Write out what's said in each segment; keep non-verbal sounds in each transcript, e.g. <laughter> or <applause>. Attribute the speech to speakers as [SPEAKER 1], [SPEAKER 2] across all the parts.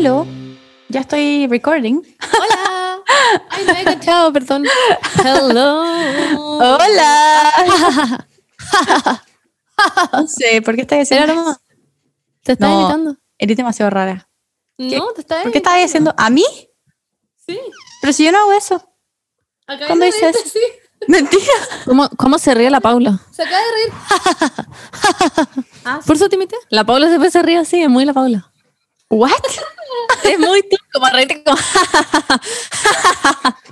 [SPEAKER 1] Aló, ya estoy recording.
[SPEAKER 2] Hola. <laughs> Ay, no he cachado, perdón. Hello.
[SPEAKER 1] Hola. <laughs> no sé, ¿por qué estás
[SPEAKER 2] broma. ¿Te estás
[SPEAKER 1] No.
[SPEAKER 2] imitando?
[SPEAKER 1] Eres demasiado rara. ¿Qué?
[SPEAKER 2] No, te estás
[SPEAKER 1] ¿Por qué estás haciendo a mí?
[SPEAKER 2] Sí.
[SPEAKER 1] Pero si yo no hago eso.
[SPEAKER 2] Acá
[SPEAKER 1] ¿Cuándo
[SPEAKER 2] reírte,
[SPEAKER 1] eso?
[SPEAKER 2] Sí.
[SPEAKER 1] Mentira.
[SPEAKER 2] ¿Cómo, ¿Cómo se ríe la Paula? Se acaba de reír. <laughs>
[SPEAKER 1] Ah,
[SPEAKER 2] ¿Por eso te imité? La Paula siempre se ríe así, es muy la Paula.
[SPEAKER 1] ¿What?
[SPEAKER 2] Es muy tú, como reírte como... <laughs>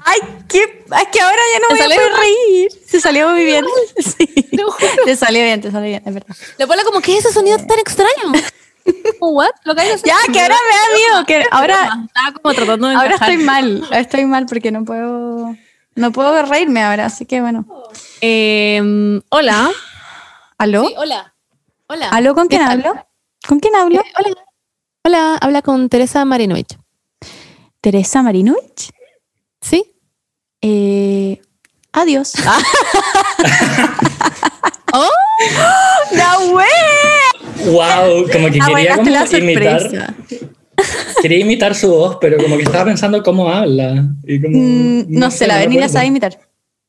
[SPEAKER 1] Ay, qué. Que ahora ya no
[SPEAKER 2] ¿Te
[SPEAKER 1] voy a poder reír. Se salió muy bien. <laughs> Sí.
[SPEAKER 2] Te
[SPEAKER 1] salió bien, te salió bien, es verdad.
[SPEAKER 2] La Paula como, ¿qué es ese sonido tan extraño? <laughs> ¿What? Lo que hay que hacer.
[SPEAKER 1] Ya, que ahora me da miedo. Que ahora,
[SPEAKER 2] Estaba como tratando de
[SPEAKER 1] ahora
[SPEAKER 2] encajar.
[SPEAKER 1] estoy mal. Ahora estoy mal porque no puedo. No puedo reírme ahora, así que bueno.
[SPEAKER 2] Eh, hola.
[SPEAKER 1] ¿Aló?
[SPEAKER 2] Sí, hola. Hola.
[SPEAKER 1] ¿Aló con quién hablo? ¿Con quién hablo?
[SPEAKER 2] Eh, hola. Hola, habla con Teresa Marinovich.
[SPEAKER 1] Teresa Marinovich.
[SPEAKER 2] ¿Sí?
[SPEAKER 1] Eh, adiós. <laughs> <laughs>
[SPEAKER 2] ¡Oh!
[SPEAKER 1] ¡Nahuel!
[SPEAKER 3] Wow, como que
[SPEAKER 1] Ah,
[SPEAKER 3] quería como
[SPEAKER 1] la
[SPEAKER 3] imitar, quería imitar su voz, pero como que estaba pensando cómo habla. Y como,
[SPEAKER 1] Mm, no sé, la Avenida
[SPEAKER 3] acuerdo.
[SPEAKER 1] sabe imitar.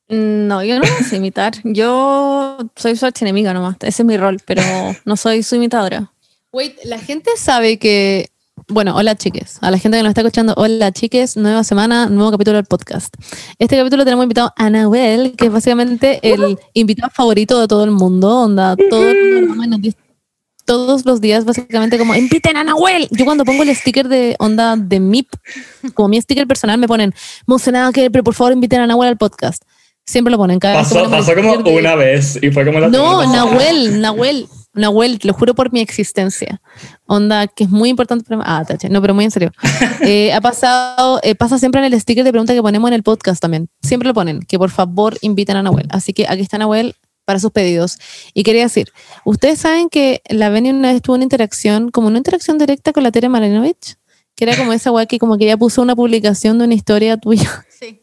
[SPEAKER 2] No, yo no sé imitar. Yo soy su archienemiga nomás. Ese es mi rol, pero no soy su imitadora. Wait, la gente sabe que. Bueno, hola chiques. A la gente que nos está escuchando, hola chiques, nueva semana, nuevo capítulo del podcast. Este capítulo tenemos invitado a Nahuel, que es básicamente el invitado favorito de todo el mundo. Onda, todo el mundo nos dice todos los días, básicamente, como inviten a Nahuel. Yo cuando pongo el sticker de onda de MIP, como mi sticker personal, me ponen emocionada que, pero por favor inviten a Nahuel al podcast. Siempre lo ponen. Cada vez
[SPEAKER 3] Pasó,
[SPEAKER 2] ponemos
[SPEAKER 3] pasó como
[SPEAKER 2] de-
[SPEAKER 3] una vez y fue como la
[SPEAKER 2] No. Nahuel, Nahuel, Nahuel, te lo juro por mi existencia. Onda, que es muy importante para mí. Ah, tache, no, pero muy en serio. <laughs> Eh, ha pasado, eh, pasa siempre en el sticker de pregunta que ponemos en el podcast también. Siempre lo ponen, que por favor inviten a Nahuel. Así que aquí está Nahuel para sus pedidos. Y quería decir, ustedes saben que la Beni una vez tuvo una interacción, como una interacción directa con la Tere Marinovich, que era como esa weá que como que ella puso una publicación de una historia tuya.
[SPEAKER 1] Sí.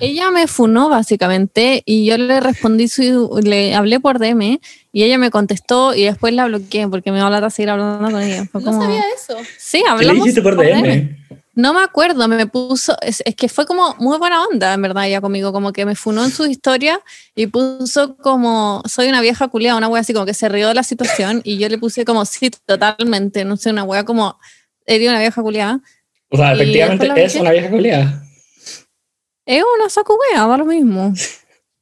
[SPEAKER 2] Ella me funó básicamente y yo le respondí, su, le hablé por DM y ella me contestó y después la bloqueé porque me va a hablar a seguir hablando con ella. Fue como-
[SPEAKER 4] eso.
[SPEAKER 2] Sí,
[SPEAKER 3] ¿Qué le
[SPEAKER 2] hablamos
[SPEAKER 3] por DM?
[SPEAKER 2] No me acuerdo, me puso, es, es que fue como muy buena onda, en verdad, ella conmigo, como que me funó en su historia y puso como, soy una vieja culiada, una wea así como que se rió de la situación y yo le puse como, sí, totalmente, no sé, una wea como, eres una vieja culiada.
[SPEAKER 3] O sea, efectivamente es una vieja culiada.
[SPEAKER 2] Es una saco wea, da lo mismo.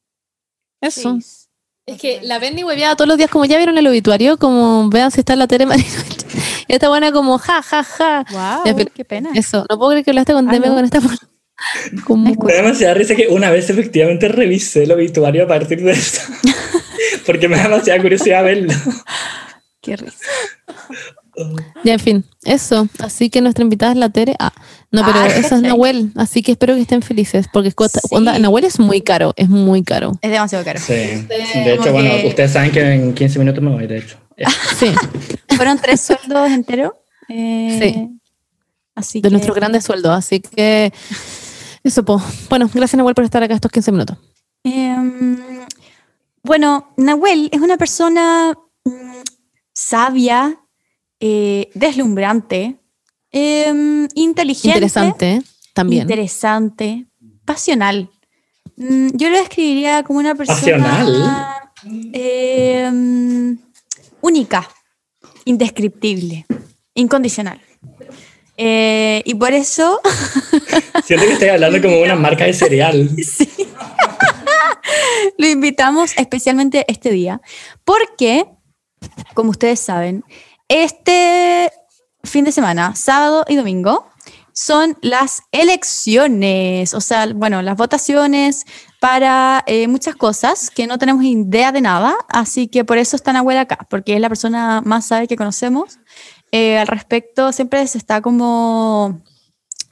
[SPEAKER 2] <laughs> Eso.
[SPEAKER 1] Sí.
[SPEAKER 2] Es que la Benny hueveaba todos los días, como ya vieron el obituario, como vean si está en la tele <laughs> esta buena como, ja, ja, ja.
[SPEAKER 1] Wow, qué pena.
[SPEAKER 2] Eso, no puedo creer que hablaste con
[SPEAKER 1] Ah,
[SPEAKER 2] Deme
[SPEAKER 1] ¿no?
[SPEAKER 2] con esta <laughs> como,
[SPEAKER 3] Me da demasiada risa que una vez efectivamente revisé el obituario a partir de eso. Porque me da demasiada curiosidad verlo.
[SPEAKER 1] Qué risa.
[SPEAKER 2] Ya, en fin, eso. Así que nuestra invitada es la Tere. Ah, no, pero
[SPEAKER 1] Ah,
[SPEAKER 2] eso es. Nahuel. Así que espero que estén felices. Porque es costa-
[SPEAKER 1] Sí.
[SPEAKER 2] onda, Nahuel es muy caro, es muy caro.
[SPEAKER 1] Es demasiado caro.
[SPEAKER 3] Sí. De hecho, bueno,
[SPEAKER 1] que-
[SPEAKER 3] ustedes saben que en 15 minutos me voy, de hecho.
[SPEAKER 2] Sí, <laughs>
[SPEAKER 1] Fueron tres sueldos enteros. eh,
[SPEAKER 2] Sí.
[SPEAKER 1] Así
[SPEAKER 2] de
[SPEAKER 1] que,
[SPEAKER 2] nuestros grandes sueldos. Así que eso, po. Bueno, gracias Nahuel por estar acá estos 15 minutos.
[SPEAKER 1] Em, bueno, Nahuel es una persona mm, sabia, eh, deslumbrante, em, inteligente,
[SPEAKER 2] Interesante también.
[SPEAKER 1] interesante, pasional. Mm, yo lo describiría como una persona
[SPEAKER 3] ¿Pasional?
[SPEAKER 1] em, única, indescriptible, incondicional. Eh, y por eso <laughs>
[SPEAKER 3] Siento que estoy hablando como una marca de cereal. <laughs>
[SPEAKER 1] Sí. Lo invitamos especialmente este día porque, como ustedes saben, este fin de semana, sábado y domingo, son las elecciones, o sea, bueno, las votaciones para eh, muchas cosas que no tenemos idea de nada, así que por eso está Nahuel acá, porque es la persona más sabia que conocemos. Eh, al respecto, siempre se está como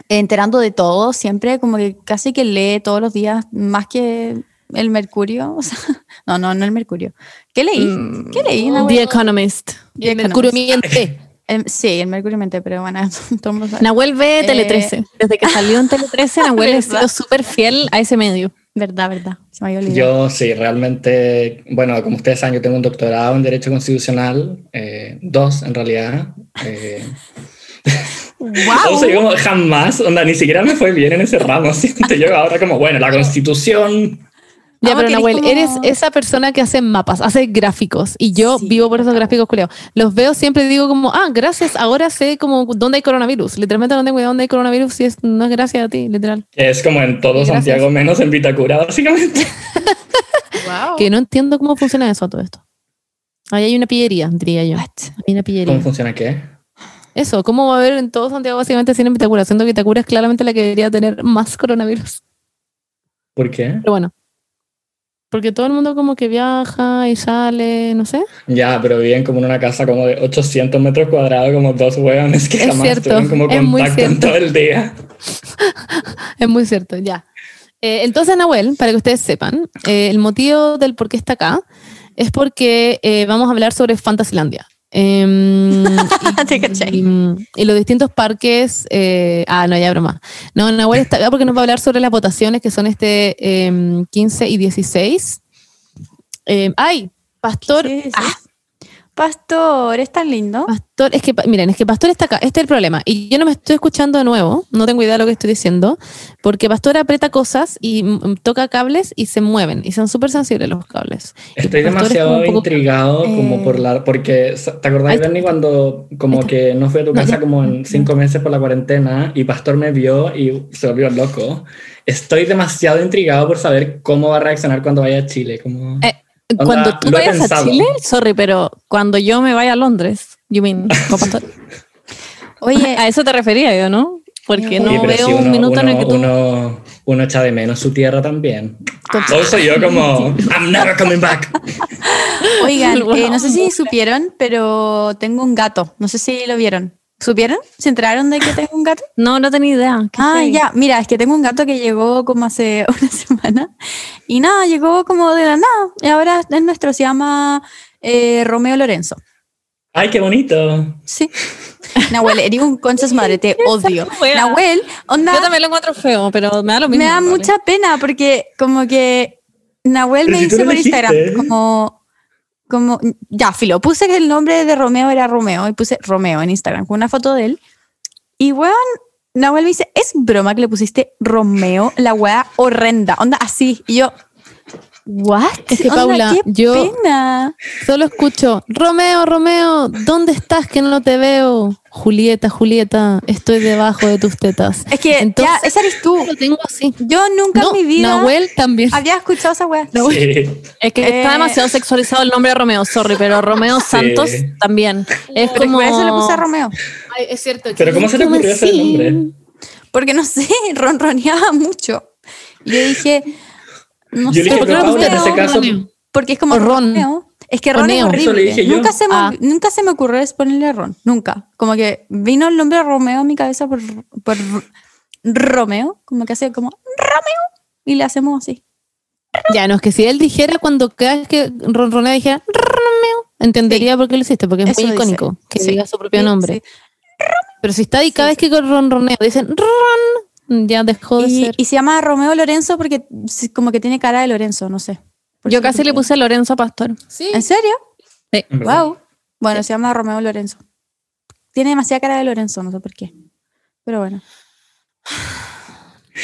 [SPEAKER 1] enterando de todo, siempre como que casi que lee todos los días más que el Mercurio. <laughs> O sea, no, no, no el Mercurio. ¿Qué leí?
[SPEAKER 2] Mm,
[SPEAKER 1] ¿Qué leí? Nahuel?
[SPEAKER 2] The Economist.
[SPEAKER 1] The
[SPEAKER 2] El Mercurio miente. <laughs>
[SPEAKER 1] El- sí, el Mercurio mente, pero bueno. <laughs>
[SPEAKER 2] Nahuel ve
[SPEAKER 1] Eh,
[SPEAKER 2] Tele 13. Desde que salió en Tele 13, Nahuel ha sido súper fiel a ese medio.
[SPEAKER 1] Verdad, verdad. Se me había olvidado.
[SPEAKER 3] Yo sí, realmente, bueno, como ustedes saben, yo tengo un doctorado en Derecho Constitucional, eh, dos en realidad. eh, O sea, como jamás, onda, ni siquiera me fue bien en ese ramo. Siento yo ahora como, bueno, la constitución.
[SPEAKER 2] Ya, pero
[SPEAKER 1] que
[SPEAKER 2] Nahuel,
[SPEAKER 1] eres
[SPEAKER 2] eres
[SPEAKER 1] como-
[SPEAKER 2] esa persona que hace mapas, hace gráficos. Y yo
[SPEAKER 1] Sí.
[SPEAKER 2] vivo por esos gráficos culeados. Los veo siempre y digo como, ah, gracias, ahora sé como dónde hay coronavirus. Literalmente no tengo idea dónde hay coronavirus si es, no es gracias a ti, literal.
[SPEAKER 3] Es como en todo
[SPEAKER 2] Gracias.
[SPEAKER 3] Santiago, menos en Vitacura, básicamente.
[SPEAKER 2] Que no entiendo cómo funciona eso todo esto. Ahí hay una pillería, diría yo.
[SPEAKER 1] What?
[SPEAKER 2] Hay una pillería.
[SPEAKER 3] ¿Cómo funciona qué?
[SPEAKER 2] Eso, ¿cómo va a haber en todo Santiago básicamente sin en Vitacura? Siendo que Vitacura es claramente la que debería tener más coronavirus.
[SPEAKER 3] ¿Por qué?
[SPEAKER 2] Pero bueno. Porque todo el mundo como que viaja y sale, no sé.
[SPEAKER 3] Ya, pero viven como en una casa como de 800 metros cuadrados, como dos hueones que
[SPEAKER 2] Es
[SPEAKER 3] jamás
[SPEAKER 2] cierto,
[SPEAKER 3] tuvieron como
[SPEAKER 2] es muy
[SPEAKER 3] contacto en todo el día. <laughs>
[SPEAKER 2] Es muy cierto, ya. Eh, entonces, Nahuel, para que ustedes sepan, eh, el motivo del por qué está acá es porque eh, vamos a hablar sobre Fantasylandia. Em, <laughs> y, y los distintos parques. eh, ah, no, ya broma. No, Nahuel está acá porque nos va a hablar sobre las votaciones que son este em, 15 y 16. Em, ay, Pastor. Ah,
[SPEAKER 1] Pastor, es tan lindo.
[SPEAKER 2] Pastor, es que, miren, es que Pastor está acá, este es el problema. Y yo no me estoy escuchando de nuevo, no tengo idea de lo que estoy diciendo, porque Pastor aprieta cosas y toca cables y se mueven, y son súper sensibles los cables.
[SPEAKER 3] Estoy
[SPEAKER 2] es
[SPEAKER 3] demasiado
[SPEAKER 2] poco-
[SPEAKER 3] intrigado como
[SPEAKER 1] Eh.
[SPEAKER 3] por la... Porque, ¿te acordás. Bernie, cuando como
[SPEAKER 2] está.
[SPEAKER 3] que no fui a tu
[SPEAKER 2] No,
[SPEAKER 3] casa
[SPEAKER 2] ya.
[SPEAKER 3] como en cinco meses por la cuarentena y Pastor me vio y se volvió loco? Estoy demasiado intrigado por saber cómo va a reaccionar cuando vaya a Chile. Como...
[SPEAKER 2] Eh,
[SPEAKER 3] Onda,
[SPEAKER 2] Cuando tú vayas a. Chile, sorry, pero cuando yo me vaya a Londres, you mean. <laughs>
[SPEAKER 1] Oye, <laughs>
[SPEAKER 2] a eso te refería yo, ¿no? Porque no
[SPEAKER 3] Sí,
[SPEAKER 2] veo un
[SPEAKER 3] uno,
[SPEAKER 2] minuto en el que
[SPEAKER 3] uno-
[SPEAKER 2] tú...
[SPEAKER 3] uno, uno echa de menos su tierra también. Also yo como, <laughs> I'm never coming back.
[SPEAKER 1] oigan, eh, no sé si supieron, pero tengo un gato. No sé si lo vieron. ¿Supieron? ¿Se enteraron de que <laughs> tengo un gato?
[SPEAKER 2] No, no tenía idea. ¿Qué
[SPEAKER 1] Ah,
[SPEAKER 2] fue?
[SPEAKER 1] ya, mira, es que tengo un gato que llegó como hace <laughs> una semana y nada, llegó como de la nada y ahora es nuestro, se llama eh, Romeo Lorenzo.
[SPEAKER 3] Ay, qué bonito.
[SPEAKER 1] Sí. Nahuel, eres un conchas madre, te <laughs> odio. Nahuel, onda,
[SPEAKER 2] Yo también lo encuentro feo, pero me da lo mismo.
[SPEAKER 1] me da mucha pena porque como que Nahuel
[SPEAKER 3] Pero
[SPEAKER 1] me
[SPEAKER 3] si
[SPEAKER 1] dice por
[SPEAKER 3] dijiste.
[SPEAKER 1] Instagram como como ya filo, puse que el nombre de Romeo era Romeo y puse Romeo en Instagram con una foto de él y weón Nahuel me dice, es broma que le pusiste Romeo, la weá horrenda, onda así. Y yo, ¿what?
[SPEAKER 2] Es que,
[SPEAKER 1] Onda,
[SPEAKER 2] Paula,
[SPEAKER 1] qué
[SPEAKER 2] yo-
[SPEAKER 1] pena.
[SPEAKER 2] Solo escucho, Romeo, Romeo, ¿dónde estás que no te veo? Julieta, Julieta, estoy debajo de tus tetas.
[SPEAKER 1] Es que
[SPEAKER 2] Entonces,
[SPEAKER 1] ya, esa eres tú.
[SPEAKER 2] lo tengo así.
[SPEAKER 1] Yo nunca
[SPEAKER 2] No,
[SPEAKER 1] en mi vida
[SPEAKER 2] Nahuel también.
[SPEAKER 1] había escuchado esa weá.
[SPEAKER 3] Sí.
[SPEAKER 2] Es que
[SPEAKER 1] Eh,
[SPEAKER 2] está demasiado sexualizado el nombre de Romeo, sorry, pero Romeo
[SPEAKER 3] Sí.
[SPEAKER 2] Santos también. Es
[SPEAKER 1] Pero
[SPEAKER 2] como...
[SPEAKER 1] por eso le puse a Romeo.
[SPEAKER 2] Ay, es cierto.
[SPEAKER 3] Pero ¿cómo se te ocurrió ese nombre?
[SPEAKER 1] Porque no sé, <laughs> ronroneaba mucho. Y yo dije, no
[SPEAKER 3] Yo
[SPEAKER 1] sé,
[SPEAKER 3] dije,
[SPEAKER 1] ¿por qué no
[SPEAKER 3] en
[SPEAKER 1] Romeo?
[SPEAKER 3] ese caso.
[SPEAKER 1] Porque es como
[SPEAKER 2] Ron.
[SPEAKER 1] Romeo. Es que Ron
[SPEAKER 2] Romeo.
[SPEAKER 1] es horrible. Nunca, se me,
[SPEAKER 2] Ah.
[SPEAKER 1] nunca se me ocurrió es ponerle Ron. Nunca. Como que vino el nombre Romeo a mi cabeza por, por Romeo. Como que hace como Romeo. Y le hacemos así.
[SPEAKER 2] Ya, no, es que si él dijera cuando cada vez que ronronea dijera Romeo, entendería por qué lo hiciste, porque es
[SPEAKER 1] Eso
[SPEAKER 2] muy
[SPEAKER 1] dice.
[SPEAKER 2] icónico que
[SPEAKER 1] Sí.
[SPEAKER 2] diga su propio
[SPEAKER 1] Sí,
[SPEAKER 2] nombre.
[SPEAKER 1] sí.
[SPEAKER 2] Pero si está ahí cada
[SPEAKER 1] Sí,
[SPEAKER 2] vez que ronronea dicen Ron, ya dejó de
[SPEAKER 1] Y,
[SPEAKER 2] ser.
[SPEAKER 1] y se llama Romeo Lorenzo porque sí, como que tiene cara de Lorenzo, no sé.
[SPEAKER 2] Yo casi le puse a Lorenzo Pastor. Sí.
[SPEAKER 1] ¿En serio?
[SPEAKER 3] Verdad.
[SPEAKER 1] Wow. Bueno, se llama Romeo Lorenzo. Tiene demasiada cara de Lorenzo, no sé por qué. Pero bueno. <sighs>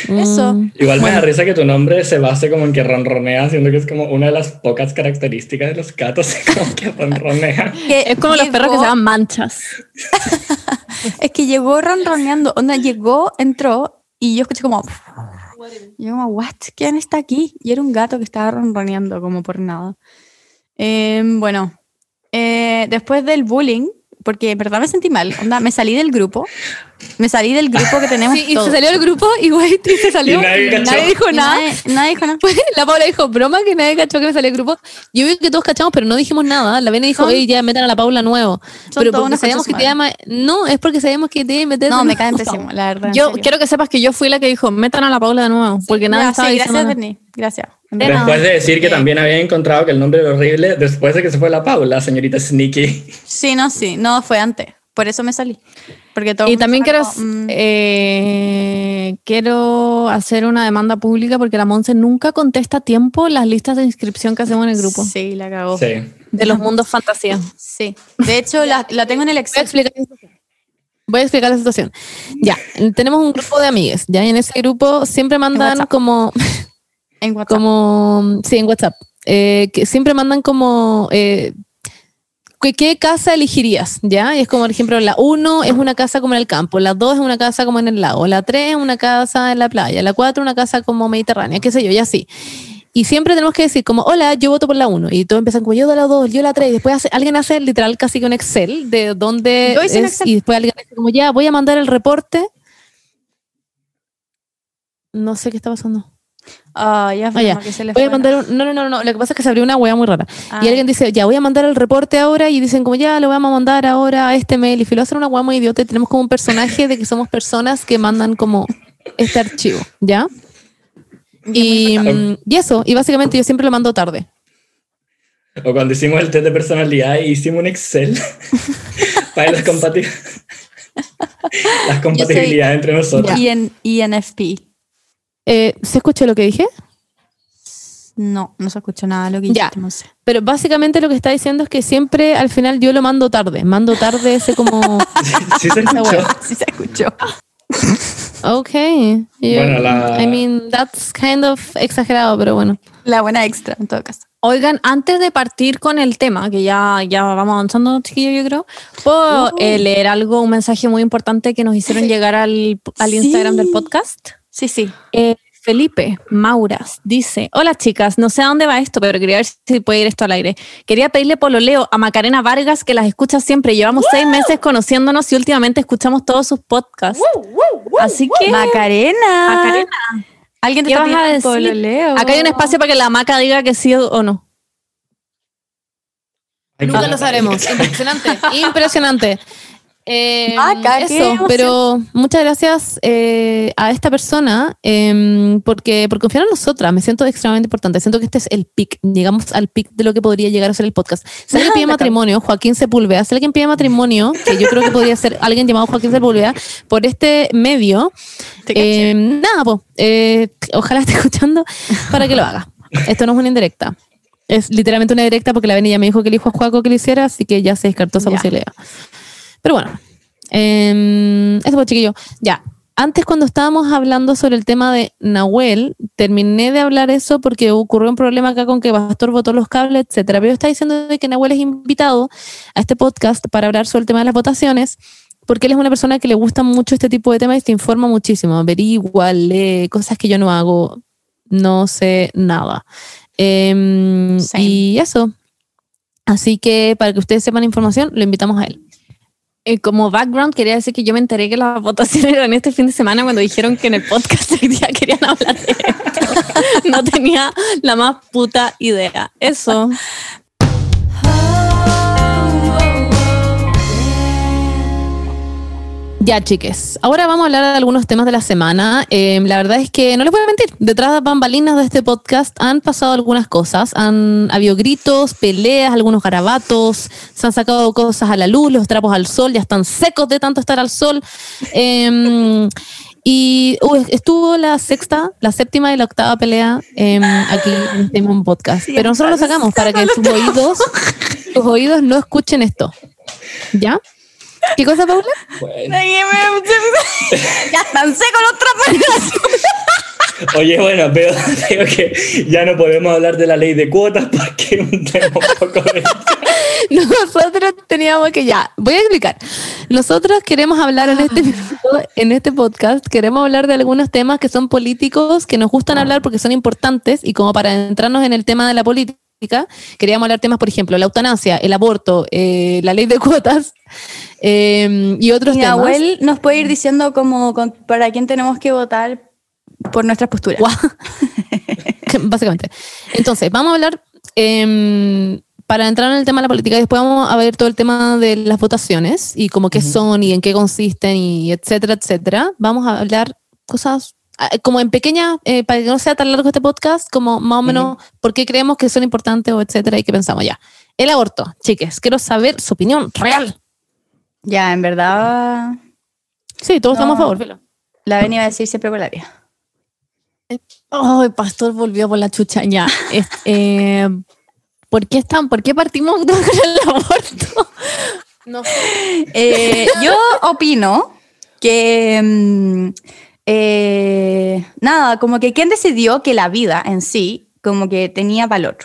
[SPEAKER 1] Eso.
[SPEAKER 2] Mm.
[SPEAKER 3] Igual me da risa que tu nombre se base como en que ronronea, siendo que es como una de las pocas características de los gatos, <laughs> como que ronronea.
[SPEAKER 1] Que
[SPEAKER 2] Es como los perros que se llaman manchas. <laughs>
[SPEAKER 1] Es que llegó ronroneando. Onda, llegó, entró y yo escuché como. Y yo como, what? ¿Quién está aquí? Y era un gato que estaba ronroneando como por nada. Em, bueno, eh, después del bullying, porque en verdad me sentí mal. Onda, me salí del grupo. Me salí del grupo que tenemos
[SPEAKER 2] Sí, y
[SPEAKER 1] todos.
[SPEAKER 2] se salió del grupo y güey, y se salió.
[SPEAKER 3] Y nadie cachó.
[SPEAKER 2] dijo
[SPEAKER 1] Y
[SPEAKER 2] nada.
[SPEAKER 1] Nadie, nadie dijo nada. <laughs>
[SPEAKER 2] La Paula dijo, broma que nadie cachó que me salió del grupo. Yo vi que todos cachamos, pero no dijimos nada. La Vene dijo, oye, ya metan a la Paula nuevo.
[SPEAKER 1] Son
[SPEAKER 2] Pero porque sabíamos que te llama. No, es porque sabíamos que te iba a meter.
[SPEAKER 1] No, me caen pésimo, la verdad.
[SPEAKER 2] Yo quiero que sepas que yo fui la que dijo, metan a la Paula de nuevo. Porque nadie
[SPEAKER 1] Ya,
[SPEAKER 2] estaba
[SPEAKER 1] sí, gracias,
[SPEAKER 2] nada.
[SPEAKER 1] Bernie. Gracias.
[SPEAKER 3] Después de decir que también había encontrado que el nombre era horrible después de que se fue la Paula, señorita Sneaky.
[SPEAKER 1] Sí, no, sí. No, fue antes. Por eso me salí. Porque todo
[SPEAKER 2] Y también quiero,
[SPEAKER 1] mm,
[SPEAKER 2] eh, quiero hacer una demanda pública porque la Monse nunca contesta a tiempo las listas de inscripción que hacemos en el grupo
[SPEAKER 1] Sí, la cagó.
[SPEAKER 3] Sí.
[SPEAKER 2] de los mundos fantasía.
[SPEAKER 1] Sí. De hecho, la, la tengo en el
[SPEAKER 2] Voy a
[SPEAKER 1] Excel.
[SPEAKER 2] explicar. Voy a explicar la situación. Ya, tenemos un grupo de amigues, ya, y en ese grupo siempre mandan como,
[SPEAKER 1] En WhatsApp.
[SPEAKER 2] como, sí, en WhatsApp, eh, que siempre mandan como, eh, ¿qué, qué casa elegirías? ¿Ya? Y es como, por ejemplo, la 1 es una casa como en el campo, la 2 es una casa como en el lago, la 3 es una casa en la playa, la 4 una casa como mediterránea, qué sé yo, y así. Y siempre tenemos que decir como, hola, yo voto por la 1. Y todos empiezan como, yo de la 2, yo la 3. Y después hace- alguien hace literal casi que un Excel de dónde es,
[SPEAKER 1] Excel.
[SPEAKER 2] y después alguien dice como, ya, voy a mandar el reporte. No sé qué está pasando.
[SPEAKER 1] Ah, ya,
[SPEAKER 2] Ah, ya.
[SPEAKER 1] que se le
[SPEAKER 2] Voy a
[SPEAKER 1] fue.
[SPEAKER 2] mandar un, no, no, no, no, lo que pasa es que se abrió una wea muy rara.
[SPEAKER 1] Ah,
[SPEAKER 2] Y alguien dice, ya voy a mandar el reporte ahora y dicen como ya lo vamos a mandar ahora a este mail y filo hacer una wea muy idiota y tenemos como un personaje de que somos personas que mandan como este archivo, ¿ya? Y, mm, y eso, y básicamente yo siempre lo mando tarde.
[SPEAKER 3] O cuando hicimos el test de personalidad y hicimos un Excel <laughs> para las, las compatibilidades entre nosotros.
[SPEAKER 1] Y en INFP.
[SPEAKER 2] Eh, ¿Se escuchó lo que dije?
[SPEAKER 1] No, no se escuchó nada lo que
[SPEAKER 2] Ya.
[SPEAKER 1] dijiste, no sé.
[SPEAKER 2] Pero básicamente lo que está diciendo es que siempre al final yo lo mando tarde. Mando tarde ese como... <laughs>
[SPEAKER 3] Sí se escuchó.
[SPEAKER 1] Sí se escuchó. <laughs>
[SPEAKER 2] Ok.
[SPEAKER 3] Bueno, la-
[SPEAKER 2] I mean, that's kind of exagerado, pero bueno.
[SPEAKER 1] La buena extra, en todo caso.
[SPEAKER 2] Oigan, antes de partir con el tema, que ya, ya vamos avanzando, chiquillos, yo creo, ¿puedo eh, leer algo, un mensaje muy importante que nos hicieron llegar al, al
[SPEAKER 1] Sí.
[SPEAKER 2] Instagram del podcast?
[SPEAKER 1] Sí, sí.
[SPEAKER 2] Eh, Felipe Mauras dice, hola chicas, no sé a dónde va esto, pero quería ver si puede ir esto al aire. Quería pedirle pololeo a Macarena Vargas, que las escucha siempre. Llevamos seis meses conociéndonos y últimamente escuchamos todos sus podcasts. Así que,
[SPEAKER 1] Macarena.
[SPEAKER 2] Macarena,
[SPEAKER 1] ¿Alguien te
[SPEAKER 2] ¿qué vas a decir?
[SPEAKER 1] pololeo?
[SPEAKER 2] acá hay un espacio para que la Maca diga que sí o no. Nunca lo sabremos. Impresionante, <laughs> impresionante. Eh,
[SPEAKER 1] Maca, qué
[SPEAKER 2] eso,
[SPEAKER 1] emoción.
[SPEAKER 2] pero muchas gracias eh, a esta persona eh, porque por confiar en nosotras. Me siento extremadamente importante. Siento que este es el pic. Llegamos al pic de lo que podría llegar a ser el podcast. Si alguien pide
[SPEAKER 1] Bacán.
[SPEAKER 2] matrimonio, Joaquín Sepúlveda, si alguien pide matrimonio, que yo creo que podría ser alguien llamado Joaquín Sepúlveda, por este medio, eh, nada, po, eh, ojalá esté escuchando para que lo haga. Esto no es una indirecta. Es literalmente una directa porque la Beni ya me dijo que el hijo a Juaco que lo hiciera, así que ya se descartó esa
[SPEAKER 1] Ya.
[SPEAKER 2] posibilidad. Pero bueno, eh, eso pues chiquillo. Ya, antes cuando estábamos hablando sobre el tema de Nahuel, terminé de hablar eso porque ocurrió un problema acá con que Pastor votó los cables, etcétera. Pero estaba diciendo que Nahuel es invitado a este podcast para hablar sobre el tema de las votaciones porque él es una persona que le gusta mucho este tipo de temas y se informa muchísimo, averigua, lee cosas que yo no hago, no sé nada. Em, y eso. Así que para que ustedes sepan información, lo invitamos a él. Eh, como background, quería decir que yo me enteré que las votaciones eran este fin de semana cuando dijeron que en el podcast <laughs> hoy querían hablar de esto. <laughs> No tenía la más puta idea. Eso. Ya, chiques. Ahora vamos a hablar de algunos temas de la semana. Eh, la verdad es que no les voy a mentir. Detrás de bambalinas de este podcast han pasado algunas cosas. Han habido gritos, peleas, algunos garabatos. Se han sacado cosas a la luz, los trapos al sol ya están secos de tanto estar al sol. Eh, y uy, estuvo la sexta, la séptima y la octava pelea eh, aquí en este mismo podcast.
[SPEAKER 1] Sí,
[SPEAKER 2] Pero nosotros lo sacamos para que tus oídos, tus oídos no escuchen esto. ¿Ya? ¿Qué cosa, Paula?
[SPEAKER 3] Bueno.
[SPEAKER 1] ya están secos los trapos.
[SPEAKER 3] Oye, bueno, veo, veo que ya no podemos hablar de la ley de cuotas porque es un tema un poco de...
[SPEAKER 2] Nosotros teníamos que ya, voy a explicar. Nosotros queremos hablar en este en este podcast, queremos hablar de algunos temas que son políticos, que nos gustan hablar porque son importantes y como para entrarnos en el tema de la política, queríamos hablar temas, por ejemplo, la eutanasia, el aborto, eh, la ley de cuotas eh, y otros
[SPEAKER 1] Mi
[SPEAKER 2] temas.
[SPEAKER 1] abuel nos puede ir diciendo como con- para quién tenemos que votar por nuestras posturas. <laughs>
[SPEAKER 2] Básicamente. Entonces, vamos a hablar, em, para entrar en el tema de la política, después vamos a ver todo el tema de las votaciones y cómo qué son y en qué consisten y etcétera, etcétera. Vamos a hablar cosas ah, como en pequeña, eh, para que no sea tan largo este podcast, como más o menos por qué creemos que son importantes o etcétera y qué pensamos ya. El aborto, chiques, quiero saber su opinión real.
[SPEAKER 1] Ya, en verdad,
[SPEAKER 2] Sí, todos
[SPEAKER 1] No.
[SPEAKER 2] estamos a favor,
[SPEAKER 1] la venía a decir siempre por la vía.
[SPEAKER 2] Oh, el pastor volvió por la chucha. Ya. Este, <laughs> eh, ¿por, qué están, ¿Por qué partimos <laughs> con el aborto? No. <laughs>
[SPEAKER 1] Eh, yo opino que mm, eh, nada, como que quién decidió que la vida en sí como que tenía valor.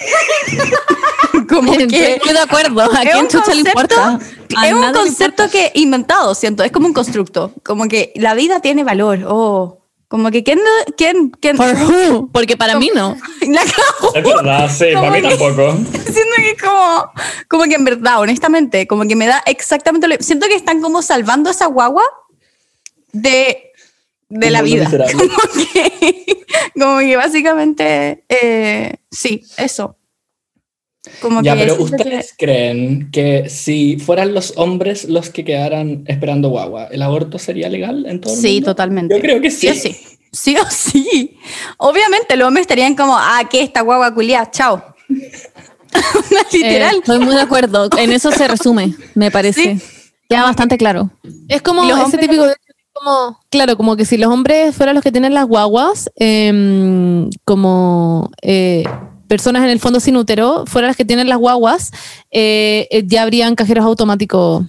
[SPEAKER 1] <laughs> como que
[SPEAKER 2] Estoy muy de acuerdo. ¿A
[SPEAKER 1] es
[SPEAKER 2] quién
[SPEAKER 1] un
[SPEAKER 2] chucha le
[SPEAKER 1] concepto-
[SPEAKER 2] importa? A
[SPEAKER 1] es un concepto que inventado, siento, es como un constructo, como que la vida tiene valor, oh, como que quién, quién, quién,
[SPEAKER 2] For who? Porque para mí no. <laughs>
[SPEAKER 1] la.
[SPEAKER 3] Es verdad, sí, para mí
[SPEAKER 1] Como que-
[SPEAKER 3] tampoco. <laughs>
[SPEAKER 1] Siento que es como, como que en verdad, honestamente, como que me da exactamente lo Siento que están como salvando esa guagua de, de la vida. <laughs> Como que, como que básicamente, eh, sí, eso. Como
[SPEAKER 3] Ya,
[SPEAKER 1] que
[SPEAKER 3] pero
[SPEAKER 1] que-
[SPEAKER 3] ¿ustedes creen que si fueran los hombres los que quedaran esperando guagua, el aborto sería legal en todo el
[SPEAKER 1] Sí,
[SPEAKER 3] mundo?
[SPEAKER 1] totalmente.
[SPEAKER 3] Yo creo que sí.
[SPEAKER 1] Sí o sí. Sí o sí. Obviamente los hombres estarían como, ah, ¿qué esta guagua culiada? Chao. <laughs> Literal.
[SPEAKER 2] Eh, estoy muy de acuerdo. En eso se resume, me parece. Queda bastante claro. Es como
[SPEAKER 1] Y los
[SPEAKER 2] ese
[SPEAKER 1] hombres-
[SPEAKER 2] típico. Como, claro, como que si los hombres fueran los que tienen las guaguas, em, como eh, personas en el fondo sin útero, fueran las que tienen las guaguas, eh, eh, ya habrían cajeros automáticos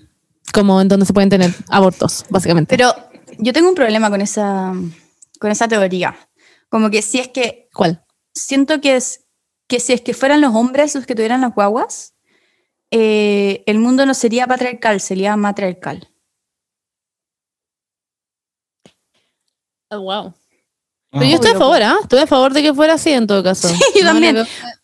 [SPEAKER 2] como en donde se pueden tener abortos, básicamente.
[SPEAKER 1] Pero yo tengo un problema con esa, con esa teoría. Como que si es que
[SPEAKER 2] ¿Cuál?
[SPEAKER 1] siento que es que si es que fueran los hombres los que tuvieran las guaguas, el mundo no sería patriarcal, sería matriarcal.
[SPEAKER 2] Wow.
[SPEAKER 3] Ah,
[SPEAKER 2] Pero yo estoy a favor, ¿ah? Estoy a favor de que fuera así en todo caso.
[SPEAKER 1] Sí, yo
[SPEAKER 2] No
[SPEAKER 1] también.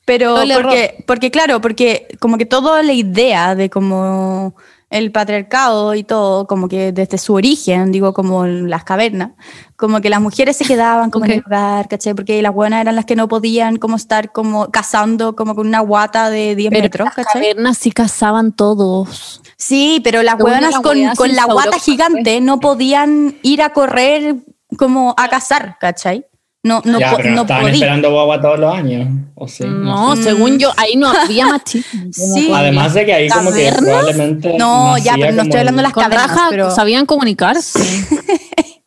[SPEAKER 1] Pero porque, porque, claro, porque como que toda la idea de como el patriarcado y todo, como que desde su origen, digo, como en las cavernas, como que las mujeres se quedaban como en el hogar, ¿cachai? Porque las buenas eran las que no podían como estar como cazando como con una guata de 10
[SPEAKER 2] Pero
[SPEAKER 1] metros,
[SPEAKER 2] las
[SPEAKER 1] ¿cachai?
[SPEAKER 2] cavernas sí cazaban todos.
[SPEAKER 1] Sí, pero las
[SPEAKER 2] la
[SPEAKER 1] con, con la guata gigante no podían ir a correr como a cazar, ¿cachai? No, no,
[SPEAKER 3] ya, pero no,
[SPEAKER 1] no
[SPEAKER 3] estaban esperando guagua todos los años. ¿o sí?
[SPEAKER 2] No,
[SPEAKER 1] sé.
[SPEAKER 2] según yo, ahí no había <laughs> machismo.
[SPEAKER 1] Sí.
[SPEAKER 3] Además de que ahí como que
[SPEAKER 2] ¿Cavernas?
[SPEAKER 3] probablemente
[SPEAKER 1] No, ya, pero no estoy hablando de las cavernas,
[SPEAKER 2] raja
[SPEAKER 1] pero-
[SPEAKER 2] sabían comunicarse.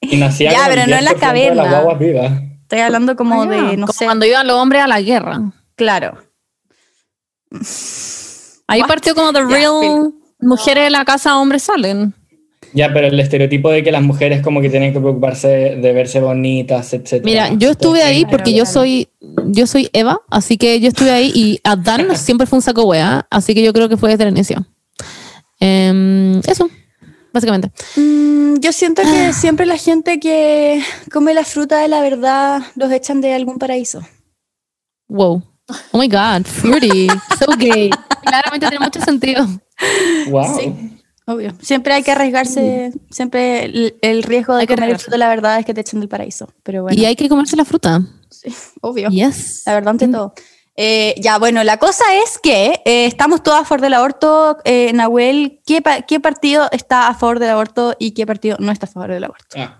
[SPEAKER 3] Y nacía
[SPEAKER 1] Ya, pero no en la
[SPEAKER 3] 10% de
[SPEAKER 1] caverna.
[SPEAKER 3] las vivas.
[SPEAKER 1] Estoy hablando como
[SPEAKER 2] Ah,
[SPEAKER 1] de, no
[SPEAKER 2] Como
[SPEAKER 1] sé,
[SPEAKER 2] cuando iban los hombres a la guerra.
[SPEAKER 1] claro.
[SPEAKER 2] Ahí
[SPEAKER 1] What?
[SPEAKER 2] partió como the real mujeres de la casa, hombres salen.
[SPEAKER 3] Ya, pero el estereotipo de que las mujeres como que tienen que preocuparse de verse bonitas, etc.
[SPEAKER 2] Mira, yo estuve ahí porque yo soy yo soy Eva, así que yo estuve ahí y Adán <laughs> siempre fue un saco wea, así que yo creo que fue desde el inicio. Em, eso, básicamente.
[SPEAKER 1] Mm, yo siento que siempre la gente que come la fruta de la verdad los echan de algún paraíso.
[SPEAKER 2] Wow. Oh my god, fruity, <laughs> so gay. Claramente tiene mucho sentido.
[SPEAKER 3] Wow.
[SPEAKER 1] Sí. Obvio. Siempre hay que arriesgarse, siempre el, el riesgo de
[SPEAKER 2] Hay que
[SPEAKER 1] comer el fruto de la verdad es que te echen del paraíso. Pero bueno,
[SPEAKER 2] Y hay que comerse la fruta. <laughs>
[SPEAKER 1] obvio.
[SPEAKER 2] Yes.
[SPEAKER 1] La verdad ante
[SPEAKER 2] Mm.
[SPEAKER 1] todo. Eh, ya, bueno, la cosa es que eh, estamos todos a favor del aborto. Eh, Nahuel, ¿qué, pa- ¿qué partido está a favor del aborto y qué partido no está a favor del aborto?
[SPEAKER 3] Ah.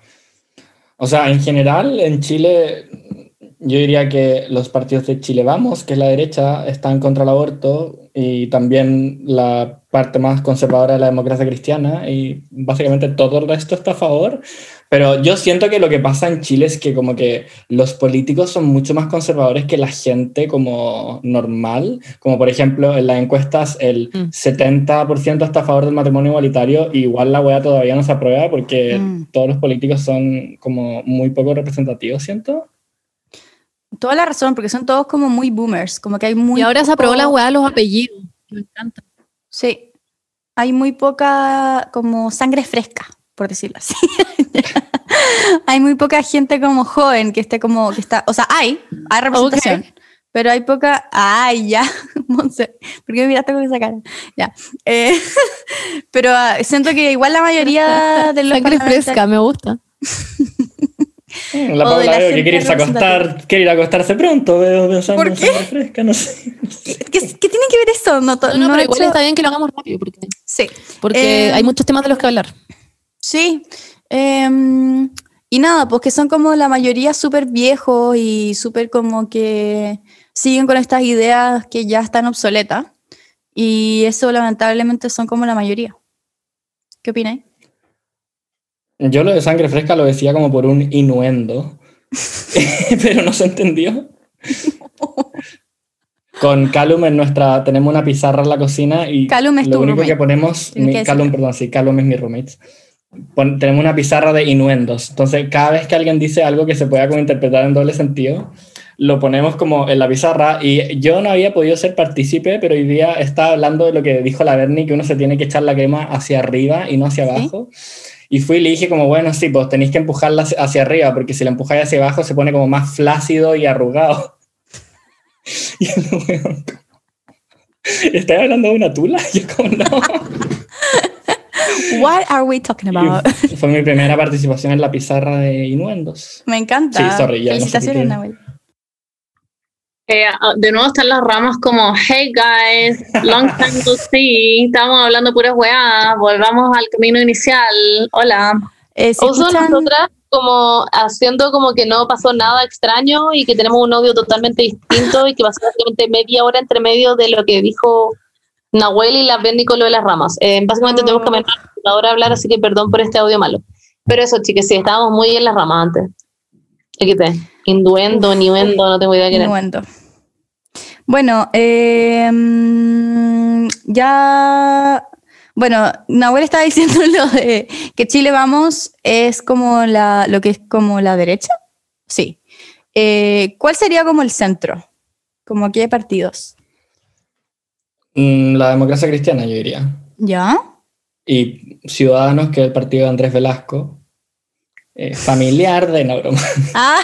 [SPEAKER 3] O sea, en general, en Chile, yo diría que los partidos de Chile Vamos, que es la derecha, están contra el aborto y también la parte más conservadora de la democracia cristiana y básicamente todo el resto está a favor. Pero yo siento que lo que pasa en Chile es que como que los políticos son mucho más conservadores que la gente como normal. Como por ejemplo en las encuestas el
[SPEAKER 2] Mm.
[SPEAKER 3] 70% está a favor del matrimonio igualitario y igual la wea todavía no se aprueba porque
[SPEAKER 1] Mm.
[SPEAKER 3] todos los políticos son como muy poco representativos, siento.
[SPEAKER 1] Toda la razón, porque son todos como muy boomers, como que hay muy
[SPEAKER 2] y ahora se aprobó
[SPEAKER 1] poco-
[SPEAKER 2] la weá de los apellidos. Me encanta.
[SPEAKER 1] Sí, hay muy poca como sangre fresca, por decirlo así. <laughs> hay muy poca gente como joven que esté como, que está, o sea, hay, hay representación, pero hay poca, ay, ya, <laughs> Monse, ¿por qué me miraste con esa cara? Ya, Eh, <laughs> pero ah, siento que igual la mayoría de los
[SPEAKER 2] Sangre fresca, me gusta.
[SPEAKER 3] Mm, La
[SPEAKER 1] O de la
[SPEAKER 3] Paula veo que quiere irse a acostar, quiere ir a acostarse pronto, veo pensando
[SPEAKER 1] ¿Por qué?
[SPEAKER 3] fresca, no sé.
[SPEAKER 1] ¿Qué, qué tiene que ver eso? No,
[SPEAKER 2] No, no,
[SPEAKER 1] no
[SPEAKER 2] pero igual
[SPEAKER 1] hecho-
[SPEAKER 2] está bien que lo hagamos rápido porque,
[SPEAKER 1] Sí,
[SPEAKER 2] porque
[SPEAKER 1] Eh,
[SPEAKER 2] hay muchos temas de los que hablar.
[SPEAKER 1] Sí. em, y nada, pues que son como la mayoría súper viejos y súper como que siguen con estas ideas que ya están obsoletas. Y eso lamentablemente son como la mayoría. ¿Qué opináis?
[SPEAKER 3] Yo lo de sangre fresca lo decía como por un inuendo, <laughs> <laughs> pero no se entendió. con Calum en nuestra, tenemos una pizarra en la cocina y
[SPEAKER 1] Calum es
[SPEAKER 3] lo
[SPEAKER 1] tu
[SPEAKER 3] único
[SPEAKER 1] roommate.
[SPEAKER 3] que ponemos, mi-
[SPEAKER 1] que.
[SPEAKER 3] Calum, perdón, sí, Calum es mi roommate. Pon- tenemos una pizarra de inuendos, entonces cada vez que alguien dice algo que se pueda como interpretar en doble sentido, lo ponemos como en la pizarra y yo no había podido ser partícipe, pero hoy día estaba hablando de lo que dijo la Bernie, que uno se tiene que echar la crema hacia arriba y no hacia
[SPEAKER 1] Sí.
[SPEAKER 3] Y fui y le dije como, bueno, sí, pues tenéis que empujarla hacia- arriba, porque si la empujáis hacia abajo se pone como más flácido y arrugado. <laughs> Y el ¿Estás hablando de una tula? <laughs> Yo como, no. <laughs>
[SPEAKER 1] What are we talking about?
[SPEAKER 3] Y Fue mi primera participación en la pizarra de inuendos.
[SPEAKER 1] Me encanta.
[SPEAKER 3] Sí, sorry, ya no sé
[SPEAKER 1] Felicitaciones, Nahuel.
[SPEAKER 4] Eh, de nuevo están las ramas como, hey guys, long time no <laughs> see, estamos hablando puras weas, volvamos al camino inicial, hola.
[SPEAKER 1] Eh, si escuchan-
[SPEAKER 4] nosotras como haciendo como que no pasó nada extraño y que tenemos un audio totalmente distinto y que pasó básicamente media hora entre medio de lo que dijo Nahuel y la Benny con lo de las ramas. Eh, básicamente
[SPEAKER 1] Oh.
[SPEAKER 4] tenemos que meter la hora a hablar, así que perdón por este audio malo. Pero eso, chicas, sí, estábamos muy en las ramas antes. Induendo, niuendo, no tengo idea qué era.
[SPEAKER 1] Innuendo. Bueno, eh, mm, ya. Bueno, Nahuel estaba <laughs> diciendo lo de que Chile Vamos es como la, lo que es como la derecha. Sí. Eh, ¿Cuál sería como el centro? Como qué partidos.
[SPEAKER 3] Mm, La democracia cristiana, yo diría.
[SPEAKER 1] ¿Ya?
[SPEAKER 3] Y Ciudadanos, que es el partido de Andrés Velasco. Eh, familiar de no broma. <laughs>
[SPEAKER 1] Ah,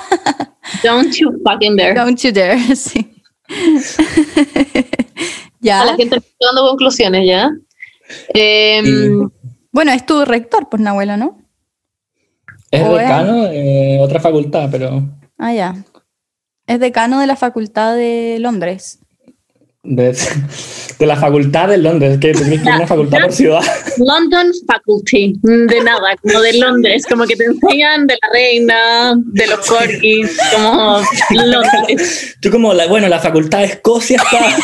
[SPEAKER 4] Don't you fucking dare.
[SPEAKER 1] don't you dare. <laughs> Sí. <laughs>
[SPEAKER 4] A la
[SPEAKER 1] ya.
[SPEAKER 4] gente está dando conclusiones ya. Eh,
[SPEAKER 3] Y-
[SPEAKER 1] Bueno, es tu rector, pues Nahuel, ¿no?
[SPEAKER 3] Es
[SPEAKER 1] O es-
[SPEAKER 3] decano de otra facultad, pero
[SPEAKER 1] Ah, ya. Es decano de la Facultad de Londres.
[SPEAKER 3] De, de la facultad de Londres, que tenéis que una facultad por ciudad.
[SPEAKER 4] London Faculty, de nada, como de Londres, como que te enseñan de la reina, de los corgis, como Londres.
[SPEAKER 3] Tú como, la, bueno, la facultad de Escocia está...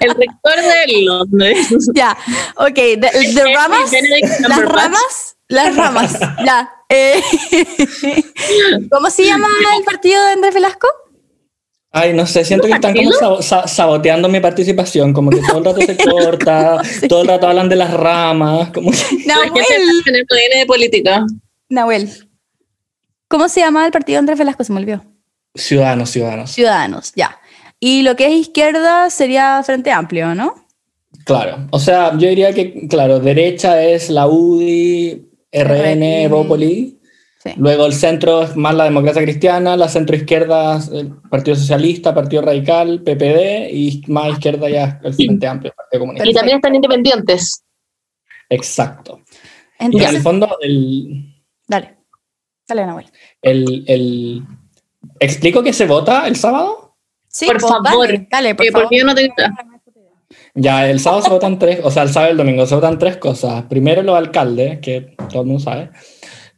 [SPEAKER 4] El rector de Londres.
[SPEAKER 1] Ya, ok, de, de ramas, las ramas, las ramas, ya. eh, <laughs> ¿Cómo se llama el partido de Andrés Velasco?
[SPEAKER 3] Ay, no sé, siento que están como sabo- sa- saboteando mi participación, como que todo el rato se <laughs> corta, todo el rato hablan de las ramas, como que... <laughs>
[SPEAKER 1] Nahuel,
[SPEAKER 4] en el viene de política.
[SPEAKER 1] Nahuel. ¿Cómo se llama el partido de Andrés Velasco? Se me olvidó.
[SPEAKER 3] Ciudadanos, ciudadanos.
[SPEAKER 1] Ciudadanos, ya. Y lo que es izquierda sería Frente Amplio, ¿no?
[SPEAKER 3] Claro, o sea, yo diría que, claro, derecha es la UDI, RN,
[SPEAKER 1] RN. Sí.
[SPEAKER 3] luego el centro es más la democracia cristiana, la centro izquierda es el Partido Socialista, Partido Radical, PPD, y más izquierda ya el Frente Amplio, Partido Comunista.
[SPEAKER 4] Y también están independientes.
[SPEAKER 3] Exacto. Y en el fondo, el,
[SPEAKER 1] dale. Dale, Nahuel.
[SPEAKER 3] el, el- ¿Explico que se vota el sábado?
[SPEAKER 1] Sí,
[SPEAKER 4] Por
[SPEAKER 1] pues,
[SPEAKER 4] favor,
[SPEAKER 1] Dale, dale, por
[SPEAKER 4] Eh,
[SPEAKER 1] favor.
[SPEAKER 4] porque yo no tengo idea.
[SPEAKER 3] Ya, el sábado se votan tres, o sea, el sábado y el domingo se votan tres cosas. Primero, los alcaldes, que todo el mundo sabe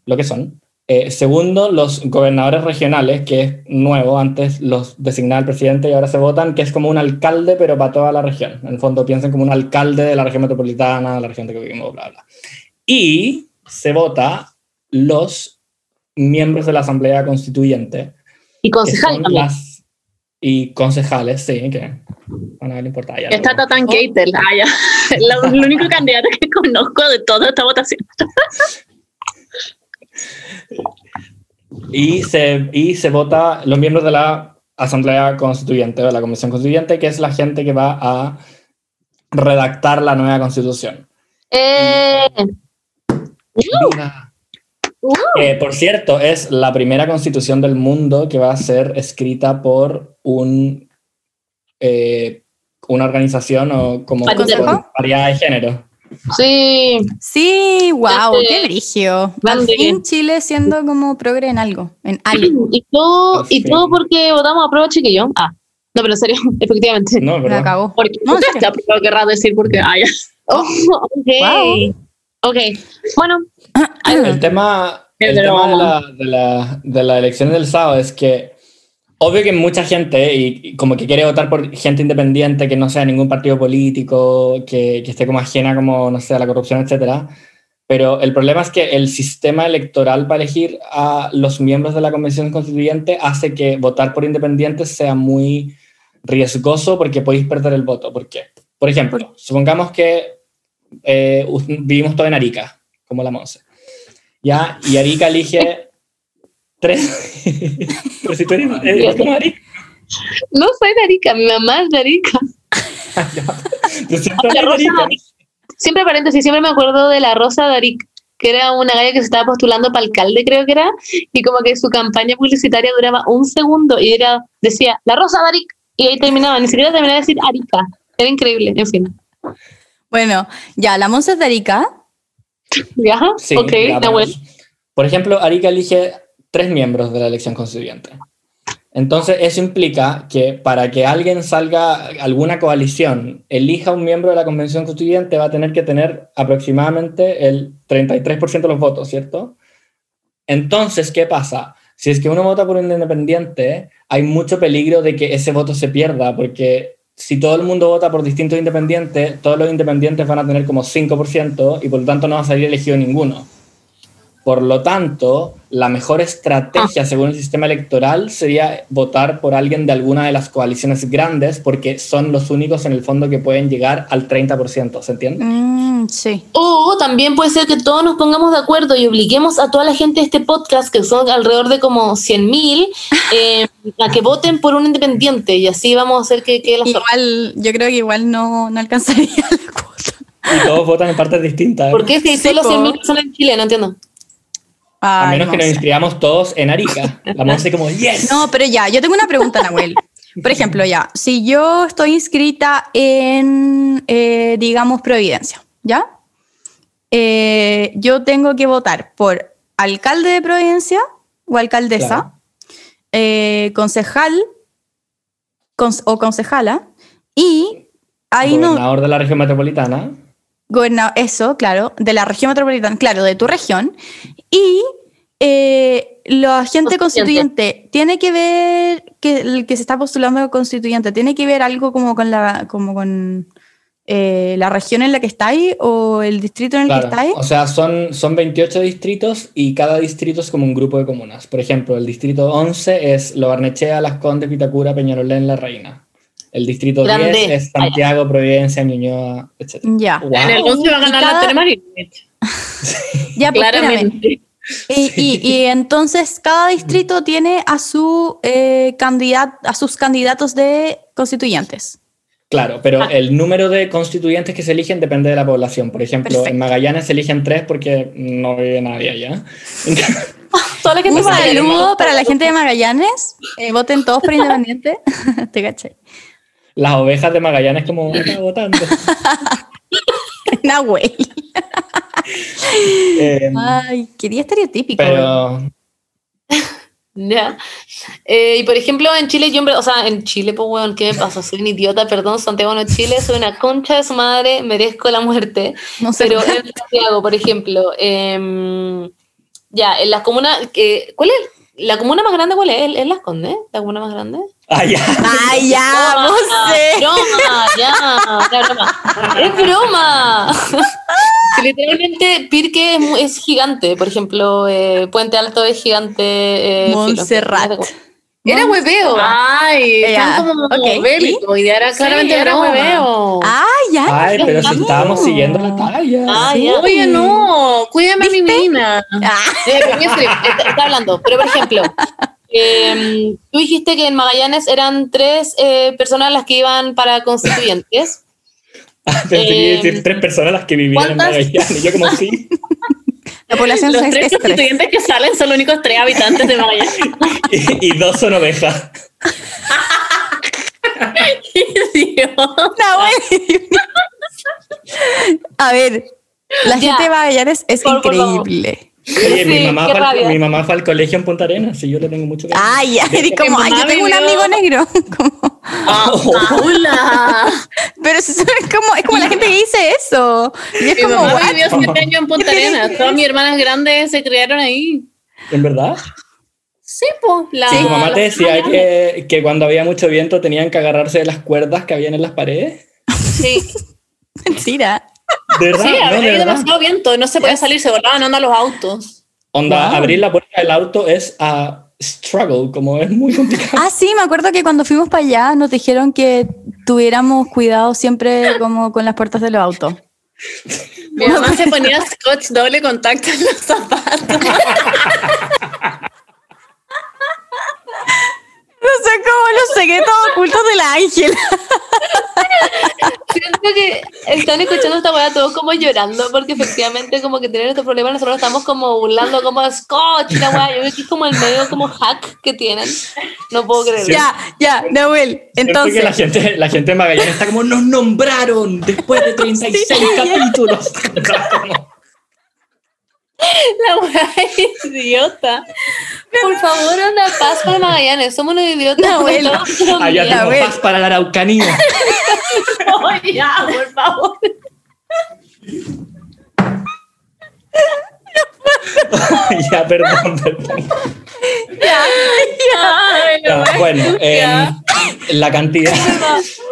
[SPEAKER 3] lo que son. Eh, segundo, los gobernadores regionales, que es nuevo, antes los designaba el presidente y ahora se votan, que es como un alcalde, pero para toda la región. En el fondo piensen como un alcalde de la región metropolitana, de la región de vivimos, bla, bla. Y se vota los miembros de la Asamblea Constituyente,
[SPEAKER 4] Y
[SPEAKER 3] que
[SPEAKER 4] concejal
[SPEAKER 3] son
[SPEAKER 4] también.
[SPEAKER 3] las- y concejales, sí, que van a ver importa. ya
[SPEAKER 4] Está. Tatán Keitel. Ah, ya. <laughs> El único candidato que conozco de toda esta votación. <laughs>
[SPEAKER 3] Y se, y se vota los miembros de la Asamblea Constituyente, de la Comisión Constituyente, que es la gente que va a redactar la nueva constitución.
[SPEAKER 4] Eh.
[SPEAKER 3] Eh, por cierto, es la primera constitución del mundo que va a ser escrita por un, eh, una organización o como variedad de género.
[SPEAKER 4] Sí,
[SPEAKER 1] Sí, wow, qué brigio. Al fin Chile siendo como progre en algo, en algo. <clears throat>
[SPEAKER 4] y todo, y todo porque votamos a prueba chiquillo. Ah, no, pero en serio, <laughs> efectivamente.
[SPEAKER 3] No,
[SPEAKER 1] Me acabó.
[SPEAKER 4] Porque
[SPEAKER 1] No,
[SPEAKER 4] te ha <laughs> querrás decir porque. Ah, ya. <laughs> Oh, ok.
[SPEAKER 1] Wow.
[SPEAKER 4] Ok. Bueno,
[SPEAKER 3] El tema, <clears throat> el
[SPEAKER 4] Pero-
[SPEAKER 3] tema de, la, de, la, de la elección del sábado es que obvio que mucha gente y, y como que quiere votar por gente independiente que no sea ningún partido político, que, que esté como ajena como, no sé, a la corrupción, etcétera. Pero el problema es que el sistema electoral para elegir a los miembros de la Convención Constituyente hace que votar por independientes sea muy riesgoso porque podéis perder el voto. ¿Por qué? Por ejemplo, supongamos que eh, vivimos todos en Arica, como la Monse. ¿Ya? Y Arica elige tres. <laughs> Pero si tú eres, eres como Arica.
[SPEAKER 2] No soy de Arica, mi mamá es de Arica.
[SPEAKER 3] Tú siempre
[SPEAKER 2] La
[SPEAKER 3] eres de
[SPEAKER 2] Rosa
[SPEAKER 3] Arica.
[SPEAKER 2] Siempre paréntesis, siempre me acuerdo de la Rosa de Arica, que era una galla que se estaba postulando para alcalde, creo que era, y como que su campaña publicitaria duraba un segundo y era, decía, la Rosa de Arica, y ahí terminaba, ni siquiera terminaba de decir Arica. Era increíble, en fin.
[SPEAKER 1] Bueno, ya, la Monza es de Arica.
[SPEAKER 2] ¿Ya?
[SPEAKER 3] Sí,
[SPEAKER 2] ok, Nahuel.
[SPEAKER 3] Por ejemplo, Arica elige tres miembros de la elección constituyente. Entonces, eso implica que para que alguien salga, alguna coalición, elija un miembro de la convención constituyente, va a tener que tener aproximadamente el 33% de los votos, ¿cierto? Entonces, ¿qué pasa? Si es que uno vota por un independiente, hay mucho peligro de que ese voto se pierda, porque si todo el mundo vota por distintos independientes, todos los independientes van a tener como 5% y por lo tanto no va a salir elegido ninguno. Por lo tanto, la mejor estrategia según el sistema electoral sería votar por alguien de alguna de las coaliciones grandes porque son los únicos en el fondo que pueden llegar al 30%, ¿se entiende?
[SPEAKER 1] Mm, sí.
[SPEAKER 2] O también puede ser que todos nos pongamos de acuerdo y obliguemos a toda la gente de este podcast, que son alrededor de como 100.000, <laughs> eh, a que voten por un independiente y así vamos a hacer que quede la.
[SPEAKER 1] Igual, yo creo que igual no, no alcanzaría <laughs> la cuota.
[SPEAKER 3] Y todos votan en partes distintas.
[SPEAKER 2] ¿Por qué si
[SPEAKER 1] Sí,
[SPEAKER 2] solo
[SPEAKER 1] po.
[SPEAKER 2] 100.000 personas en Chile? No entiendo.
[SPEAKER 3] A menos
[SPEAKER 1] no
[SPEAKER 3] que nos inscribamos todos en Arica. <laughs> La Monse como, yes.
[SPEAKER 1] No, pero ya, yo tengo una pregunta, Nahuel. Por ejemplo, ya, si yo estoy inscrita en, eh, digamos, Providencia, ¿ya? Eh, yo tengo que votar por alcalde de Providencia o alcaldesa,
[SPEAKER 3] Claro.
[SPEAKER 1] eh, concejal o concejala, y ahí no,
[SPEAKER 3] Gobernador de la región metropolitana.
[SPEAKER 1] Goberna- eso, claro, de la región metropolitana, claro, de tu región. Y eh, la gente constituyente tiene que ver, que el que se está postulando constituyente, tiene que ver algo como con la, como con eh, la región en la que estáis o el distrito en el que
[SPEAKER 3] Claro.
[SPEAKER 1] estáis.
[SPEAKER 3] O sea, son, son 28 distritos y cada distrito es como un grupo de comunas. Por ejemplo, el distrito 11 es Lo Barnechea, Las Condes, Vitacura, Peñalolén, La Reina. El distrito
[SPEAKER 2] Grande.
[SPEAKER 3] 10 es Santiago, Providencia, Ñuñoa, etc.
[SPEAKER 1] Ya,
[SPEAKER 3] Wow.
[SPEAKER 5] En el 11 va a ganar
[SPEAKER 1] cada-
[SPEAKER 5] la Tere Marinovich. <laughs>
[SPEAKER 1] ya, pues.
[SPEAKER 5] Claramente.
[SPEAKER 1] Y, y- y entonces cada distrito tiene a su eh, candidat- a sus candidatos de constituyentes.
[SPEAKER 3] Claro, pero el número de constituyentes que se eligen depende de la población. Por ejemplo,
[SPEAKER 1] Perfecto.
[SPEAKER 3] en Magallanes se eligen tres porque no vive nadie allá. <laughs>
[SPEAKER 2] Toda la gente
[SPEAKER 1] saludo para la gente de Magallanes. Eh, voten todos por <laughs> independiente. Te caché.
[SPEAKER 3] Las ovejas de Magallanes como "Está votando. <laughs>
[SPEAKER 1] Nahuel.
[SPEAKER 3] Eh,
[SPEAKER 1] Ay, quería estereotípico.
[SPEAKER 3] pero
[SPEAKER 2] Ya. Eh, y por ejemplo, en Chile, yo, o sea, en Chile, pues, weón, ¿qué me pasa? Soy un idiota, perdón, Santiago no Chile, soy una concha de su madre, merezco la muerte.
[SPEAKER 1] no sé.
[SPEAKER 2] Pero en Santiago, por ejemplo, em, ya, en las comunas, eh, ¿cuál es? ¿La comuna más grande cuál es? ¿Es Las Condes? ¿La comuna más grande?
[SPEAKER 3] Ah, ya.
[SPEAKER 1] Ay, ya,
[SPEAKER 2] Broma, <laughs>
[SPEAKER 1] no sé.
[SPEAKER 2] broma, ya, ya, broma. Es broma. <laughs> Literalmente Pirque es, mu- es gigante, por ejemplo, eh, Puente Alto es gigante. eh, filo. Era hueveo.
[SPEAKER 5] Ay, están como
[SPEAKER 1] ok,
[SPEAKER 5] bélicos. Y era claramente
[SPEAKER 2] era
[SPEAKER 5] broma.
[SPEAKER 2] hueveo.
[SPEAKER 1] Ay, ya.
[SPEAKER 3] Ay,
[SPEAKER 1] no
[SPEAKER 3] pero si
[SPEAKER 1] sabía.
[SPEAKER 3] estábamos siguiendo la talla.
[SPEAKER 2] Ah,
[SPEAKER 1] Sí.
[SPEAKER 2] ya.
[SPEAKER 5] Oye, no, cuídame a mi mina.
[SPEAKER 1] Ah,
[SPEAKER 2] Eh, está, está hablando. Pero, por ejemplo, em, tú dijiste que en Magallanes eran tres eh, personas las que iban para constituyentes. <laughs>
[SPEAKER 3] Pensé que iba a decir
[SPEAKER 2] Eh,
[SPEAKER 3] tres personas las que vivían en. Magallanes. Yo como sí. <laughs>
[SPEAKER 1] la población
[SPEAKER 5] Los
[SPEAKER 1] es,
[SPEAKER 5] tres
[SPEAKER 1] es tres.
[SPEAKER 5] constituyentes que salen son los únicos tres habitantes de Magallanes. <laughs>
[SPEAKER 3] Y, y dos son ovejas. <laughs>
[SPEAKER 1] Nahuel. A ver, la
[SPEAKER 2] Ya.
[SPEAKER 1] gente de Magallanes es
[SPEAKER 2] Por- por favor.
[SPEAKER 1] increíble.
[SPEAKER 3] Oye, mi, mamá fue mi mamá fue al colegio en Punta Arenas y yo le tengo mucho cariño.
[SPEAKER 1] Ay, ya, y como, ay, yo tengo un amigo negro. <laughs> Como-
[SPEAKER 5] Ah, <laughs> Paula.
[SPEAKER 1] pero si eso es como, es como la gente que dice eso. Y es
[SPEAKER 5] Mi
[SPEAKER 1] como,
[SPEAKER 5] mamá vivió siete años en Punta Arenas. Todas mis hermanas grandes se criaron ahí.
[SPEAKER 3] ¿En verdad?
[SPEAKER 5] Sí, pues. La,
[SPEAKER 3] Sí, tu mamá te decía que, que cuando había mucho viento tenían que agarrarse de las cuerdas que habían en las paredes.
[SPEAKER 5] Sí, <laughs>
[SPEAKER 1] mentira.
[SPEAKER 3] ¿De verdad?
[SPEAKER 5] sí
[SPEAKER 3] no,
[SPEAKER 5] había
[SPEAKER 3] de verdad.
[SPEAKER 5] demasiado viento. No se podía salir, se volaban onda los autos.
[SPEAKER 3] Onda,
[SPEAKER 1] Wow.
[SPEAKER 3] abrir la puerta del auto es a struggle, como es muy complicado.
[SPEAKER 1] Ah, sí, me acuerdo que cuando fuimos para allá nos dijeron que tuviéramos cuidado siempre como con las puertas de los autos.
[SPEAKER 5] Mi mamá se ponía scotch doble contacto en los zapatos. <laughs>
[SPEAKER 1] No sé cómo los secretos ocultos de la Ángel.
[SPEAKER 2] Siento que están escuchando esta weá todos como llorando porque efectivamente como que tienen estos problemas nosotros estamos como burlando como scotch la weá. Yo creo que es como el medio como hack que tienen. No puedo creerlo.
[SPEAKER 1] Ya, ya, Nahuel.
[SPEAKER 3] Siento que la
[SPEAKER 1] Entonces,
[SPEAKER 3] gente, la gente de Magallanes está como, nos nombraron después de <laughs> 36 capítulos. <laughs> <laughs>
[SPEAKER 2] La weá es idiota. Por favor, una paz para Magallanes. Somos unos idiotas.
[SPEAKER 1] No,
[SPEAKER 2] somos
[SPEAKER 3] Allá tengo
[SPEAKER 1] ver.
[SPEAKER 3] paz para la Araucanía. <laughs>
[SPEAKER 2] Oh, ya, por favor. <laughs>
[SPEAKER 3] ya, perdón, perdón.
[SPEAKER 5] Ay,
[SPEAKER 3] Ya, bueno, em, la cantidad.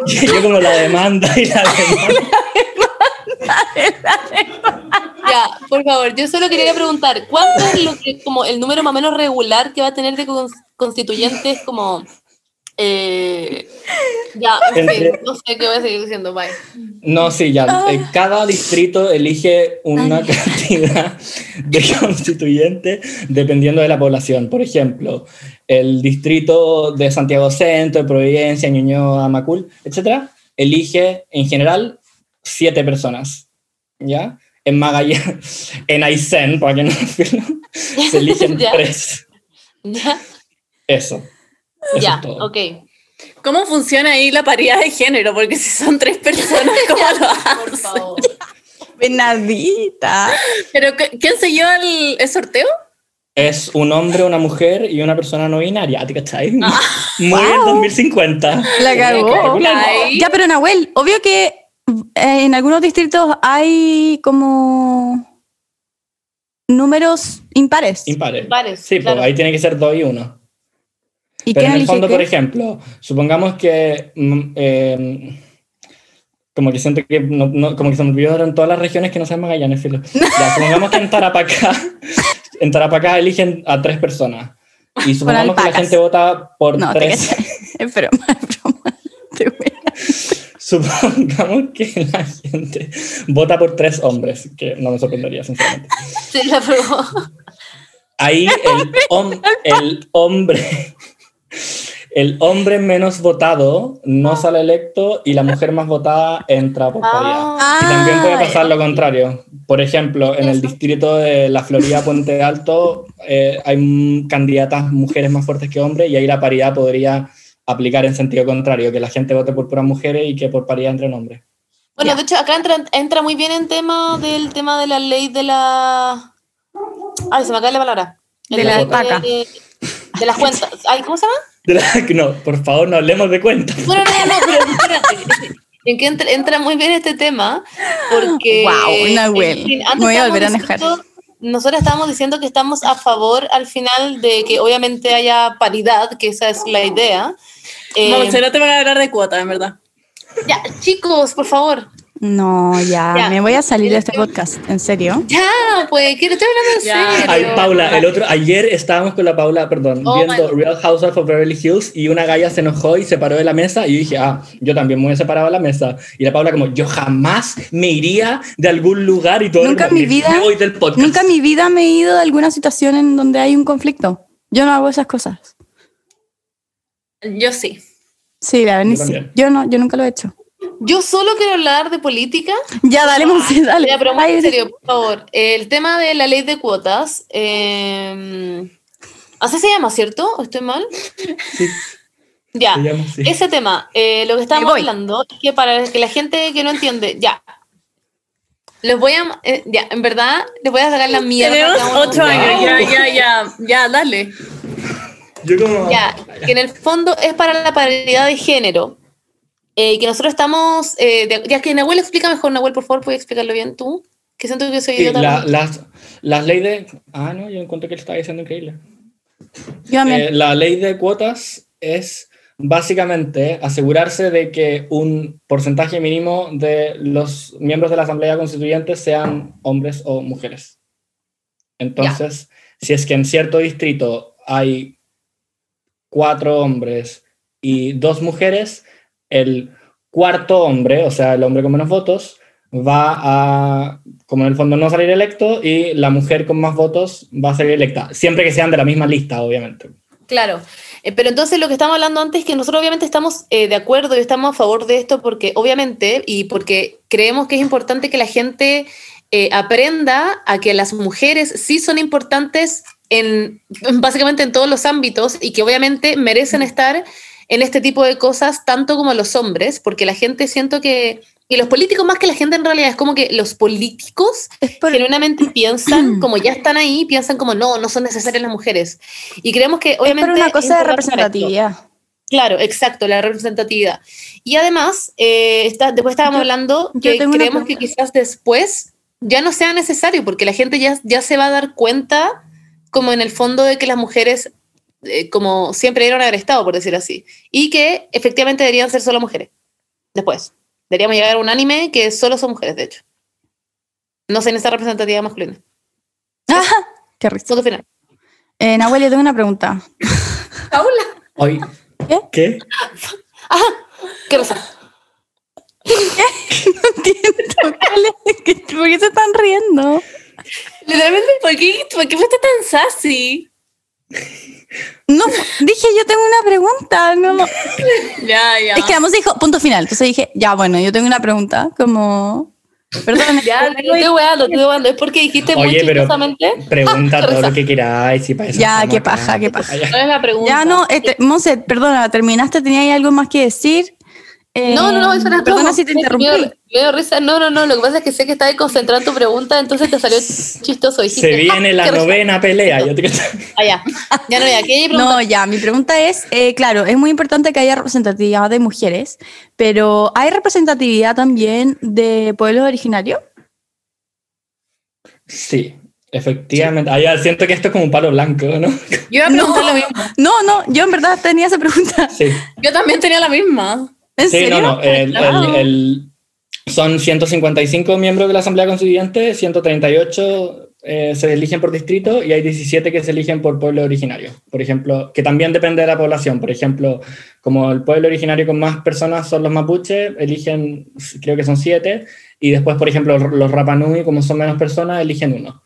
[SPEAKER 3] Yo como la demanda y la demanda. <laughs>
[SPEAKER 2] Ya, por favor, yo solo quería preguntar, ¿cuánto es lo que, como el número más o menos regular que va a tener de cons- constituyentes como... eh, ya, en fin,
[SPEAKER 3] Entre-
[SPEAKER 2] no sé qué voy a seguir diciendo, bye.
[SPEAKER 3] No, sí, ya. eh, Cada distrito elige una cantidad de constituyentes dependiendo de la población. Por ejemplo, el distrito de Santiago Centro, de Providencia, Ñuñoa, Macul, etcétera, elige en general siete personas. ¿Ya? En Magallanes, <laughs> en Aysén, para que no <laughs> se eligen <laughs>
[SPEAKER 2] Ya.
[SPEAKER 3] tres.
[SPEAKER 2] Ya,
[SPEAKER 3] Eso. Eso
[SPEAKER 2] ya,
[SPEAKER 3] es todo.
[SPEAKER 2] ok.
[SPEAKER 5] ¿Cómo funciona ahí la paridad de género? Porque si son tres personas, ¿cómo lo
[SPEAKER 2] Por
[SPEAKER 5] hacen?
[SPEAKER 2] favor.
[SPEAKER 1] Venadita.
[SPEAKER 5] ¿Pero qué- quién se lleva el, el sorteo?
[SPEAKER 3] Es un hombre, una mujer y una persona no binaria, ¿te cachai?
[SPEAKER 2] Ah.
[SPEAKER 3] Muy bien, 2050.
[SPEAKER 1] La cagó. Ya, pero Nahuel, obvio que en algunos distritos hay como números impares.
[SPEAKER 3] Impares.
[SPEAKER 2] Impares,
[SPEAKER 3] Sí,
[SPEAKER 2] claro.
[SPEAKER 3] pues ahí tiene que ser dos y uno.
[SPEAKER 1] ¿Y
[SPEAKER 3] Pero
[SPEAKER 1] quién
[SPEAKER 3] en el fondo,
[SPEAKER 1] qué?
[SPEAKER 3] por ejemplo, supongamos que mm, eh, como que siento que no, no- como que se me olvidaron todas las regiones que no sean Magallanes, filo. Ya, <laughs> supongamos que en Tarapacá, en Tarapacá eligen a tres personas. Y supongamos que la gente vota por
[SPEAKER 1] No,
[SPEAKER 3] tres. <laughs>
[SPEAKER 1] Es broma, es broma. <laughs> Te.
[SPEAKER 3] Supongamos que la gente vota por tres hombres, que no me sorprendería, sinceramente.
[SPEAKER 2] Sí, la probó.
[SPEAKER 3] Ahí <laughs> el, hom- el hombre, el hombre menos votado no sale electo y la mujer más votada entra por paridad.
[SPEAKER 2] Ah,
[SPEAKER 3] Y también puede
[SPEAKER 1] Ah,
[SPEAKER 3] pasar lo contrario. Por ejemplo, en el distrito de la Florida Puente Alto eh, hay candidatas mujeres más fuertes que hombres y ahí la paridad podría aplicar en sentido contrario, que la gente vote por puras mujeres y que por paridad entre hombres.
[SPEAKER 2] Bueno, de hecho, acá entra, entra muy bien en tema del tema de la ley de la... Ay, se me cae la palabra.
[SPEAKER 1] De
[SPEAKER 2] El-
[SPEAKER 1] la
[SPEAKER 2] de-
[SPEAKER 1] alpaca.
[SPEAKER 2] De, de las cuentas. Ay, ¿cómo se llama?
[SPEAKER 3] De la- no, por favor, no hablemos de cuentas.
[SPEAKER 2] Bueno, no, no, pero espérate. En que entra, entra muy bien este tema, porque...
[SPEAKER 1] Guau, Nahuel. Me voy a volver a enojar.
[SPEAKER 2] Nosotros estábamos diciendo que estamos a favor al final de que obviamente haya paridad, que esa es la idea. Eh,
[SPEAKER 5] Vamos, no te van a hablar de cuotas, en verdad.
[SPEAKER 2] ya, chicos, por favor.
[SPEAKER 1] No, ya,
[SPEAKER 2] Ya.
[SPEAKER 1] me voy a salir de este podcast, ¿en serio?
[SPEAKER 2] Ya, pues, que estoy hablando en serio.
[SPEAKER 3] Ay, Paula, el otro, ayer estábamos con la Paula, perdón,
[SPEAKER 2] Oh,
[SPEAKER 3] viendo
[SPEAKER 2] my-
[SPEAKER 3] Real Housewives of Beverly Hills y una galla se enojó y se paró de la mesa y yo dije, ah, yo también me voy a separar de la mesa. Y la Paula como, yo jamás me iría de algún lugar y todo
[SPEAKER 1] Nunca
[SPEAKER 3] el
[SPEAKER 1] en mi vida-
[SPEAKER 3] me voy del podcast.
[SPEAKER 1] Nunca en mi vida me he ido de alguna situación en donde hay un conflicto. Yo no hago esas cosas.
[SPEAKER 5] Yo sí.
[SPEAKER 1] Sí, la verdad,
[SPEAKER 3] Yo
[SPEAKER 1] sí. Yo no, yo nunca lo he hecho.
[SPEAKER 2] Yo solo quiero hablar de política.
[SPEAKER 1] Ya, dale, Monse, dale.
[SPEAKER 2] Ya, pero muy
[SPEAKER 1] Ay,
[SPEAKER 2] en serio, por favor. El tema de la ley de cuotas. eh, así se llama, ¿cierto? ¿O ¿Estoy mal?
[SPEAKER 3] Sí,
[SPEAKER 2] Ya.
[SPEAKER 3] llama.
[SPEAKER 2] Ese tema, eh, lo que estábamos hablando, es que para que la gente que no entiende, ya. Les voy a, eh, ya, en verdad, les voy a sacar la mierda.
[SPEAKER 5] Tenemos ocho años, ya, ya, ya, ya, dale.
[SPEAKER 3] Yo como...
[SPEAKER 2] Ya, que en el fondo es para la paridad de género. Eh, que nosotros estamos, eh, de- ya que Nahuel explica mejor, Nahuel, por favor, puedes explicarlo bien tú, que siento que soy
[SPEAKER 3] Sí,
[SPEAKER 2] idiota.
[SPEAKER 3] la- las, las leyes de... Ah, no, yo encuentro que lo estaba diciendo increíble.
[SPEAKER 1] Yo.
[SPEAKER 3] Eh, la ley de cuotas es básicamente asegurarse de que un porcentaje mínimo de los miembros de la Asamblea Constituyente sean hombres o mujeres. Entonces, si es que en cierto distrito hay cuatro hombres y dos mujeres, el cuarto hombre, o sea, el hombre con menos votos, va a, como en el fondo, no salir electo y la mujer con más votos va a salir electa, siempre que sean de la misma lista, obviamente.
[SPEAKER 2] Claro. Eh, pero entonces lo que estamos hablando antes es que nosotros obviamente estamos eh, de acuerdo y estamos a favor de esto porque obviamente y porque creemos que es importante que la gente eh, aprenda a que las mujeres sí son importantes en básicamente en todos los ámbitos y que obviamente merecen estar en este tipo de cosas tanto como los hombres, porque la gente siento que y los políticos más que la gente en realidad es como que los políticos genuinamente <clears throat> piensan como ya están ahí, piensan como no, no son necesarias las mujeres. Y creemos que obviamente...
[SPEAKER 1] Es por una cosa de representatividad.
[SPEAKER 2] Claro, exacto, la representatividad. Y además, eh, está, después estábamos hablando que creemos que quizás después ya no sea necesario, porque la gente ya, ya se va a dar cuenta, como en el fondo, de que las mujeres, eh, como siempre, eran agrestados, por decir así, y que efectivamente deberían ser solo mujeres. Después. Deberíamos llegar a un anime que solo son mujeres, de hecho. No sé en esa representatividad masculina. <laughs>
[SPEAKER 1] ¡Ah! ¡Qué risa!
[SPEAKER 2] Punto final.
[SPEAKER 1] Eh, Nahuel, yo tengo una pregunta. <laughs>
[SPEAKER 2] Paula.
[SPEAKER 3] Hoy,
[SPEAKER 1] ¿Qué?
[SPEAKER 3] ¿Qué?
[SPEAKER 2] Ajá. <laughs> ¿Qué pasa?
[SPEAKER 1] No entiendo. ¿Cuál es? ¿Qué- ¿Por qué se están riendo?
[SPEAKER 2] Literalmente, ¿por qué, ¿por qué fuiste tan sassy?
[SPEAKER 1] No, dije yo tengo una pregunta. No. <laughs>
[SPEAKER 2] Ya, ya.
[SPEAKER 1] Es que música dijo punto final. Entonces dije, ya, bueno, yo tengo una pregunta. Como. Perdón.
[SPEAKER 2] Ya, te estoy weando, te estoy weando. Es porque dijiste muy
[SPEAKER 3] Oye, pero
[SPEAKER 2] chistosamente.
[SPEAKER 3] pregunta <laughs> todo lo que queráis. y para eso
[SPEAKER 1] Ya, qué
[SPEAKER 3] acá.
[SPEAKER 1] paja, qué paja.
[SPEAKER 3] Ya.
[SPEAKER 2] ¿Cuál es la pregunta?
[SPEAKER 1] Ya no, este, Monse, perdona, terminaste, tenía ahí algo más que decir. Eh,
[SPEAKER 2] No, no, no, eso era
[SPEAKER 1] Perdona
[SPEAKER 2] todo.
[SPEAKER 1] si te
[SPEAKER 2] Me
[SPEAKER 1] interrumpí.
[SPEAKER 2] dio- me dio risa. No, no, no. Lo que pasa es que sé que estabas concentrado en tu pregunta, entonces te salió chistoso. Dijiste,
[SPEAKER 3] Se viene
[SPEAKER 2] "Ah,
[SPEAKER 3] la
[SPEAKER 2] qué risa".
[SPEAKER 3] novena pelea. Yo te... <laughs>
[SPEAKER 2] Ah, ya. Ya no, ya. ¿Qué?
[SPEAKER 1] No, ya, mi pregunta es, eh, claro, es muy importante que haya representatividad de mujeres, pero ¿hay representatividad también de pueblos originarios?
[SPEAKER 3] Sí, efectivamente. Ah, ya, siento que esto es como un palo blanco, ¿no?
[SPEAKER 2] Yo iba a preguntar lo mismo.
[SPEAKER 1] No, no, yo en verdad tenía esa pregunta.
[SPEAKER 3] Sí.
[SPEAKER 2] Yo también tenía la misma.
[SPEAKER 1] ¿En
[SPEAKER 3] Sí,
[SPEAKER 1] serio?
[SPEAKER 3] no, no. el-
[SPEAKER 2] Claro.
[SPEAKER 3] el- el- son 155 miembros de la Asamblea Constituyente, 138 eh, se eligen por distrito y hay 17 que se eligen por pueblo originario. Por ejemplo, que también depende de la población. Por ejemplo, como el pueblo originario con más personas son los mapuches, eligen, creo que son 7, y después, por ejemplo, los Rapanui, como son menos personas, eligen uno.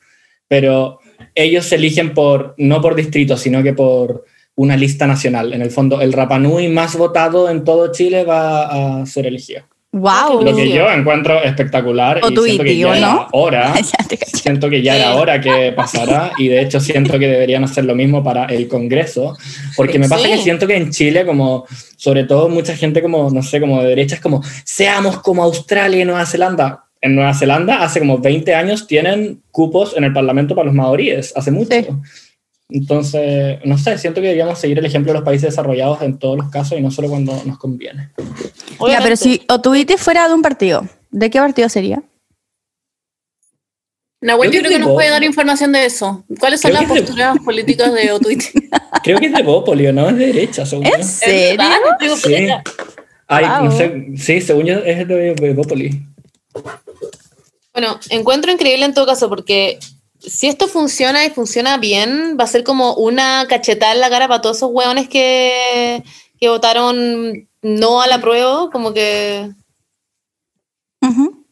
[SPEAKER 3] Pero ellos se eligen por, no por distrito, sino que por una lista nacional. En el fondo, el Rapanui más votado en todo Chile va a ser elegido.
[SPEAKER 1] Wow.
[SPEAKER 3] Lo que yo encuentro espectacular
[SPEAKER 1] O
[SPEAKER 3] y
[SPEAKER 1] tu
[SPEAKER 3] siento que
[SPEAKER 1] tío,
[SPEAKER 3] ya
[SPEAKER 1] ¿no?
[SPEAKER 3] era hora, <laughs> siento que ya era hora que pasara y de hecho siento que deberían hacer lo mismo para el Congreso, porque me pasa
[SPEAKER 2] Sí.
[SPEAKER 3] que siento que en Chile, como sobre todo mucha gente como, no sé, como de derecha, es como, seamos como Australia y Nueva Zelanda. En Nueva Zelanda hace como 20 años tienen cupos en el Parlamento para los maoríes, hace mucho.
[SPEAKER 1] Sí.
[SPEAKER 3] Entonces, no sé, siento que deberíamos seguir el ejemplo de los países desarrollados en todos los casos y no solo cuando nos conviene.
[SPEAKER 2] Obviamente.
[SPEAKER 1] pero si Otuite fuera de un partido, ¿de qué partido sería?
[SPEAKER 2] Nahuel,
[SPEAKER 3] Creo
[SPEAKER 2] yo
[SPEAKER 3] que
[SPEAKER 2] creo que nos
[SPEAKER 3] de
[SPEAKER 2] puede dar información de eso. ¿Cuáles son
[SPEAKER 3] Creo
[SPEAKER 2] las
[SPEAKER 3] de-
[SPEAKER 2] posturas políticas de <laughs> Otuite?
[SPEAKER 3] Creo que es de Bópoli, ¿o ¿no? Es de derecha, según yo.
[SPEAKER 1] ¿En serio?
[SPEAKER 2] ¿Verdad? Digo,
[SPEAKER 3] Sí. Ay, no
[SPEAKER 1] Wow.
[SPEAKER 3] sé, sí, según yo es de de Bópoli.
[SPEAKER 2] Bueno, encuentro increíble en todo caso porque si esto funciona y funciona bien, va a ser como una cachetada en la cara para todos esos hueones que, que votaron no a la prueba, como que, no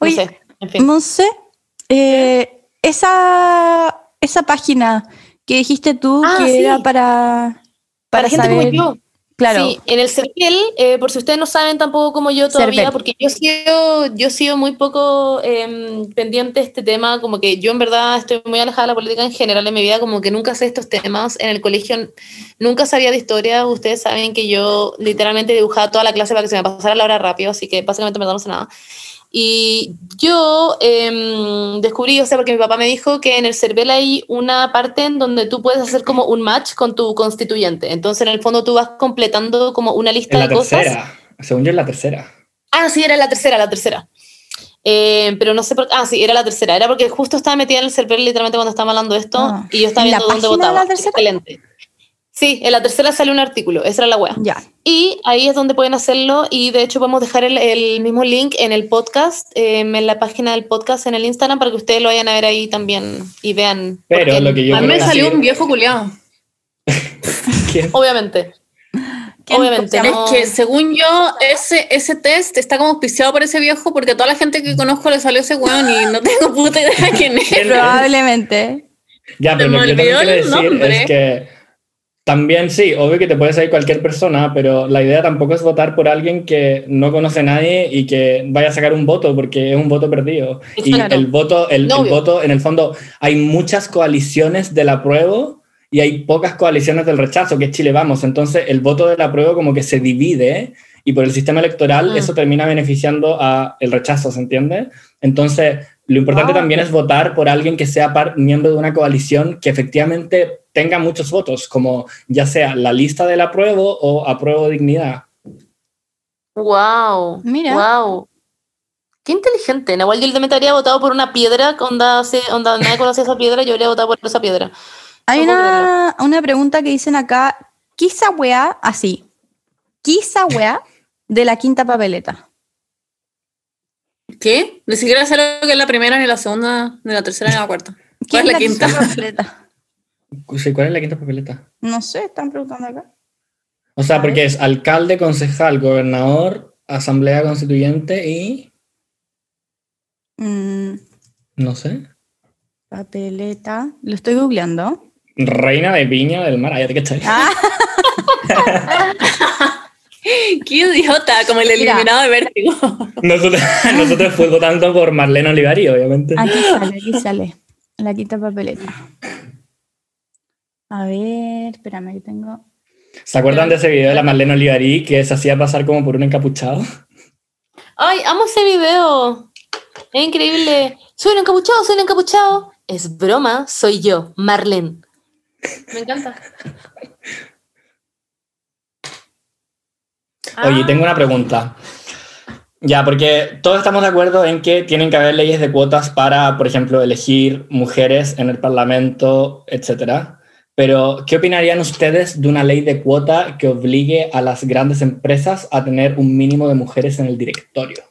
[SPEAKER 1] Oye,
[SPEAKER 2] sé, en fin.
[SPEAKER 1] Monse, eh, esa, esa página que dijiste tú
[SPEAKER 2] Ah,
[SPEAKER 1] que
[SPEAKER 2] sí.
[SPEAKER 1] era para,
[SPEAKER 2] Para
[SPEAKER 1] para
[SPEAKER 2] gente
[SPEAKER 1] saber,
[SPEAKER 2] como yo.
[SPEAKER 1] Claro,
[SPEAKER 2] Sí, en el CERVEL, eh, por si ustedes no saben tampoco como yo todavía,
[SPEAKER 1] CERVEL.
[SPEAKER 2] porque yo he sido, yo sido muy poco em, pendiente de este tema, como que yo en verdad estoy muy alejada de la política en general en mi vida, como que nunca sé estos temas. En el colegio nunca sabía de historia, ustedes saben que yo literalmente dibujaba toda la clase para que se me pasara la hora rápido, así que básicamente me no sé nada. Y yo em, descubrí, o sea, porque mi papá me dijo que en el CERVEL hay una parte en donde tú puedes hacer como un match con tu constituyente. Entonces, en el fondo, tú vas completando como una lista
[SPEAKER 3] En la
[SPEAKER 2] de cosas.
[SPEAKER 3] tercera. Según yo es la tercera.
[SPEAKER 2] Ah, sí, era la tercera, la tercera. Eh, pero no sé por qué. Ah, sí, era la tercera. Era porque justo estaba metida en el CERVEL literalmente cuando estábamos hablando de esto
[SPEAKER 1] Ah.
[SPEAKER 2] y yo estaba
[SPEAKER 1] ¿En la
[SPEAKER 2] viendo dónde
[SPEAKER 1] de
[SPEAKER 2] votaba.
[SPEAKER 1] la tercera?
[SPEAKER 2] Excelente. Sí, en la tercera sale un artículo, esa era la wea.
[SPEAKER 1] ya.
[SPEAKER 2] Y ahí es donde pueden hacerlo y de hecho podemos dejar el, el mismo link en el podcast, eh, en la página del podcast en el Instagram para que ustedes lo vayan a ver ahí también y vean.
[SPEAKER 3] Pero lo que yo
[SPEAKER 2] a mí me salió un viejo culiado. <laughs>
[SPEAKER 3] ¿Quién?
[SPEAKER 2] Obviamente.
[SPEAKER 1] ¿Quién?
[SPEAKER 2] Obviamente.
[SPEAKER 5] Es que según yo, ese, ese test está como auspiciado por ese viejo porque a toda la gente que conozco le salió ese weón y no tengo puta idea <laughs> quién es.
[SPEAKER 1] Probablemente.
[SPEAKER 3] Ya, pero
[SPEAKER 5] Se
[SPEAKER 3] lo
[SPEAKER 5] me
[SPEAKER 3] que yo también
[SPEAKER 5] olvidó
[SPEAKER 3] quiero
[SPEAKER 5] el
[SPEAKER 3] decir
[SPEAKER 5] nombre.
[SPEAKER 3] es que también sí, obvio que te puede salir cualquier persona, pero la idea tampoco es votar por alguien que no conoce a nadie y que vaya a sacar un voto, porque es un voto perdido. Y
[SPEAKER 2] Claro.
[SPEAKER 3] el voto, el, el
[SPEAKER 2] Obvio.
[SPEAKER 3] voto, en el fondo, hay muchas coaliciones del apruebo y hay pocas coaliciones del rechazo, que es Chile Vamos. Entonces, el voto del apruebo como que se divide y por el sistema electoral
[SPEAKER 2] Mm.
[SPEAKER 3] eso termina beneficiando a el rechazo, ¿se entiende? Entonces, lo importante
[SPEAKER 2] Ah,
[SPEAKER 3] también es votar por alguien que sea par- miembro de una coalición que efectivamente tenga muchos votos, como ya sea la lista del apruebo o apruebo dignidad.
[SPEAKER 2] Wow.
[SPEAKER 1] Mira.
[SPEAKER 2] Wow. Qué inteligente. Nahual, yo también te habría votado por una piedra, onda, onda nadie conocía esa piedra, yo habría votado por esa piedra.
[SPEAKER 1] Hay
[SPEAKER 2] No
[SPEAKER 1] una, una pregunta que dicen acá, ¿qué esa weá así? ¿Qué esa weá de la quinta papeleta?
[SPEAKER 5] ¿Qué? Ni siquiera sé lo que es la primera, ni la segunda, ni la tercera, ni la cuarta.
[SPEAKER 1] ¿Qué <laughs>
[SPEAKER 5] ¿Cuál es la quinta?
[SPEAKER 1] papeleta?
[SPEAKER 3] ¿Cuál es la quinta papeleta?
[SPEAKER 1] No sé, están preguntando acá.
[SPEAKER 3] O sea, porque es alcalde, concejal, gobernador, asamblea constituyente y...
[SPEAKER 1] Mm,
[SPEAKER 3] no sé.
[SPEAKER 1] papeleta. Lo estoy googleando.
[SPEAKER 3] Reina de Viña del Mar. Ay, ¿te cachai?
[SPEAKER 1] Ah, <laughs> <laughs>
[SPEAKER 5] ¡Qué idiota! Como el
[SPEAKER 1] Mira.
[SPEAKER 5] eliminado de vértigo.
[SPEAKER 3] Nosotros, <laughs> nosotros fue votando por Marlene Olivari, obviamente.
[SPEAKER 1] aquí sale, aquí sale. La quinta papeleta. A ver, espérame que tengo.
[SPEAKER 3] ¿Se acuerdan de ese video de la Marlene Olivari que se hacía pasar como por un encapuchado?
[SPEAKER 2] Ay, amo ese video. Es increíble. Soy el encapuchado, soy el encapuchado. Es broma, soy yo, Marlene. Me encanta.
[SPEAKER 3] Oye,
[SPEAKER 2] Ah.
[SPEAKER 3] tengo una pregunta. Ya, porque todos estamos de acuerdo en que tienen que haber leyes de cuotas para, por ejemplo, elegir mujeres en el Parlamento, etcétera. Pero, ¿qué opinarían ustedes de una ley de cuota que obligue a las grandes empresas a tener un mínimo de mujeres en el directorio?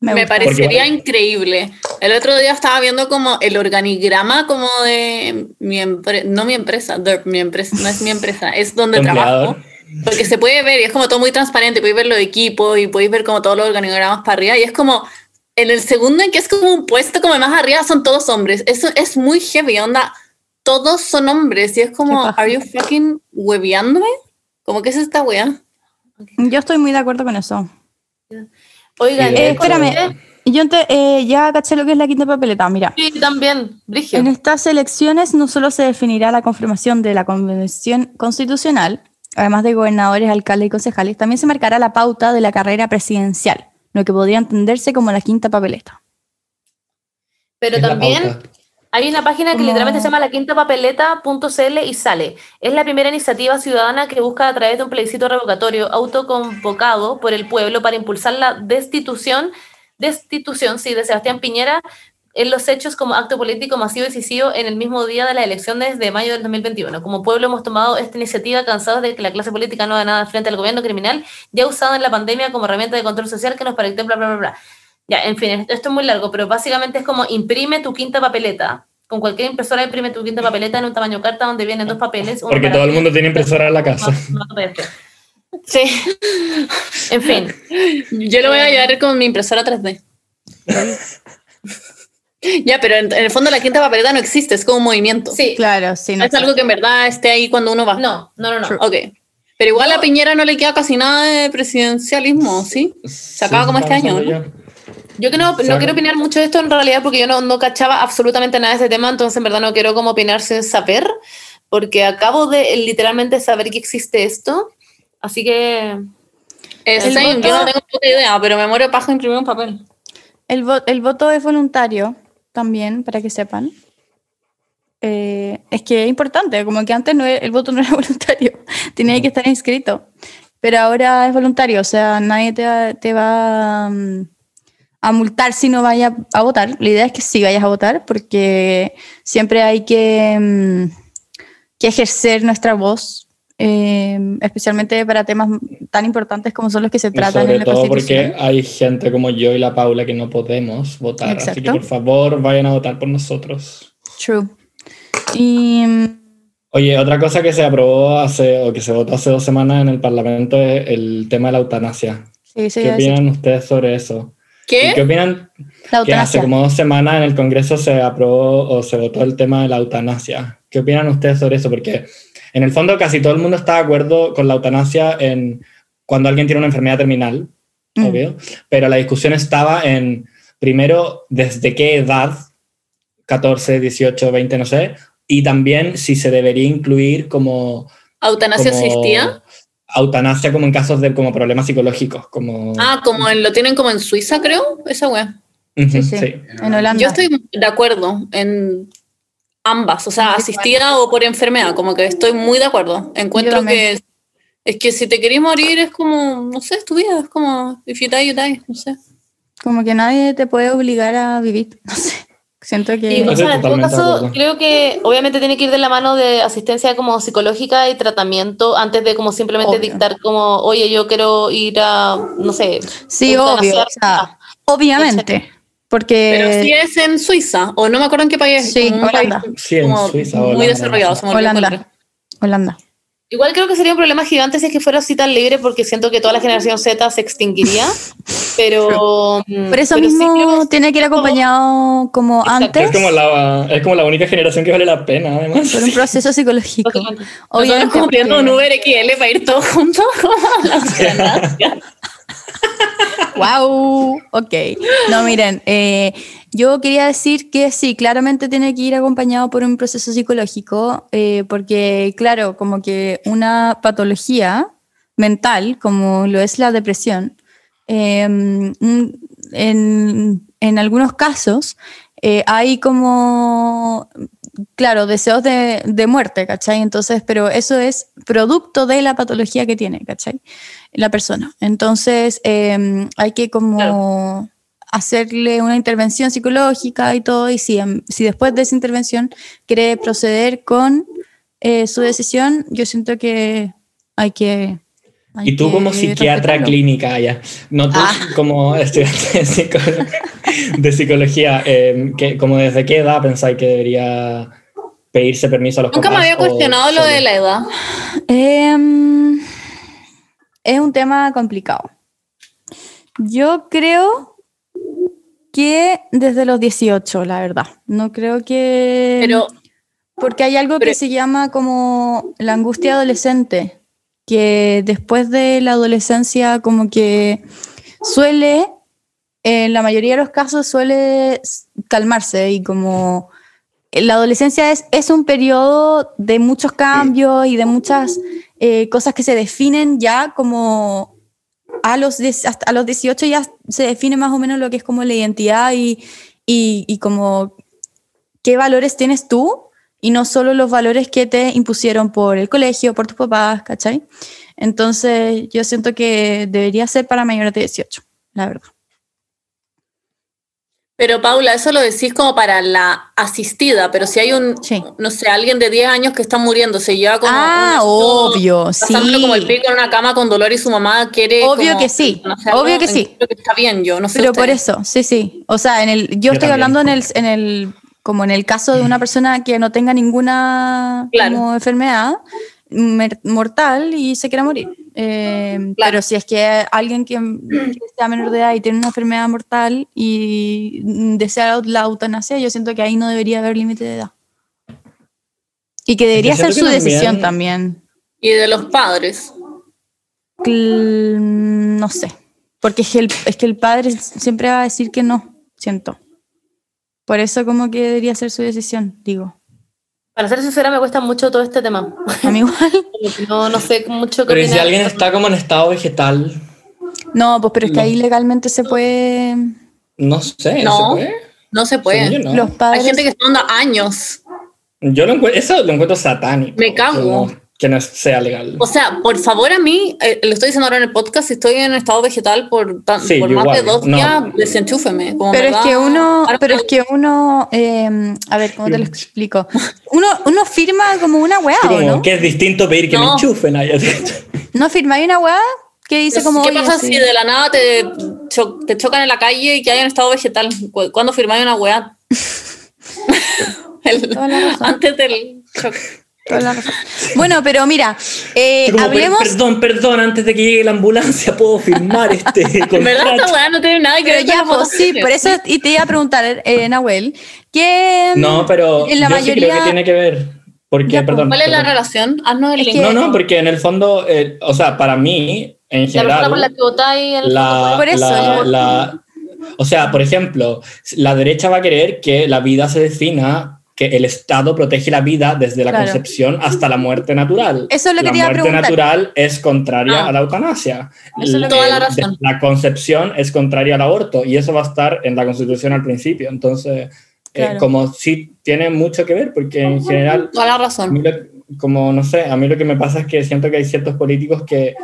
[SPEAKER 1] Me,
[SPEAKER 5] parecería
[SPEAKER 3] Porque-
[SPEAKER 5] increíble. El otro día estaba viendo como el organigrama como de mi empresa, no mi empresa, de- mi empresa, no es mi empresa, es donde trabajo.
[SPEAKER 3] empleador.
[SPEAKER 5] Porque se puede ver y es como todo muy transparente, podéis ver los equipos y podéis ver como todos los organigramas para arriba y es como en el segundo en que es como un puesto como más arriba son todos hombres. Eso es muy heavy, onda. Todos son hombres y es como. ¿are you fucking hueveándome? ¿Cómo que es esta wea?
[SPEAKER 1] Yo estoy muy de acuerdo con eso.
[SPEAKER 2] Oigan,
[SPEAKER 1] Eh, espérame. Yo te, eh, ya caché lo que es la quinta papeleta. Mira,
[SPEAKER 2] Sí, también, Brigio.
[SPEAKER 1] en estas elecciones no solo se definirá la confirmación de la convención constitucional, además de gobernadores, alcaldes y concejales, también se marcará la pauta de la carrera presidencial, lo que podría entenderse como la quinta papeleta.
[SPEAKER 2] Pero también hay una página que
[SPEAKER 1] Como-
[SPEAKER 2] literalmente se llama la quintapapeleta.cl y sale. Es la primera iniciativa ciudadana que busca a través de un plebiscito revocatorio autoconvocado por el pueblo para impulsar la destitución, destitución, sí, de Sebastián Piñera en los hechos como acto político masivo y decisivo en el mismo día de las elecciones de mayo del 2021. Como pueblo hemos tomado esta iniciativa cansados de que la clase política no haga nada frente al gobierno criminal ya usado en la pandemia como herramienta de control social que nos parece bla, bla, bla, bla. Ya, en fin, esto es muy largo, pero básicamente es como imprime tu quinta papeleta. Con cualquier impresora imprime tu quinta papeleta en un tamaño carta donde vienen dos papeles.
[SPEAKER 3] Porque todo el mundo tiene impresora en la casa.
[SPEAKER 2] Sí. En fin.
[SPEAKER 5] Yo lo voy a ayudar con mi impresora 3D. <laughs> <laughs> ya, pero en, en el fondo la quinta papeleta no existe, es como un movimiento.
[SPEAKER 2] Sí.
[SPEAKER 1] Claro, sí.
[SPEAKER 5] No
[SPEAKER 1] No
[SPEAKER 5] es algo que en verdad esté ahí cuando uno va.
[SPEAKER 2] No, no, no, no.
[SPEAKER 1] True.
[SPEAKER 5] Ok. Pero igual a Piñera no le queda casi nada de presidencialismo, ¿sí? Se acaba como este año, ¿no?
[SPEAKER 2] Yo que no, no quiero opinar mucho de esto en realidad porque yo no, no cachaba absolutamente nada de ese tema, entonces en verdad no quiero como opinar sin saber, porque acabo de literalmente saber que existe esto. Así que
[SPEAKER 1] El
[SPEAKER 5] same,
[SPEAKER 1] voto-
[SPEAKER 5] yo no tengo puta idea, pero me muero de paja imprimir un papel.
[SPEAKER 1] El, vo- el voto es voluntario también, para que sepan. Eh, es que es importante, como que antes no era- el voto no <laughs> era voluntario, tenía que estar inscrito, pero ahora es voluntario, o sea, nadie te va, te va mm, a multar si no vayas a votar. La idea es que sí vayas a votar, porque siempre hay que, mm, que ejercer nuestra voz, eh, especialmente para temas tan importantes como son los que se
[SPEAKER 3] Y
[SPEAKER 1] tratan en
[SPEAKER 3] sobre
[SPEAKER 1] la
[SPEAKER 3] todo
[SPEAKER 1] Constitución.
[SPEAKER 3] porque hay gente como yo y la Paula que no podemos votar. Así que
[SPEAKER 1] Exacto.
[SPEAKER 3] por favor vayan a votar por nosotros.
[SPEAKER 1] True. Y mm,
[SPEAKER 3] Oye, otra cosa que se aprobó hace, o que se votó hace dos semanas en el Parlamento es el tema de la eutanasia.
[SPEAKER 1] Sí, sí,
[SPEAKER 3] ¿Qué opinan ustedes sobre eso?
[SPEAKER 5] ¿Qué?
[SPEAKER 3] ¿Y ¿Qué opinan
[SPEAKER 1] La
[SPEAKER 3] que hace como dos semanas en el Congreso se aprobó o se votó el tema de la eutanasia? ¿Qué opinan ustedes sobre eso? Porque en el fondo casi todo el mundo está de acuerdo con la eutanasia en cuando alguien tiene una enfermedad terminal,
[SPEAKER 1] Mm.
[SPEAKER 3] obvio, pero la discusión estaba en, primero, desde qué edad, 14, 18, 20, no sé, y también si se debería incluir como...
[SPEAKER 5] ¿Eutanasia
[SPEAKER 3] como
[SPEAKER 5] existía?
[SPEAKER 3] Eutanasia como en casos de como problemas psicológicos, como...
[SPEAKER 5] Ah, como en- lo tienen como en Suiza, creo, esa.
[SPEAKER 3] Ujú,
[SPEAKER 1] Sí, sí. En Holanda.
[SPEAKER 5] Yo estoy de acuerdo en ambas, o sea, asistida o por enfermedad, como que estoy muy de acuerdo. Encuentro que es que si te querés morir es como, no sé, es tu vida, es como, if you die, you die, no sé.
[SPEAKER 1] Como que nadie te puede obligar a vivir. <laughs> No sé. Siento que.
[SPEAKER 4] Y, o sea, en todo caso, creo que obviamente tiene que ir de la mano de asistencia como psicológica y tratamiento antes de como simplemente
[SPEAKER 1] Obvio.
[SPEAKER 4] dictar como, oye, yo quiero ir a, no sé.
[SPEAKER 1] Sí, obvio.
[SPEAKER 4] eutanasiar".
[SPEAKER 1] o sea, obviamente. Porque.
[SPEAKER 5] Pero sí es en Suiza, o no me acuerdo en qué país es.
[SPEAKER 1] Sí, Holanda.
[SPEAKER 5] país
[SPEAKER 3] Sí, en
[SPEAKER 5] como
[SPEAKER 3] Suiza,
[SPEAKER 5] muy
[SPEAKER 3] Holanda,
[SPEAKER 5] desarrollado. me olvidó
[SPEAKER 1] Holanda. Holanda.
[SPEAKER 4] Igual creo que sería un problema gigante si es que fuera así tan libre porque siento que toda la generación Z se extinguiría. <laughs> Pero. mm,
[SPEAKER 1] Por eso
[SPEAKER 4] pero sí
[SPEAKER 1] mismo
[SPEAKER 4] creo que-
[SPEAKER 1] tiene que ir acompañado como
[SPEAKER 4] Exacto.
[SPEAKER 1] antes
[SPEAKER 3] Es como, la, es como la única generación que vale la pena, además.
[SPEAKER 1] por un proceso psicológico. Obviamente,
[SPEAKER 5] como pidiendo un Uber XL para ir todos juntos <laughs> <laughs>
[SPEAKER 1] Wow, ok. No, miren, eh, yo quería decir que sí, claramente tiene que ir acompañado por un proceso psicológico, eh, porque claro, como que una patología mental, como lo es la depresión, en, en algunos casos eh, hay como, claro, deseos de, de muerte, ¿cachai? Entonces, pero eso es producto de la patología que tiene, ¿cachai? La persona. Entonces, eh, hay que como
[SPEAKER 5] Claro.
[SPEAKER 1] hacerle una intervención psicológica y todo, y si, em, si después de esa intervención quiere proceder con eh, su decisión, yo siento que hay que... hay
[SPEAKER 3] Y tú
[SPEAKER 1] que
[SPEAKER 3] como psiquiatra
[SPEAKER 1] respetarlo.
[SPEAKER 3] clínica ya, no tú
[SPEAKER 1] Ah.
[SPEAKER 3] como estudiante de, psico- de psicología, eh, que, como desde qué edad pensáis que debería pedirse permiso a los
[SPEAKER 5] Nunca me había cuestionado lo de la edad.
[SPEAKER 1] Es un tema complicado. Yo creo que desde los 18, la verdad. No creo que...
[SPEAKER 5] Pero
[SPEAKER 1] Porque hay algo
[SPEAKER 5] pero-
[SPEAKER 1] que se llama como la angustia adolescente, que después de la adolescencia como que suele, en la mayoría de los casos suele calmarse y como la adolescencia es, es un periodo de muchos cambios y de muchas eh, cosas que se definen ya como a los, 10 hasta a los 18 ya se define más o menos lo que es como la identidad y, y, y como qué valores tienes tú y no solo los valores que te impusieron por el colegio, por tus papás, ¿cachai? Entonces yo siento que debería ser para mayores de 18, la verdad.
[SPEAKER 5] Pero Paula, eso lo decís como para la asistida, pero si hay un,
[SPEAKER 1] Sí.
[SPEAKER 5] no sé, alguien de 10 años que está muriendo, se lleva como...
[SPEAKER 1] ah,
[SPEAKER 5] un-
[SPEAKER 1] obvio, sí.
[SPEAKER 5] Como el pico en una cama con dolor y su mamá quiere...
[SPEAKER 1] Obvio
[SPEAKER 5] como
[SPEAKER 1] que sí, obvio que sí.
[SPEAKER 5] que está bien yo, no sé
[SPEAKER 1] Pero por eso, sí, sí. O sea, en el, yo,
[SPEAKER 3] Yo
[SPEAKER 1] estoy
[SPEAKER 3] también.
[SPEAKER 1] hablando en el, en el, como en el caso de una persona que no tenga ninguna
[SPEAKER 5] Claro.
[SPEAKER 1] como enfermedad mortal y se quiera morir. Eh,
[SPEAKER 5] Claro.
[SPEAKER 1] Pero si es que alguien que, que sea menor de edad y tiene una enfermedad mortal y desea la eutanasia, yo siento que ahí no debería haber límite de edad. Y que debería ser su
[SPEAKER 3] también-
[SPEAKER 1] decisión también.
[SPEAKER 5] Y de los padres.
[SPEAKER 1] No sé. Porque es que, el, es que el padre siempre va a decir que no, siento. Por eso como que debería ser su decisión, digo.
[SPEAKER 4] Para ser sincera, me cuesta mucho todo este tema.
[SPEAKER 1] A mí igual. <laughs>
[SPEAKER 4] No, no sé mucho qué
[SPEAKER 3] Pero ¿y si
[SPEAKER 4] opinar.
[SPEAKER 3] alguien está como en estado vegetal,
[SPEAKER 1] No, pues pero es que
[SPEAKER 3] No.
[SPEAKER 1] ahí legalmente se puede...
[SPEAKER 3] no sé,
[SPEAKER 5] No.
[SPEAKER 3] ¿se puede?
[SPEAKER 5] No se puede.
[SPEAKER 3] No.
[SPEAKER 1] Los padres...
[SPEAKER 5] Hay gente que está dando años.
[SPEAKER 3] Yo lo encuentro, eso lo encuentro satánico.
[SPEAKER 5] Me cago.
[SPEAKER 3] Que no sea legal.
[SPEAKER 5] O sea, por favor a mí, eh, lo estoy diciendo ahora en el podcast, si estoy en estado vegetal por, tan-
[SPEAKER 3] Sí,
[SPEAKER 5] por
[SPEAKER 3] yo
[SPEAKER 5] más de dos
[SPEAKER 3] no.
[SPEAKER 5] días, desenchúfeme. como
[SPEAKER 1] Pero es que uno, pero es que uno, eh, a ver, ¿cómo te lo explico? Uno, uno firma como una weá,
[SPEAKER 3] Sí,
[SPEAKER 1] ¿o
[SPEAKER 3] como
[SPEAKER 1] no?
[SPEAKER 3] que es distinto pedir que me
[SPEAKER 5] No.
[SPEAKER 3] enchufen ahí.
[SPEAKER 1] No firma, hay una weá que dice como...
[SPEAKER 5] ¿Qué pasa
[SPEAKER 1] sí.
[SPEAKER 5] si de la nada te, cho- te chocan en la calle y que hay un estado vegetal? ¿Cu- ¿Cuándo firmáis una weá? <laughs> El- antes del choque.
[SPEAKER 1] Toda la razón. <laughs> Bueno, pero mira, eh,
[SPEAKER 3] per-
[SPEAKER 1] hablemos.
[SPEAKER 3] Perdón, perdón, antes de que llegue la ambulancia puedo firmar este <laughs>
[SPEAKER 5] En verdad
[SPEAKER 3] contrato.
[SPEAKER 5] esta weá no tiene nada que
[SPEAKER 1] Pero
[SPEAKER 5] ver con
[SPEAKER 1] ya,
[SPEAKER 5] la
[SPEAKER 1] pues sí, por eso, y te iba a preguntar, eh, Nahuel, que
[SPEAKER 3] No, pero
[SPEAKER 1] en la
[SPEAKER 3] yo sí creo que tiene que ver. Porque,
[SPEAKER 1] Ya, pues,
[SPEAKER 3] perdón.
[SPEAKER 5] ¿Cuál es la
[SPEAKER 3] perdón.
[SPEAKER 5] relación? Haznos el
[SPEAKER 1] Es que-
[SPEAKER 3] No, no, porque en el fondo, eh, o sea, para mí, en
[SPEAKER 2] La la
[SPEAKER 3] general,
[SPEAKER 2] que votáis en el
[SPEAKER 3] la,
[SPEAKER 1] Por eso,
[SPEAKER 3] la- la- o sea, por ejemplo, la derecha va a querer que la vida se defina, que el Estado protege la vida desde la
[SPEAKER 1] Claro.
[SPEAKER 3] concepción hasta la muerte natural.
[SPEAKER 1] Eso es lo que
[SPEAKER 3] la
[SPEAKER 1] te iba a
[SPEAKER 3] muerte
[SPEAKER 1] preguntar.
[SPEAKER 3] natural es contraria
[SPEAKER 5] Ah.
[SPEAKER 3] a la eutanasia.
[SPEAKER 1] Eso es lo que-
[SPEAKER 5] la razón.
[SPEAKER 3] La concepción es contraria al aborto y eso va a estar en la Constitución al principio. Entonces, eh,
[SPEAKER 1] Claro.
[SPEAKER 3] como sí tiene mucho que ver, porque en general
[SPEAKER 5] Toda la razón.
[SPEAKER 3] lo- como no sé, a mí lo que me pasa es que siento que hay ciertos políticos que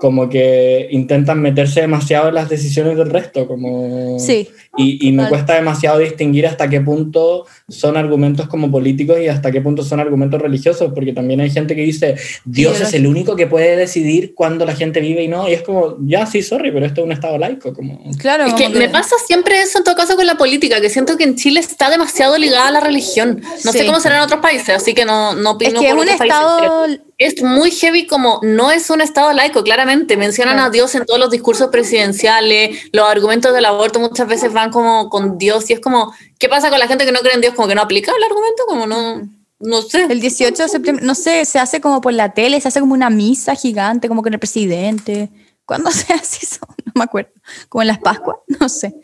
[SPEAKER 3] como que intentan meterse demasiado en las decisiones del resto, como
[SPEAKER 1] sí,
[SPEAKER 3] y, y me cuesta demasiado distinguir hasta qué punto son argumentos como políticos y hasta qué punto son argumentos religiosos, porque también hay gente que dice Dios
[SPEAKER 1] Sí,
[SPEAKER 3] es el único que puede decidir cuándo la gente vive y no, y es como, ya sí, sorry, pero esto es un estado laico, como
[SPEAKER 1] claro.
[SPEAKER 5] Es que me pasa siempre eso en todo caso con la política, que siento que en Chile está demasiado ligada a la religión. No
[SPEAKER 1] Sí.
[SPEAKER 5] sé cómo será en otros países, así que no, no
[SPEAKER 1] Es
[SPEAKER 5] opino
[SPEAKER 1] que es
[SPEAKER 5] por
[SPEAKER 1] un
[SPEAKER 5] otros países, pero
[SPEAKER 1] estado.
[SPEAKER 5] Es muy heavy como no es un estado laico, claramente. Mencionan
[SPEAKER 1] Claro.
[SPEAKER 5] a Dios en todos los discursos presidenciales, los argumentos del aborto muchas veces van como con Dios y es como, ¿qué pasa con la gente que no cree en Dios? Como que no aplica el argumento, como no, no sé.
[SPEAKER 1] El 18 de septiembre, no sé, se hace como por la tele, se hace como una misa gigante, como con el presidente. ¿Cuándo <laughs> se hace eso? No me acuerdo. Como en las Pascuas, no sé.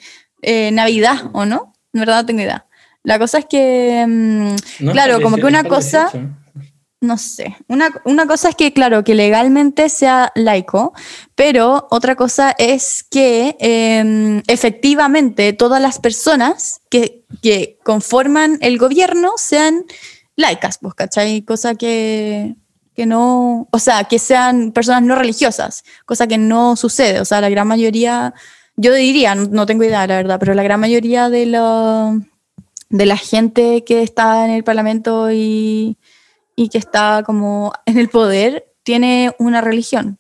[SPEAKER 1] Eh, Navidad, ¿o no? En verdad no tengo idea. La cosa es que, mm,
[SPEAKER 3] No,
[SPEAKER 1] claro, como que
[SPEAKER 3] 18,
[SPEAKER 1] una cosa,
[SPEAKER 3] 18.
[SPEAKER 1] No sé, una, una cosa es que, claro, que legalmente sea laico, pero otra cosa es que eh, efectivamente todas las personas que, que conforman el gobierno sean laicas, pues, ¿cachai? Cosa que, que no, o sea, que sean personas no religiosas, cosa que no sucede, o sea, la gran mayoría, yo diría, no, tengo idea, la verdad, pero la gran mayoría de, de la gente que está en el Parlamento y, y que está como en el poder tiene una religión.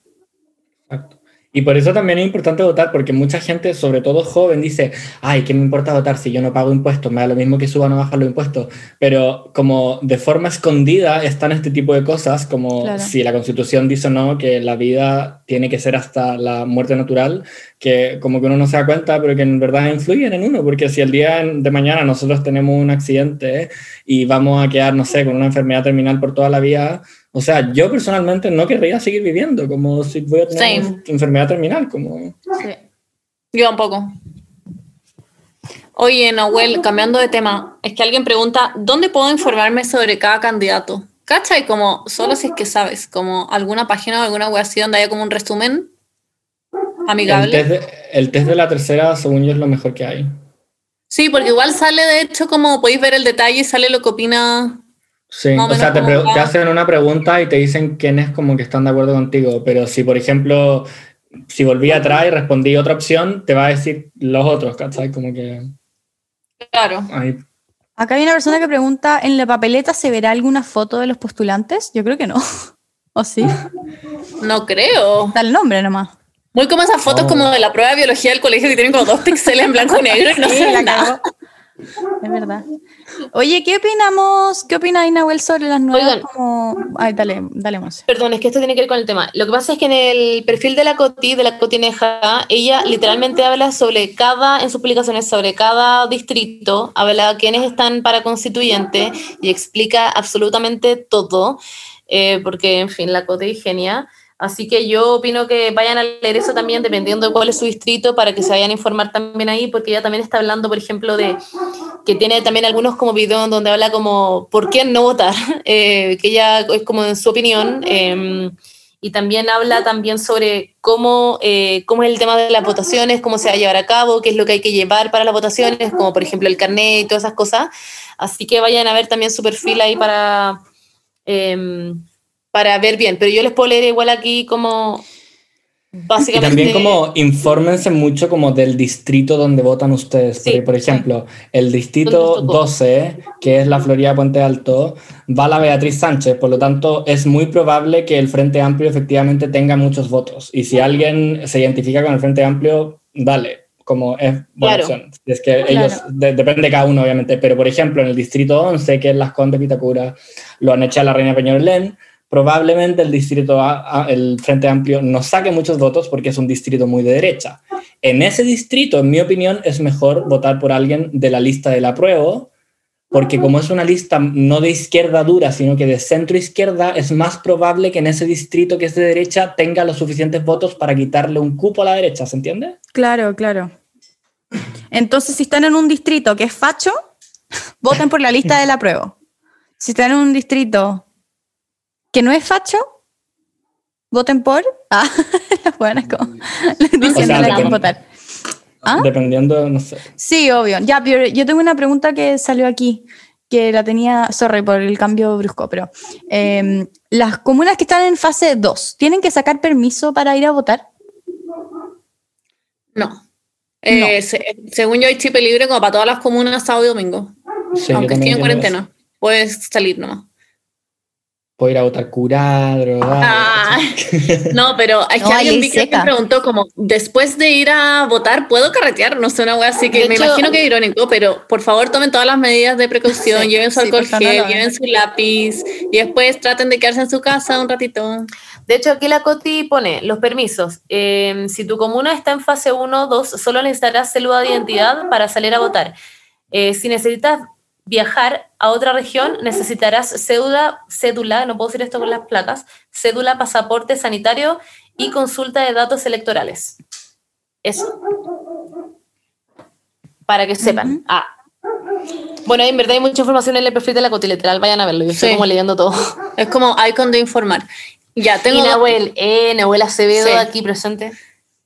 [SPEAKER 3] Y por eso también es importante votar, porque mucha gente, sobre todo joven, dice, ay, ¿qué me importa votar si yo no pago impuestos? Me da lo mismo que suban o bajan los impuestos. Pero como de forma escondida están este tipo de cosas, como
[SPEAKER 1] Claro.
[SPEAKER 3] si la constitución dice o no, que la vida tiene que ser hasta la muerte natural, que como que uno no se da cuenta, pero que en verdad influyen en uno, porque si el día de mañana nosotros tenemos un accidente y vamos a quedar, no sé, con una enfermedad terminal por toda la vida, o sea, yo personalmente no querría seguir viviendo, como si voy a tener
[SPEAKER 5] Same.
[SPEAKER 3] una enfermedad terminal, como...
[SPEAKER 5] Yo un poco. Oye, Nahuel, cambiando de tema, es que alguien pregunta, ¿dónde puedo informarme sobre cada candidato? ¿Cachai? Como, solo si es que sabes, como alguna página o alguna web así donde haya como un resumen
[SPEAKER 3] El
[SPEAKER 5] amigable.
[SPEAKER 3] test, de, el test de la tercera, según yo, es lo mejor que hay.
[SPEAKER 5] Sí, porque igual sale de hecho como podéis ver el detalle y sale lo que opina.
[SPEAKER 3] Sí,
[SPEAKER 5] o
[SPEAKER 3] sea, te, hacen una pregunta y te dicen quiénes como que están de acuerdo contigo, pero si, por ejemplo, si volví atrás y respondí otra opción, te va a decir los otros, ¿cachai? Como que...
[SPEAKER 5] Claro.
[SPEAKER 3] ahí-
[SPEAKER 1] Acá hay una persona que pregunta, ¿en la papeleta se verá alguna foto de los postulantes? Yo creo que no. <laughs> ¿O sí?
[SPEAKER 5] No creo.
[SPEAKER 1] Da el nombre nomás.
[SPEAKER 5] Muy como esas fotos
[SPEAKER 3] Oh.
[SPEAKER 5] como de la prueba de biología del colegio que tienen como dos píxeles en blanco y negro y no
[SPEAKER 1] Sí,
[SPEAKER 5] se nada.
[SPEAKER 1] Es verdad. Oye, ¿qué opinamos? ¿Qué opina Nahuel sobre las nuevas?
[SPEAKER 2] Oigan.
[SPEAKER 1] Como... Ay, dale, dale, Monse.
[SPEAKER 2] Perdón, es que esto tiene que ver con el tema. Lo que pasa es que en el perfil de la Coti, de la Cotineja, ella literalmente habla sobre cada, en sus publicaciones, sobre cada distrito, habla quiénes están para constituyente y explica absolutamente todo, eh, porque, en fin, la Coti es genia. Así que yo opino que vayan a leer eso también, dependiendo de cuál es su distrito, para que se vayan a informar también ahí, porque ella también está hablando, por ejemplo, de que tiene también algunos como videos donde habla como por qué no votar, <laughs> eh, que ella es como en su opinión, eh, y también habla también sobre cómo, eh, cómo es el tema de las votaciones, cómo se va a llevar a cabo, qué es lo que hay que llevar para las votaciones, como por ejemplo el carnet y todas esas cosas. Así que vayan a ver también su perfil ahí para, eh, para ver bien, pero yo les puedo leer igual aquí como
[SPEAKER 3] Y
[SPEAKER 2] básicamente...
[SPEAKER 3] también como infórmense mucho como del distrito donde votan ustedes.
[SPEAKER 2] Sí,
[SPEAKER 3] por ejemplo, el distrito
[SPEAKER 2] ¿Dónde les tocó?
[SPEAKER 3] 12, que es la Florida Puente Alto, va la Beatriz Sánchez. Por lo tanto, es muy probable que el Frente Amplio efectivamente tenga muchos votos. Y si alguien se identifica con el Frente Amplio, dale. como es buena
[SPEAKER 5] Claro.
[SPEAKER 3] opción. Es que ellos, de- depende de cada uno, obviamente, pero por ejemplo, en el distrito 11, que es Las Condes Pitacura, lo han hecho a la Reina Peñalolén, probablemente el distrito, el Frente Amplio, no saque muchos votos porque es un distrito muy de derecha. En ese distrito, en mi opinión, es mejor votar por alguien de la lista del apruebo, porque como es una lista no de izquierda dura, sino que de centro izquierda, es más probable que en ese distrito que es de derecha tenga los suficientes votos para quitarle un cupo a la derecha, ¿se entiende?
[SPEAKER 1] Claro, claro. Entonces, si están en un distrito que es facho, <laughs> voten por la lista de la prueba. Si están en un distrito que no es facho, voten por. Ah, <laughs> las buenas como diciéndole a quién
[SPEAKER 3] depende-
[SPEAKER 1] votar. ¿Ah?
[SPEAKER 3] Dependiendo, no sé.
[SPEAKER 1] Sí, obvio. Ya, pero yo tengo una pregunta que salió aquí, que la tenía, sorry por el cambio brusco, pero eh, las comunas que están en fase 2, ¿tienen que sacar permiso para ir a votar?
[SPEAKER 5] No. Eh, se- según yo hay chip libre como para todas las comunas sábado y domingo.
[SPEAKER 3] Sí,
[SPEAKER 5] aunque
[SPEAKER 3] también
[SPEAKER 5] esté en cuarentena. Puedes salir nomás.
[SPEAKER 3] Puedo ir a votar curado, drogado.
[SPEAKER 5] Ah, <laughs> no, pero hay
[SPEAKER 1] No,
[SPEAKER 5] que alguien vi que me preguntó como, después de ir a votar, ¿puedo carretear? No sé, una wea así que
[SPEAKER 4] De
[SPEAKER 5] me
[SPEAKER 4] hecho-
[SPEAKER 5] imagino que es irónico, pero por favor tomen todas las medidas de precaución,
[SPEAKER 1] Sí,
[SPEAKER 5] lleven su
[SPEAKER 1] sí,
[SPEAKER 5] alcohol
[SPEAKER 1] no
[SPEAKER 5] lleven su lápiz y después traten de quedarse en su casa un ratito.
[SPEAKER 4] De hecho, aquí la Coti pone los permisos. Eh, si tu comuna está en fase 1 o 2, solo necesitarás cédula de identidad para salir a votar. Eh, si necesitas viajar a otra región, necesitarás cédula, cédula, no puedo decir esto con las placas, cédula, pasaporte sanitario y consulta de datos electorales. Eso. Para que sepan. Ah. Bueno, en verdad hay mucha información en el perfil de la Coti, literal, vayan a verlo. Yo estoy como leyendo todo.
[SPEAKER 5] Es como icon de informar. Ya, tengo
[SPEAKER 4] y Nahuel, eh, Nahuel Acevedo
[SPEAKER 5] Sí.
[SPEAKER 4] aquí presente.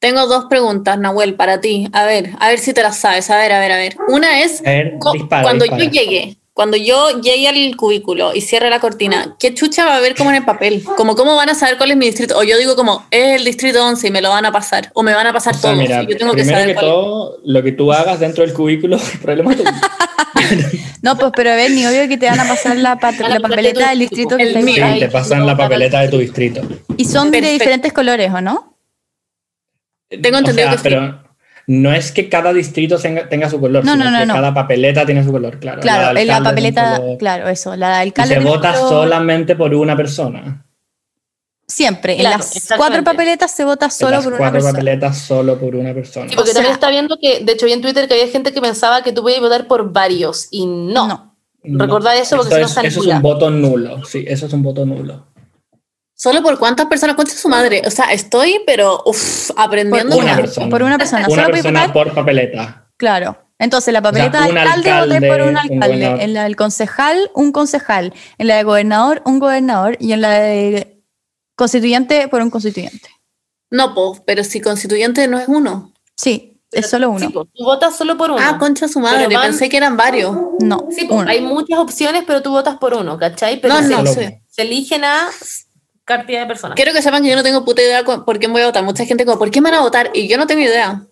[SPEAKER 5] Tengo dos preguntas, Nahuel, para ti. A ver, a ver si te las sabes. A ver, a ver, a ver. Una es,
[SPEAKER 3] ver, dispara,
[SPEAKER 5] cuando
[SPEAKER 3] dispara.
[SPEAKER 5] yo llegue, cuando yo llegue al cubículo y cierre la cortina, ¿qué chucha va a haber como en el papel? Como cómo van a saber cuál es mi distrito. O yo digo como, es el distrito 11 y me lo van a pasar. O me van a pasar
[SPEAKER 3] O sea,
[SPEAKER 5] todos.
[SPEAKER 3] mira,
[SPEAKER 5] y yo tengo que
[SPEAKER 3] primero
[SPEAKER 5] saber
[SPEAKER 3] que
[SPEAKER 5] cuál es.
[SPEAKER 3] todo, lo que tú hagas dentro del cubículo <laughs> es problema tuyo. <laughs>
[SPEAKER 1] No, pues pero a ver, ni obvio que te van a pasar la, <laughs> papeleta del distrito que
[SPEAKER 5] el
[SPEAKER 1] está ahí.
[SPEAKER 3] Sí, te pasan la papeleta de tu distrito.
[SPEAKER 1] Y son de diferentes colores, ¿o no?
[SPEAKER 5] Tengo entendido
[SPEAKER 3] O sea,
[SPEAKER 5] que sí.
[SPEAKER 3] pero no es que cada distrito tenga, tenga su color,
[SPEAKER 1] No,
[SPEAKER 3] sino
[SPEAKER 1] no, no,
[SPEAKER 3] que
[SPEAKER 1] no.
[SPEAKER 3] cada papeleta tiene su color, claro.
[SPEAKER 1] Claro,
[SPEAKER 3] del
[SPEAKER 1] en la papeleta,
[SPEAKER 3] color.
[SPEAKER 1] claro, eso, la del
[SPEAKER 3] Y
[SPEAKER 1] alcalde.
[SPEAKER 3] se
[SPEAKER 1] tiene
[SPEAKER 3] vota
[SPEAKER 1] otro-
[SPEAKER 3] solamente por una persona.
[SPEAKER 1] Siempre, en
[SPEAKER 4] Claro,
[SPEAKER 1] las
[SPEAKER 4] exactamente.
[SPEAKER 1] cuatro papeletas se vota
[SPEAKER 3] En
[SPEAKER 1] solo
[SPEAKER 3] las
[SPEAKER 1] por una
[SPEAKER 3] cuatro
[SPEAKER 1] persona.
[SPEAKER 3] papeletas solo por una persona.
[SPEAKER 4] Sí, porque
[SPEAKER 1] O sea-
[SPEAKER 4] también está viendo que, de hecho, vi en Twitter que había gente que pensaba que tú podías votar por varios y no.
[SPEAKER 1] No.
[SPEAKER 4] recordad eso porque si no
[SPEAKER 3] es,
[SPEAKER 4] se
[SPEAKER 3] eso es un voto nulo, sí, eso es un voto nulo.
[SPEAKER 5] ¿Solo por cuántas personas concha su madre? O sea, estoy, pero uf, aprendiendo.
[SPEAKER 1] Por
[SPEAKER 3] Una
[SPEAKER 1] una,
[SPEAKER 3] persona.
[SPEAKER 1] por una persona.
[SPEAKER 3] Una
[SPEAKER 1] solo
[SPEAKER 3] persona
[SPEAKER 1] votar,
[SPEAKER 3] por papeleta.
[SPEAKER 1] claro. Entonces, la papeleta
[SPEAKER 3] O sea,
[SPEAKER 1] de alcalde, voté por un
[SPEAKER 3] alcalde, un
[SPEAKER 1] en la del concejal, un concejal. En la de gobernador, un gobernador. Y en la de constituyente, por un constituyente.
[SPEAKER 5] No, po, pero si constituyente no es uno.
[SPEAKER 1] Sí, es solo uno.
[SPEAKER 4] Sí, pues, tú votas solo por uno.
[SPEAKER 5] Ah, concha su madre,
[SPEAKER 4] van-
[SPEAKER 5] pensé que eran varios.
[SPEAKER 1] No,
[SPEAKER 4] Sí, pues,
[SPEAKER 1] uno.
[SPEAKER 4] hay muchas opciones, pero tú votas por uno, ¿cachai? Pero
[SPEAKER 5] No,
[SPEAKER 4] se,
[SPEAKER 5] no,
[SPEAKER 3] uno.
[SPEAKER 4] se eligen a cantidad de personas.
[SPEAKER 5] Quiero que sepan que yo no tengo puta idea por quién voy a votar. Mucha gente como, ¿por qué me van a votar? Y yo no tengo idea.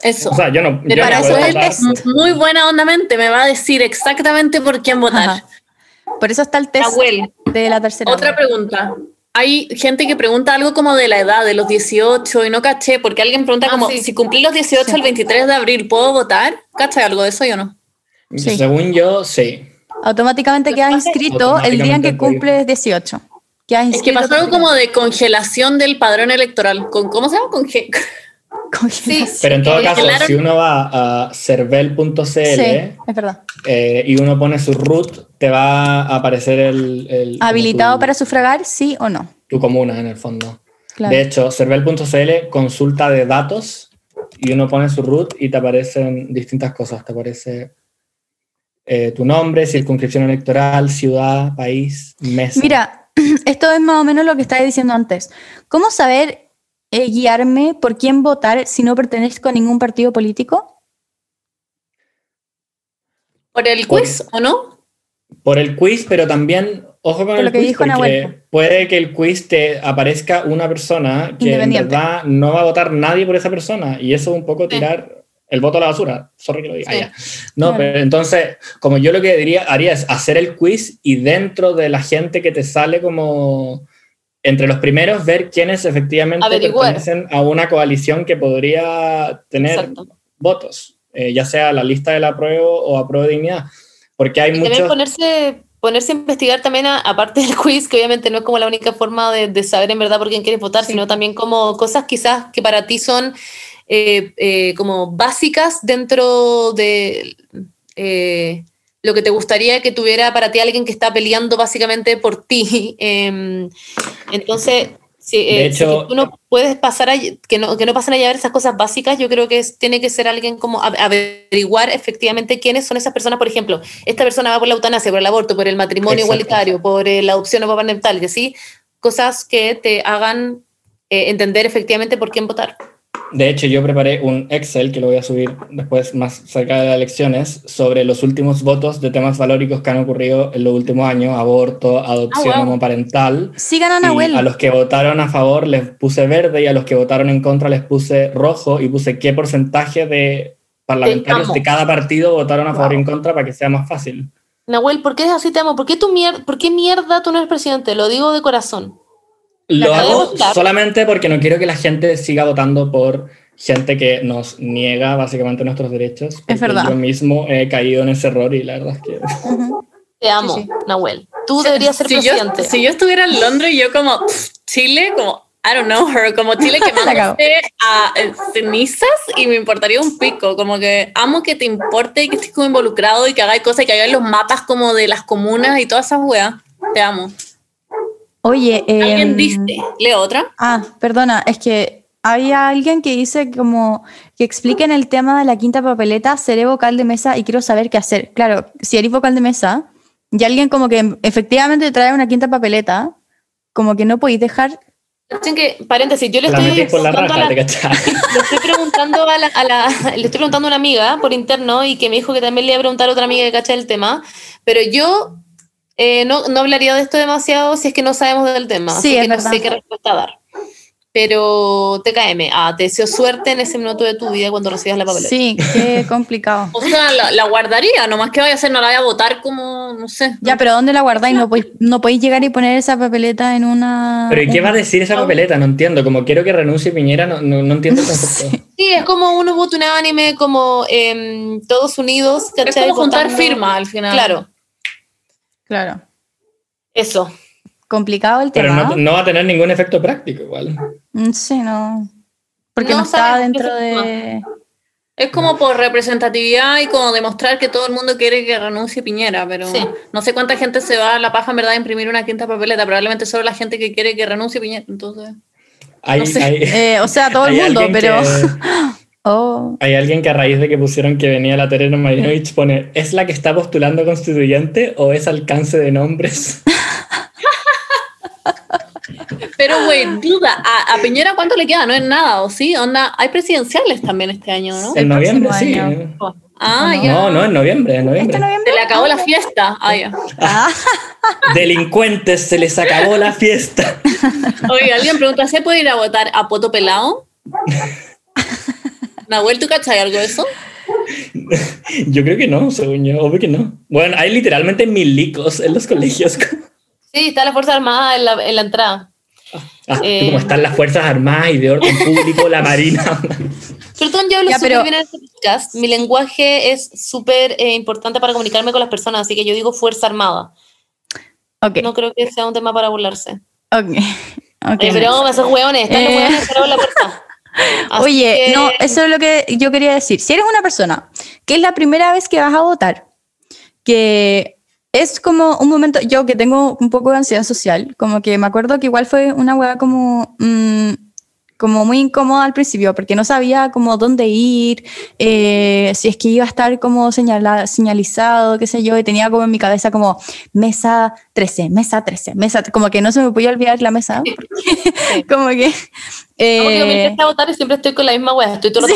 [SPEAKER 5] Eso.
[SPEAKER 3] O sea, yo no, yo
[SPEAKER 5] para eso el test, muy buena ondamente, me va a decir exactamente por quién votar.
[SPEAKER 1] Ajá. Por eso está el test de la tercera.
[SPEAKER 5] otra pregunta. Hay gente que pregunta algo como de la edad, de los 18, y no caché, porque alguien pregunta
[SPEAKER 4] Ah,
[SPEAKER 5] como,
[SPEAKER 4] sí.
[SPEAKER 5] si cumplí los 18 el 23 de abril, ¿puedo votar? ¿Caché algo de eso yo no?
[SPEAKER 1] Sí.
[SPEAKER 3] Según yo, sí.
[SPEAKER 1] Automáticamente quedas inscrito el día en que cumples 18. Quedas
[SPEAKER 5] Es que pasó algo como de congelación del padrón electoral. ¿Con, ¿Cómo se llama? Conge <laughs>
[SPEAKER 1] Sí,
[SPEAKER 3] Pero en todo caso,
[SPEAKER 5] Congelaron-
[SPEAKER 3] si uno va a cervel.cl
[SPEAKER 1] sí, es verdad.
[SPEAKER 3] eh, y uno pone su root, te va a aparecer el... el-
[SPEAKER 1] ¿Habilitado
[SPEAKER 3] tu,
[SPEAKER 1] para sufragar, sí o no?
[SPEAKER 3] tu comuna, en el fondo.
[SPEAKER 1] Claro.
[SPEAKER 3] De hecho, cervel.cl consulta de datos y uno pone su root y te aparecen distintas cosas. Te aparece eh, tu nombre, circunscripción electoral, ciudad, país, mes.
[SPEAKER 1] Mira, <clears throat> esto es más o menos lo que estaba diciendo antes. ¿Cómo saber eh, guiarme por quién votar si no pertenezco a ningún partido político?
[SPEAKER 5] ¿Por el
[SPEAKER 3] Por-
[SPEAKER 5] quiz o no?
[SPEAKER 3] Por el quiz, pero también, ojo con
[SPEAKER 1] Por
[SPEAKER 3] el
[SPEAKER 1] lo que
[SPEAKER 3] quiz,
[SPEAKER 1] dijo
[SPEAKER 3] porque puede que el quiz te aparezca una persona que en verdad no va a votar nadie por esa persona y eso es un poco tirar el voto a la basura. Sorry que lo diga.
[SPEAKER 5] Sí.
[SPEAKER 3] ya. No,
[SPEAKER 1] Claro.
[SPEAKER 3] pero entonces, como yo lo que diría, haría es hacer el quiz y dentro de la gente que te sale como entre los primeros ver quiénes efectivamente
[SPEAKER 2] Averiguar.
[SPEAKER 3] pertenecen a una coalición que podría tener
[SPEAKER 2] Exacto.
[SPEAKER 3] votos, eh, ya sea la lista del apruebo o apruebo de dignidad. Porque hay
[SPEAKER 2] Y también
[SPEAKER 3] muchos...
[SPEAKER 2] ponerse, ponerse a investigar también, a- aparte del quiz, que obviamente no es como la única forma de, de saber en verdad por quién quieres votar, sino también como cosas quizás que para ti son eh, eh, como básicas dentro de eh, lo que te gustaría que tuviera para ti alguien que está peleando básicamente por ti. <laughs> Em, entonces, si,
[SPEAKER 3] De
[SPEAKER 2] si tú no puedes pasar a, que no, que no pasen a llevar esas cosas básicas, yo creo que es- tiene que ser alguien como averiguar efectivamente quiénes son esas personas, por ejemplo, esta persona va por la eutanasia, por el aborto, por el matrimonio
[SPEAKER 3] Exacto.
[SPEAKER 2] igualitario, por la adopción o parental, que sí, cosas que te hagan entender efectivamente por quién votar.
[SPEAKER 3] De hecho, yo preparé un Excel que lo voy a subir después más cerca de las elecciones sobre los últimos votos de temas valóricos que han ocurrido en los últimos años, aborto, adopción
[SPEAKER 2] Ah, wow.
[SPEAKER 3] homoparental.
[SPEAKER 1] A
[SPEAKER 3] Y
[SPEAKER 1] Nahuel.
[SPEAKER 3] a los que votaron a favor les puse verde y a los que votaron en contra les puse rojo y puse qué porcentaje de parlamentarios de cada partido votaron a favor y en
[SPEAKER 1] Wow.
[SPEAKER 3] contra para que sea más fácil.
[SPEAKER 2] Nahuel, ¿por qué es así, te amo? ¿Por qué, tu mier ¿Por qué mierda tú no eres presidente? Lo digo de corazón.
[SPEAKER 3] Lo hago solamente porque no quiero que la gente siga votando por gente que nos niega básicamente nuestros derechos. porque
[SPEAKER 1] verdad.
[SPEAKER 3] Yo mismo he caído en ese error y la verdad es que...
[SPEAKER 2] Te amo,
[SPEAKER 1] Sí, sí.
[SPEAKER 2] Nahuel. Tú deberías ser
[SPEAKER 5] si yo,
[SPEAKER 2] presidente.
[SPEAKER 5] si yo estuviera en Londres, yo como Chile, como I don't know her, como Chile <laughs>
[SPEAKER 1] cago.
[SPEAKER 5] quemándose a eh, cenizas y me importaría un pico, como que amo que te importe y que estés como involucrado y que hagáis cosas y que hagáis los mapas como de las comunas y todas esas weas. Te amo.
[SPEAKER 1] Oye,
[SPEAKER 5] Alguien
[SPEAKER 1] em,
[SPEAKER 5] dice, leo otra.
[SPEAKER 1] Ah, perdona, es que había alguien que dice como que expliquen el tema de la quinta papeleta, seré vocal de mesa y quiero saber qué hacer. Claro, si eres vocal de mesa y alguien como que efectivamente trae una quinta papeleta, como que no podéis dejar...
[SPEAKER 2] Que, paréntesis, yo le estoy,
[SPEAKER 3] metí por la
[SPEAKER 2] preguntando a <laughs> le estoy preguntando a la, a la- le estoy preguntando a una amiga por interno y que me dijo que también le iba a preguntar a otra amiga que cacha el tema, pero yo eh, no, no hablaría de esto demasiado si es que no sabemos del tema,
[SPEAKER 1] Sí,
[SPEAKER 2] así
[SPEAKER 1] es
[SPEAKER 2] que no
[SPEAKER 1] verdad.
[SPEAKER 2] sé qué respuesta dar. Pero TKM, ah, te deseo suerte en ese minuto de tu vida cuando recibas la papeleta.
[SPEAKER 1] Sí, qué <laughs> complicado.
[SPEAKER 5] O sea, la, la guardaría, nomás que vaya a hacer, no la vaya a votar como, no sé.
[SPEAKER 1] Ya, pero ¿dónde la guardáis? No podéis, no podéis llegar y poner esa papeleta en una...
[SPEAKER 3] Pero ¿y qué
[SPEAKER 1] un-
[SPEAKER 3] va a decir esa papeleta? No entiendo. Como quiero que renuncie Piñera, no, no, no entiendo el concepto. <laughs>
[SPEAKER 2] Sí, es como un voto unánime, como em, todos unidos.
[SPEAKER 5] Es
[SPEAKER 2] ¿cachai?
[SPEAKER 5] como juntar firmas al final.
[SPEAKER 2] Claro,
[SPEAKER 1] Claro.
[SPEAKER 2] eso.
[SPEAKER 1] Complicado el
[SPEAKER 3] Pero
[SPEAKER 1] tema.
[SPEAKER 3] no, no va a tener ningún efecto práctico igual.
[SPEAKER 1] Mm, Sí, no. Porque no,
[SPEAKER 2] No
[SPEAKER 1] está dentro de...
[SPEAKER 5] Es como por representatividad y como demostrar que todo el mundo quiere que renuncie Piñera, pero
[SPEAKER 2] Sí.
[SPEAKER 5] no sé cuánta gente se va a la paja en verdad a imprimir una quinta papeleta, probablemente solo la gente que quiere que renuncie Piñera, entonces...
[SPEAKER 3] Hay,
[SPEAKER 5] No sé.
[SPEAKER 3] hay-
[SPEAKER 1] Eh, o sea, <laughs> todo el mundo, pero...
[SPEAKER 3] que- <laughs>
[SPEAKER 1] Oh.
[SPEAKER 3] hay alguien que a raíz de que pusieron que venía la Terena Marinovich pone, ¿es la que está postulando constituyente o es alcance de nombres? <laughs>
[SPEAKER 5] Pero, güey, duda, a, a Piñera cuánto le queda? No es nada, ¿o sí? Onda, hay presidenciales también este año, ¿no?
[SPEAKER 3] En noviembre, sí.
[SPEAKER 1] año.
[SPEAKER 5] Ah,
[SPEAKER 1] No,
[SPEAKER 5] ya.
[SPEAKER 3] No, no, en noviembre, en noviembre.
[SPEAKER 1] ¿Este noviembre?
[SPEAKER 5] Se le acabó la fiesta. Ah, ya.
[SPEAKER 1] Ah, <laughs>
[SPEAKER 3] Delincuentes, se les acabó la fiesta.
[SPEAKER 5] Oye, alguien pregunta, ¿se puede ir a votar a Poto Pelado? <laughs> Nahuel, ¿tú cachai algo de eso? <laughs>
[SPEAKER 3] Yo creo que no, según yo, obvio que no. Bueno, hay literalmente milicos en los colegios. <laughs>
[SPEAKER 2] Sí, está la Fuerza Armada en la, en la entrada.
[SPEAKER 3] Ah,
[SPEAKER 2] Eh.
[SPEAKER 3] Como están las Fuerzas Armadas y de orden público, la Marina.
[SPEAKER 2] Perdón, yo hablo
[SPEAKER 1] Ya,
[SPEAKER 2] súper
[SPEAKER 1] pero-
[SPEAKER 2] bien en este podcast. Mi lenguaje es súper eh, importante para comunicarme con las personas, así que yo digo Fuerza Armada.
[SPEAKER 1] ok,
[SPEAKER 2] No creo que sea un tema para burlarse.
[SPEAKER 1] ok. <laughs> ok.
[SPEAKER 2] Eh, pero vamos a ser hueones, están los
[SPEAKER 1] Eh.
[SPEAKER 2] hueones cerrados en la puerta. Así
[SPEAKER 1] Oye,
[SPEAKER 2] que-
[SPEAKER 1] no, eso es lo que yo quería decir. Si eres una persona que es la primera vez que vas a votar, que es como un momento, yo que tengo un poco de ansiedad social, como que me acuerdo que igual fue una hueá como, mm, como muy incómoda al principio, porque no sabía como dónde ir, eh, si es que iba a estar como señala, señalizado, qué sé yo, y tenía como en mi cabeza como mesa 13, mesa 13, mesa, como que no se me podía olvidar la mesa, porque <laughs> como que...
[SPEAKER 2] No, porque yo me
[SPEAKER 1] eh,
[SPEAKER 2] a votar y siempre estoy con la misma wea. Estoy todo el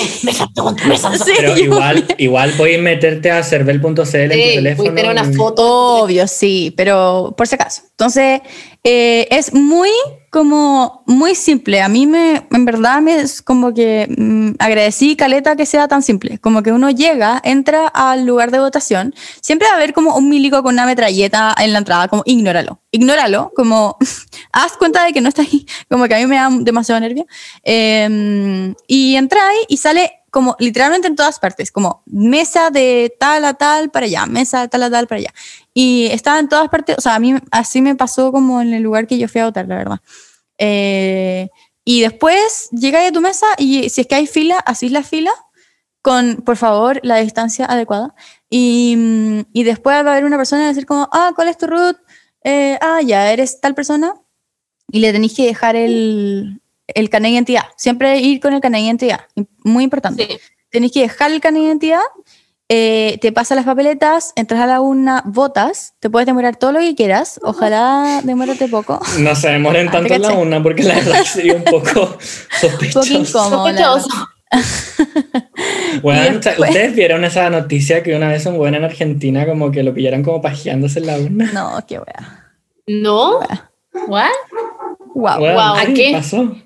[SPEAKER 2] con tu mesa, me salto.
[SPEAKER 1] Sí,
[SPEAKER 3] Pero igual, <laughs> igual podéis meterte a cervel.cl en tu
[SPEAKER 2] Sí,
[SPEAKER 3] teléfono.
[SPEAKER 2] voy a tener una foto.
[SPEAKER 1] Obvio, sí, pero por si acaso. Entonces, eh, es muy como muy simple. A mí me, en verdad, me es como que mm, agradecí Caleta que sea tan simple. Como que uno llega, entra al lugar de votación, siempre va a haber como un milico con una metralleta en la entrada, como ignóralo, ignóralo, como <laughs> haz cuenta de que no está ahí, como que a mí me da demasiado nervio. Eh, y entra ahí y sale como literalmente en todas partes, como mesa de tal a tal para allá, mesa de tal a tal para allá. Y estaba en todas partes, o sea, a mí así me pasó como en el lugar que yo fui a votar, la verdad. Eh, y después llegáis a tu mesa y si es que hay fila, hacéis la fila con, por favor, la distancia adecuada. Y, mm, y después va a haber una persona y decir como, ah, ¿cuál es tu root? Eh, ah, ya, eres tal persona. Y le tenéis que dejar el, el carnet de identidad. Siempre ir con el carnet de identidad. Muy importante.
[SPEAKER 5] Sí.
[SPEAKER 1] Tenéis que dejar el carnet de identidad, eh, te pasas las papeletas, entras a la urna, votas, te puedes demorar todo lo que quieras. Ojalá demórate poco. <laughs>
[SPEAKER 3] No se demoren
[SPEAKER 1] Ah,
[SPEAKER 3] tanto en la una porque la verdad sería un poco <laughs>
[SPEAKER 1] Un poco
[SPEAKER 3] sospechoso.
[SPEAKER 1] incómodo. <laughs>
[SPEAKER 5] Sospechoso.
[SPEAKER 3] Bueno,
[SPEAKER 1] después-
[SPEAKER 3] ¿Ustedes vieron esa noticia que una vez un buen en Argentina como que lo pillaron como pajeándose en la urna?
[SPEAKER 1] No, qué wea.
[SPEAKER 5] ¿No? ¿What?
[SPEAKER 1] Wow.
[SPEAKER 3] Bueno,
[SPEAKER 5] wow, ¿a
[SPEAKER 3] sí,
[SPEAKER 5] qué?
[SPEAKER 3] pasó?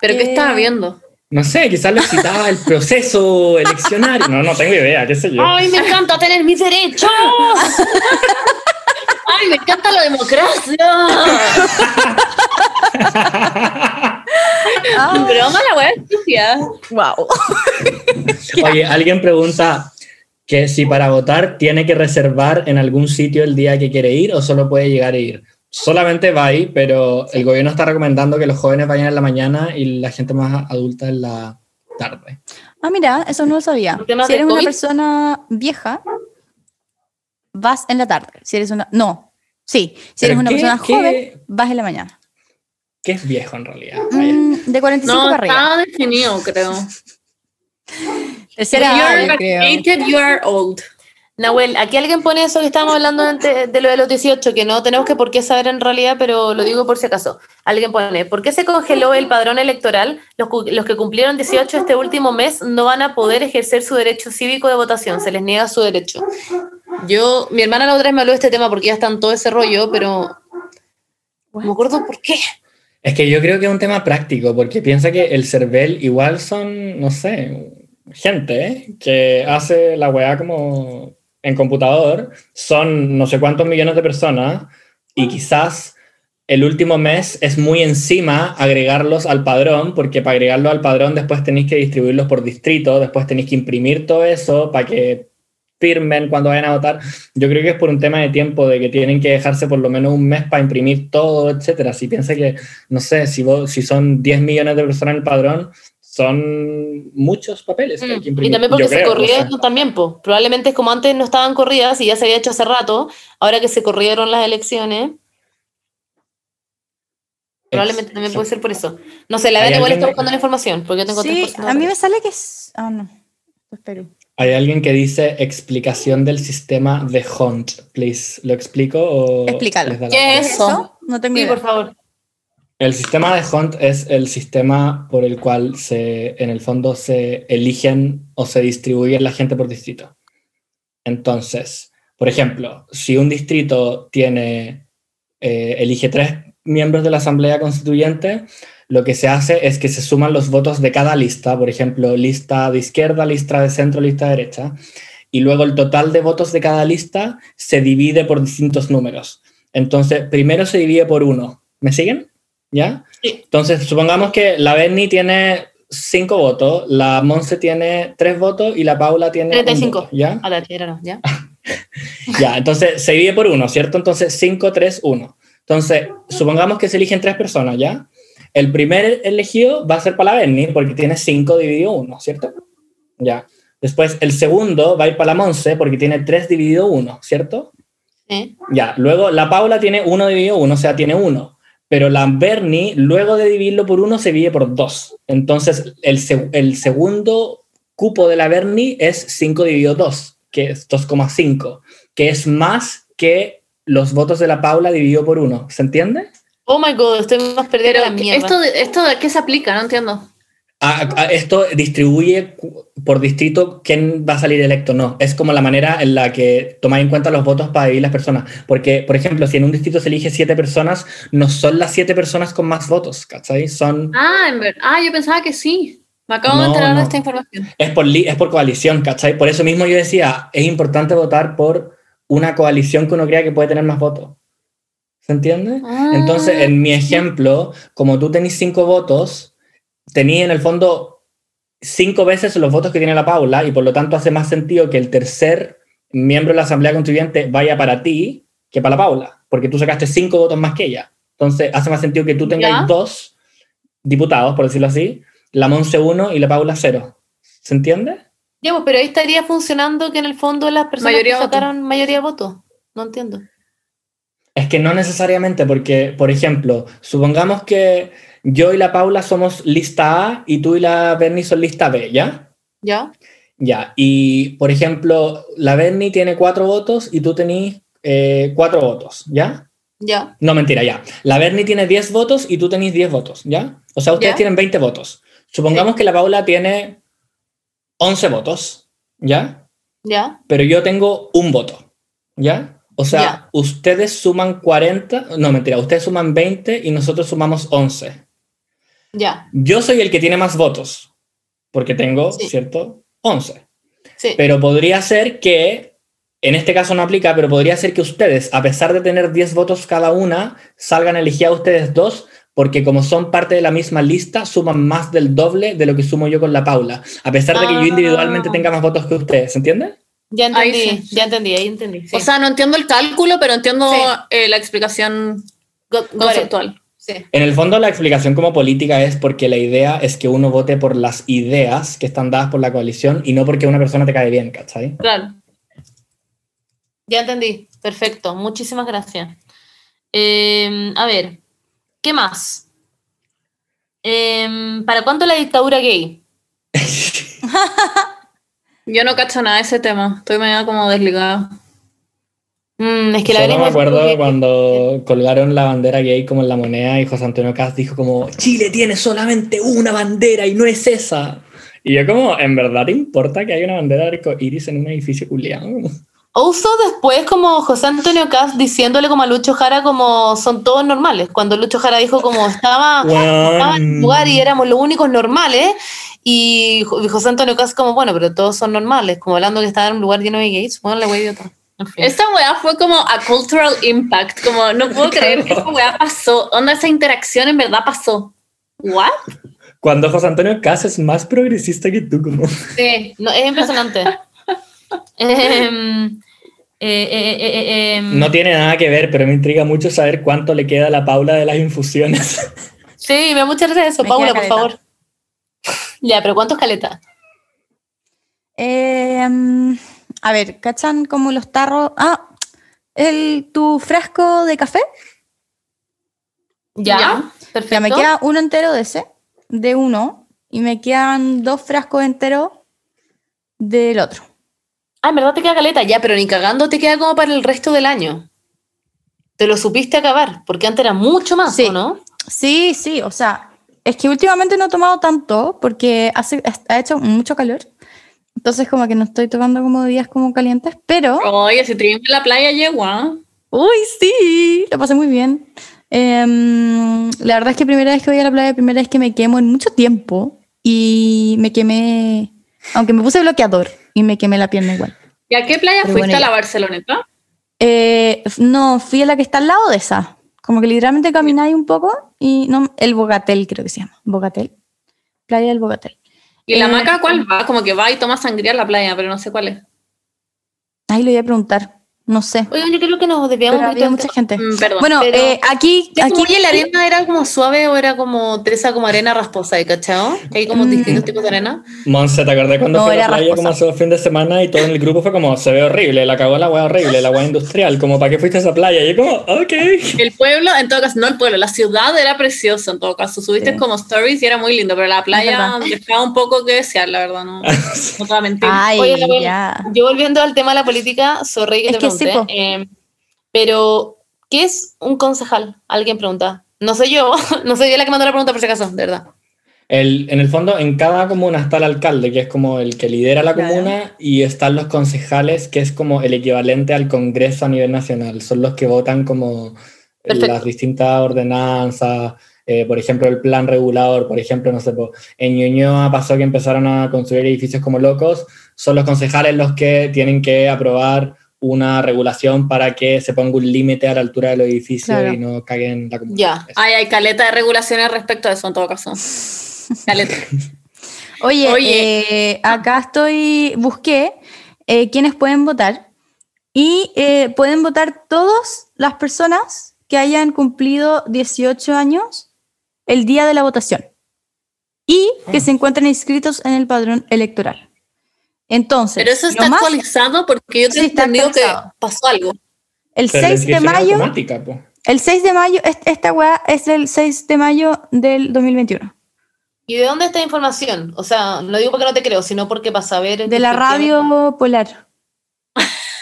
[SPEAKER 5] ¿Pero qué
[SPEAKER 1] Eh,
[SPEAKER 5] estaba viendo?
[SPEAKER 3] No sé, quizás lo excitaba el proceso eleccionario. No, no tengo idea, qué sé yo.
[SPEAKER 5] ¡Ay, me encanta tener mis derechos! <laughs> ¡Ay, me encanta la democracia!
[SPEAKER 1] Ah,
[SPEAKER 5] Broma la wea sucia.
[SPEAKER 1] wow. <laughs>
[SPEAKER 3] Oye, alguien pregunta que si para votar tiene que reservar en algún sitio el día que quiere ir o solo puede llegar a ir. Solamente va ahí, pero el gobierno está recomendando que los jóvenes vayan en la mañana y la gente más adulta en la tarde.
[SPEAKER 1] Ah, mira, eso no lo sabía.
[SPEAKER 5] ¿Por temas
[SPEAKER 1] Si eres una persona vieja, vas en la tarde. Si eres una. No. Sí. Si eres
[SPEAKER 3] ¿Pero
[SPEAKER 1] una
[SPEAKER 3] qué-
[SPEAKER 1] persona
[SPEAKER 3] qué-
[SPEAKER 1] joven, vas en la mañana.
[SPEAKER 3] ¿Qué es viejo en realidad?
[SPEAKER 1] Mm, de 45
[SPEAKER 5] No,
[SPEAKER 1] para arriba.
[SPEAKER 5] está definido, creo. <laughs>
[SPEAKER 1] Tercera creo.
[SPEAKER 5] you are old. Nahuel, aquí alguien pone eso que estábamos hablando antes de lo de los 18, que no tenemos que por qué saber en realidad, pero lo digo por si acaso. Alguien pone, ¿por qué se congeló el padrón electoral? Los, los que cumplieron 18 este último mes no van a poder ejercer su derecho cívico de votación, se les niega su derecho. Yo, mi hermana la otra vez me habló de este tema porque ya está en todo ese rollo, pero no me acuerdo por qué.
[SPEAKER 3] Es que yo creo que es un tema práctico, porque piensa que el CERVEL igual son, no sé, gente ¿eh? que hace la weá como en computador, son no sé cuántos millones de personas y quizás el último mes es muy encima agregarlos al padrón, porque para agregarlos al padrón después tenéis que distribuirlos por distrito, después tenéis que imprimir todo eso para que firmen cuando vayan a votar. Yo creo que es por un tema de tiempo, de que tienen que dejarse por lo menos un mes para imprimir todo, etcétera. Si piensa que, no sé, si, vos, si son 10 millones de personas en el padrón, son muchos papeles que hay que
[SPEAKER 5] Mm,
[SPEAKER 3] imprimir.
[SPEAKER 5] Y también porque
[SPEAKER 3] Yo
[SPEAKER 5] se
[SPEAKER 3] creo, no
[SPEAKER 5] corrieron
[SPEAKER 3] sé.
[SPEAKER 5] también, pues. Probablemente es como antes no estaban corridas y ya se había hecho hace rato, ahora que se corrieron las elecciones, probablemente también puede ser por eso. No sé, la
[SPEAKER 3] ¿Hay
[SPEAKER 5] verdad igual está buscando la información, porque yo tengo
[SPEAKER 1] Sí,
[SPEAKER 5] 3% de
[SPEAKER 1] a mí me sale que es. Ah, no. Esto es Perú.
[SPEAKER 3] Hay alguien que dice explicación del sistema de Hunt, please. ¿Lo explico o
[SPEAKER 1] Explícalo.
[SPEAKER 5] ¿Qué es? Eso.
[SPEAKER 1] No tengo
[SPEAKER 5] Sí,
[SPEAKER 1] idea.
[SPEAKER 5] por favor.
[SPEAKER 3] El sistema de Hunt es el sistema por el cual se, en el fondo se eligen o se distribuyen la gente por distrito. Entonces, por ejemplo, si un distrito tiene, eh, elige tres miembros de la Asamblea Constituyente, lo que se hace es que se suman los votos de cada lista, por ejemplo, lista de izquierda, lista de centro, lista de derecha, y luego el total de votos de cada lista se divide por distintos números. Entonces, primero se divide por uno. ¿Me siguen? ¿Ya?
[SPEAKER 5] Sí.
[SPEAKER 3] Entonces, supongamos que la Berni tiene cinco votos, la Monse tiene tres votos y la Paula tiene un
[SPEAKER 5] 35.
[SPEAKER 3] voto, ¿ya?
[SPEAKER 5] A la tierra, ¿no? ¿Ya? <laughs>
[SPEAKER 3] Ya, entonces se divide por uno, ¿cierto? Entonces 5, 3, 1. Entonces, supongamos que se eligen tres personas, ¿ya? El primer elegido va a ser para la Berni porque tiene 5 dividido 1, ¿cierto? Ya. Después el segundo va a ir para la Monse porque tiene 3 dividido 1, ¿cierto?
[SPEAKER 5] Sí.
[SPEAKER 3] Ya. Luego la Paula tiene 1 dividido 1, o sea, tiene 1. Pero la Berni, luego de dividirlo por 1, se divide por 2. Entonces, el, se- el segundo cupo de la Berni es 5 dividido 2, que es 2,5, que es más que los votos de la Paula dividido por 1. ¿Se entiende?
[SPEAKER 5] Oh my god, estoy más perdida la mierda.
[SPEAKER 2] ¿esto de, ¿esto de qué se aplica? No entiendo.
[SPEAKER 3] A- a- esto distribuye por distrito quién va a salir electo, no. Es como la manera en la que tomáis en cuenta los votos para dividir las personas. Porque, por ejemplo, si en un distrito se elige siete personas, no son las siete personas con más votos, ¿cachai? Son,
[SPEAKER 2] Ah, en verdad. Ah, yo pensaba que sí. Me acabo
[SPEAKER 3] No,
[SPEAKER 2] de enterar
[SPEAKER 3] no.
[SPEAKER 2] de esta información.
[SPEAKER 3] es, por, es por coalición, ¿cachai? Por eso mismo yo decía, es importante votar por una coalición que uno crea que puede tener más votos. ¿Se entiende?
[SPEAKER 2] Ah,
[SPEAKER 3] Entonces, en mi ejemplo, como tú tenés cinco votos, tenés en el fondo cinco veces los votos que tiene la Paula y por lo tanto hace más sentido que el tercer miembro de la Asamblea Constituyente vaya para ti que para la Paula, porque tú sacaste cinco votos más que ella. Entonces, hace más sentido que tú tengas
[SPEAKER 2] Ya.
[SPEAKER 3] dos diputados, por decirlo así, la Monse uno y la Paula cero. ¿Se entiende?
[SPEAKER 2] Ya, pues, pero ahí estaría funcionando que en el fondo las personas
[SPEAKER 5] Mayoría
[SPEAKER 2] que
[SPEAKER 5] voto.
[SPEAKER 2] sacaron mayoría de votos. No entiendo.
[SPEAKER 3] Es que no necesariamente, porque, por ejemplo, supongamos que yo y la Paula somos lista A y tú y la Bernie son lista B, ¿ya?
[SPEAKER 2] ¿Ya?
[SPEAKER 3] Ya, y por ejemplo, la Bernie tiene cuatro votos y tú tenés eh, cuatro votos, ¿ya?
[SPEAKER 2] Ya.
[SPEAKER 3] No, mentira, ya. La Bernie tiene 10 votos y tú tenés 10 votos, ¿ya? O sea, ustedes
[SPEAKER 2] Ya.
[SPEAKER 3] tienen 20 votos. Supongamos que la Paula tiene 11 votos, ¿ya?
[SPEAKER 2] Ya.
[SPEAKER 3] Pero yo tengo un voto, ¿ya? O sea, ustedes suman 40, no, mentira, ustedes suman 20 y nosotros sumamos 11.
[SPEAKER 2] Ya.
[SPEAKER 3] Yo soy el que tiene más votos, porque tengo,
[SPEAKER 2] Sí.
[SPEAKER 3] ¿cierto? 11.
[SPEAKER 2] Sí.
[SPEAKER 3] Pero podría ser que, en este caso no aplica, pero podría ser que ustedes, a pesar de tener 10 votos cada una, salgan elegidos ustedes dos, porque como son parte de la misma lista, suman más del doble de lo que sumo yo con la Paula, a pesar de que yo
[SPEAKER 2] Ah.
[SPEAKER 3] individualmente tenga más votos que ustedes, ¿se
[SPEAKER 2] Ya
[SPEAKER 5] Ahí
[SPEAKER 2] entendí.
[SPEAKER 5] sí.
[SPEAKER 2] Ya entendí, ahí entendí. sí.
[SPEAKER 5] O sea, no entiendo el cálculo, pero entiendo
[SPEAKER 2] Sí.
[SPEAKER 5] eh, la explicación
[SPEAKER 2] it.
[SPEAKER 5] conceptual.
[SPEAKER 2] Sí.
[SPEAKER 3] En el fondo la explicación como política es porque la idea es que uno vote por las ideas que están dadas por la coalición y no porque una persona te cae bien, ¿cachai?
[SPEAKER 2] Claro. Ya entendí. Perfecto. Muchísimas gracias. Eh, a ver, ¿qué más? Eh, ¿Para cuándo la dictadura gay? <laughs> <laughs>
[SPEAKER 5] Yo no cacho nada de ese tema. Estoy medio como desligada.
[SPEAKER 2] Mm, es que la
[SPEAKER 3] Solo me acuerdo
[SPEAKER 2] que-
[SPEAKER 3] cuando colgaron la bandera gay como en la moneda y José Antonio Caz dijo como Chile tiene solamente una bandera y no es esa. Y yo como, ¿en verdad te importa que haya una bandera de arco iris en un edificio culiado?
[SPEAKER 2] Uso después como José Antonio Caz diciéndole como a Lucho Jara como son todos normales. Cuando Lucho Jara dijo como estaba, estaba en el lugar y éramos los únicos normales. Y Jo- y José Antonio Caz como, bueno, pero todos son normales. Como hablando que estaba en un lugar lleno de gays. Bueno, la wea idiota. En fin.
[SPEAKER 5] Esta weá fue como a cultural impact. Como no puedo <laughs> creer que esta weá pasó. Onda, esa interacción en verdad pasó. ¿What?
[SPEAKER 3] Cuando José Antonio Caz es más progresista que tú, como...
[SPEAKER 2] Sí, no, es impresionante. <laughs> Em, eh, eh, eh, eh, em,
[SPEAKER 3] No tiene nada que ver, pero me intriga mucho saber cuánto le queda a la Paula de las infusiones. <laughs>
[SPEAKER 2] Sí, me da mucha gracia eso.
[SPEAKER 1] Me
[SPEAKER 2] Paula, por favor. Ya, pero ¿cuántos caletas?
[SPEAKER 1] Eh, mm, a ver, ¿cachan como los tarros? Ah, el, tu frasco de café.
[SPEAKER 2] Ya,
[SPEAKER 5] Ya.
[SPEAKER 2] perfecto.
[SPEAKER 1] Ya me queda uno entero de ese, de uno, y me quedan dos frascos enteros del otro.
[SPEAKER 2] Ah, en verdad te queda caleta, ya, pero ni cagando te queda como para el resto del año. Te lo supiste acabar, porque antes era mucho más,
[SPEAKER 1] Sí.
[SPEAKER 2] ¿o no?
[SPEAKER 1] Sí, sí, o sea, es que últimamente no he tomado tanto porque hace, ha hecho mucho calor. Entonces como que no estoy tomando como días como calientes, pero...
[SPEAKER 5] Oye, si te en la playa, yegua.
[SPEAKER 1] Uy, sí, lo pasé muy bien. Em, la verdad es que primera vez que voy a la playa, primera vez que me quemo en mucho tiempo y me quemé, aunque me puse bloqueador y me quemé la pierna igual.
[SPEAKER 5] ¿Y a qué playa
[SPEAKER 1] Pero
[SPEAKER 5] fuiste
[SPEAKER 1] bueno,
[SPEAKER 5] a la. Barceloneta?
[SPEAKER 1] Eh, no, fui a la que está al lado de esa. Como que literalmente camináis un poco y no, el Bogatel creo que se llama. Bogatel. Playa del Bogatel.
[SPEAKER 5] ¿Y la
[SPEAKER 1] Eh,
[SPEAKER 5] maca cuál va? Como que va y toma sangría a la playa, pero no sé cuál es.
[SPEAKER 1] Ahí lo voy a preguntar. No sé.
[SPEAKER 2] Oigan, yo creo que nos desviamos
[SPEAKER 1] Pero
[SPEAKER 2] un poquito
[SPEAKER 1] había mucha gente.
[SPEAKER 5] Mm, perdón.
[SPEAKER 1] Bueno,
[SPEAKER 2] pero-
[SPEAKER 1] eh, aquí,
[SPEAKER 2] ¿Qué,
[SPEAKER 1] aquí
[SPEAKER 2] ¿la arena era como suave o era como tesa, como arena rasposa, ¿cachao? Que hay como
[SPEAKER 1] Mm.
[SPEAKER 2] distintos tipos de arena.
[SPEAKER 3] Monse, ¿te acordás cuando
[SPEAKER 1] No,
[SPEAKER 3] fue a la playa
[SPEAKER 1] rasposa.
[SPEAKER 3] como hace dos fines de semana y todo en el grupo fue como, se ve horrible, la cagó la hueá horrible, la hueá industrial, como, ¿para qué fuiste a esa playa? Y yo como, ok.
[SPEAKER 5] El pueblo, en todo caso, no el pueblo, la ciudad era preciosa en todo caso. Subiste
[SPEAKER 1] Sí.
[SPEAKER 5] como stories y era muy lindo, pero la playa dejaba un poco que desear, la verdad, no, <laughs> no te voy a mentir.
[SPEAKER 1] Ay,
[SPEAKER 2] Oye, la
[SPEAKER 1] ya.
[SPEAKER 2] Yo volviendo al tema de la política, sorry que
[SPEAKER 1] Es
[SPEAKER 2] te
[SPEAKER 1] que sí,
[SPEAKER 2] eh, pero ¿qué es un concejal? Alguien pregunta. No soy yo, <laughs> no soy yo la que mandó la pregunta por si acaso, de verdad.
[SPEAKER 3] El, en el fondo, en cada comuna está el alcalde, que es como el que lidera la
[SPEAKER 1] Claro.
[SPEAKER 3] comuna, y están los concejales, que es como el equivalente al Congreso a nivel nacional. Son los que votan como
[SPEAKER 5] Perfecto.
[SPEAKER 3] las distintas ordenanzas, eh, por ejemplo, el plan regulador, por ejemplo, no sé, en Ñuñoa pasó que empezaron a construir edificios como locos, son los concejales los que tienen que aprobar una regulación para que se ponga un límite a la altura de los edificios
[SPEAKER 1] Claro.
[SPEAKER 3] y no caguen la comuna.
[SPEAKER 5] Ya, hay, hay caleta de regulaciones respecto a eso en todo caso. <laughs> Caleta.
[SPEAKER 1] Oye,
[SPEAKER 5] Oye.
[SPEAKER 1] eh, acá estoy, busqué eh, quienes pueden votar y eh, pueden votar todas las personas que hayan cumplido 18 años el día de la votación y que
[SPEAKER 3] Ah.
[SPEAKER 1] se encuentren inscritos en el padrón electoral. Entonces,
[SPEAKER 5] Pero eso está
[SPEAKER 1] más-
[SPEAKER 5] actualizado porque yo
[SPEAKER 1] Sí,
[SPEAKER 5] te he entendido que pasó algo.
[SPEAKER 1] el
[SPEAKER 3] Pero la
[SPEAKER 1] 6 de mayo, el 6 de mayo, est- esta weá es el 6 de mayo del 2021.
[SPEAKER 5] ¿Y de dónde está información? O sea, no digo porque no te creo, sino porque para saber.
[SPEAKER 1] De la radio Polar.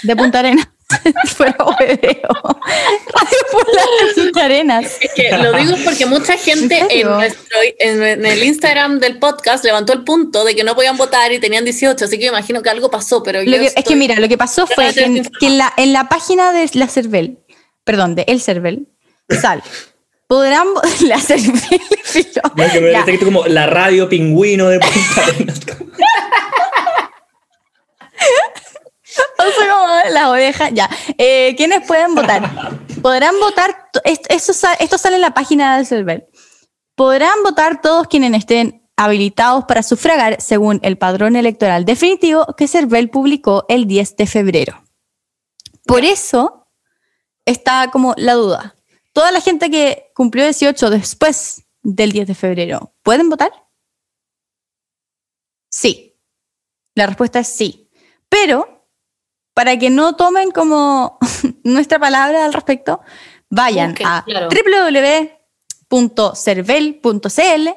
[SPEAKER 1] De Punta Arenas. <laughs> <laughs> Fuera hueveo. Radio Polar de Punta Arenas.
[SPEAKER 5] Es que lo digo porque mucha gente
[SPEAKER 1] ¿En
[SPEAKER 5] nuestro, en, en el Instagram del podcast levantó el punto de que no podían votar y tenían 18, así que me imagino que algo pasó, pero yo
[SPEAKER 1] Lo que- es que mira, lo que pasó fue que, que en la, en la página de la Cervel, perdón, de El Cervel, sale. Podrán <laughs> la Cervel.
[SPEAKER 3] No, que me
[SPEAKER 1] Ya.
[SPEAKER 3] como la radio pingüino de Punta Arenas. <laughs> <laughs>
[SPEAKER 1] O sea, como las ovejas. Ya. Eh, ¿Quiénes pueden votar? <laughs> Podrán votar. to- est- Esto, esto sale en la página del CERVEL. Podrán votar todos quienes estén habilitados para sufragar según el padrón electoral definitivo que CERVEL publicó el 10 de febrero. Por eso está como la duda. Toda la gente que cumplió 18 después del 10 de febrero, ¿pueden votar? Sí. La respuesta es sí. Pero para que no tomen como <laughs> nuestra palabra al respecto, vayan a
[SPEAKER 5] claro.
[SPEAKER 1] www.cervel.cl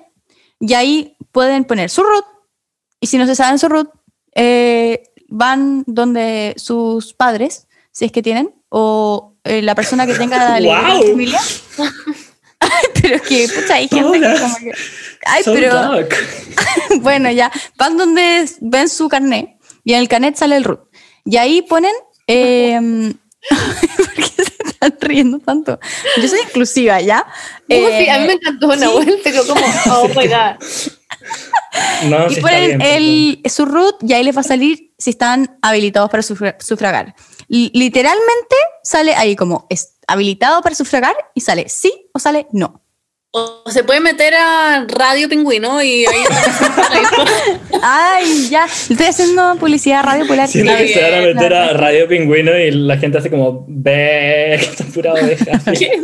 [SPEAKER 1] y ahí pueden poner su root. Y si no se saben su root, eh, van donde sus padres, si es que tienen, o eh, la persona que tenga la ley de <laughs>
[SPEAKER 3] ¡Guau!
[SPEAKER 1] familia. <laughs> Pero es que, pucha, hay gente que
[SPEAKER 3] Hola.
[SPEAKER 1] como que... Ay,
[SPEAKER 3] So
[SPEAKER 1] pero... Bueno, ya, van donde ven su carnet y en el carnet sale el root. Y ahí ponen... em, <laughs> ¿Por qué se están riendo tanto? Yo soy inclusiva, ¿ya?
[SPEAKER 5] Uh, sí, a mí
[SPEAKER 1] Eh,
[SPEAKER 5] me encantó una
[SPEAKER 1] sí.
[SPEAKER 5] vuelta, quedó como, <laughs> oh my god.
[SPEAKER 3] No,
[SPEAKER 1] y ponen
[SPEAKER 3] bien,
[SPEAKER 1] el, su root y ahí les va a salir si están habilitados para sufra- sufragar. Li- Literalmente sale ahí como es habilitado para sufragar y sale sí o sale no.
[SPEAKER 5] O se puede meter a Radio Pingüino y ahí. <laughs>
[SPEAKER 1] Ay, ya. Estoy haciendo publicidad a Radio Polar.
[SPEAKER 3] Siento
[SPEAKER 5] Está
[SPEAKER 3] que se van a meter a. Radio Pingüino y la gente hace como, ve, <laughs> está pura oveja. <laughs>
[SPEAKER 5] ¿Qué.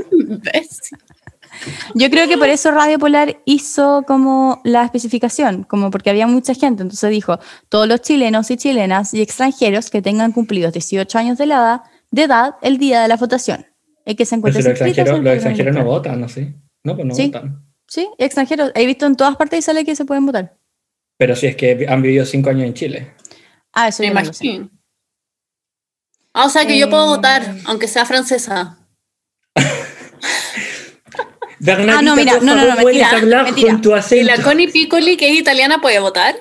[SPEAKER 1] Yo creo que por eso Radio Polar hizo como la especificación, como porque había mucha gente, entonces dijo, todos los chilenos y chilenas y extranjeros que tengan cumplidos 18 años de, edad, de edad el día de la votación. El que se
[SPEAKER 3] Pero
[SPEAKER 1] encuentre
[SPEAKER 3] si los extranjeros, los extranjeros no votan, ¿no? Sí. No, pues no
[SPEAKER 1] Sí.
[SPEAKER 3] votan.
[SPEAKER 1] Sí, extranjeros. He visto en todas partes y sale que se pueden votar.
[SPEAKER 3] Pero si es que han vivido cinco años en Chile.
[SPEAKER 1] Ah, eso
[SPEAKER 5] Me
[SPEAKER 1] yo no
[SPEAKER 5] imagino. Ah, o sea que yo puedo
[SPEAKER 1] Eh.
[SPEAKER 5] votar, aunque sea francesa. <laughs>
[SPEAKER 3] Bernadita,
[SPEAKER 1] Ah, no, mira, no, no, no,
[SPEAKER 3] puedes
[SPEAKER 1] mentira,
[SPEAKER 3] hablar
[SPEAKER 1] mentira.
[SPEAKER 3] con tu
[SPEAKER 5] Y
[SPEAKER 3] acento.
[SPEAKER 5] la Connie Piccoli, que es italiana, puede votar.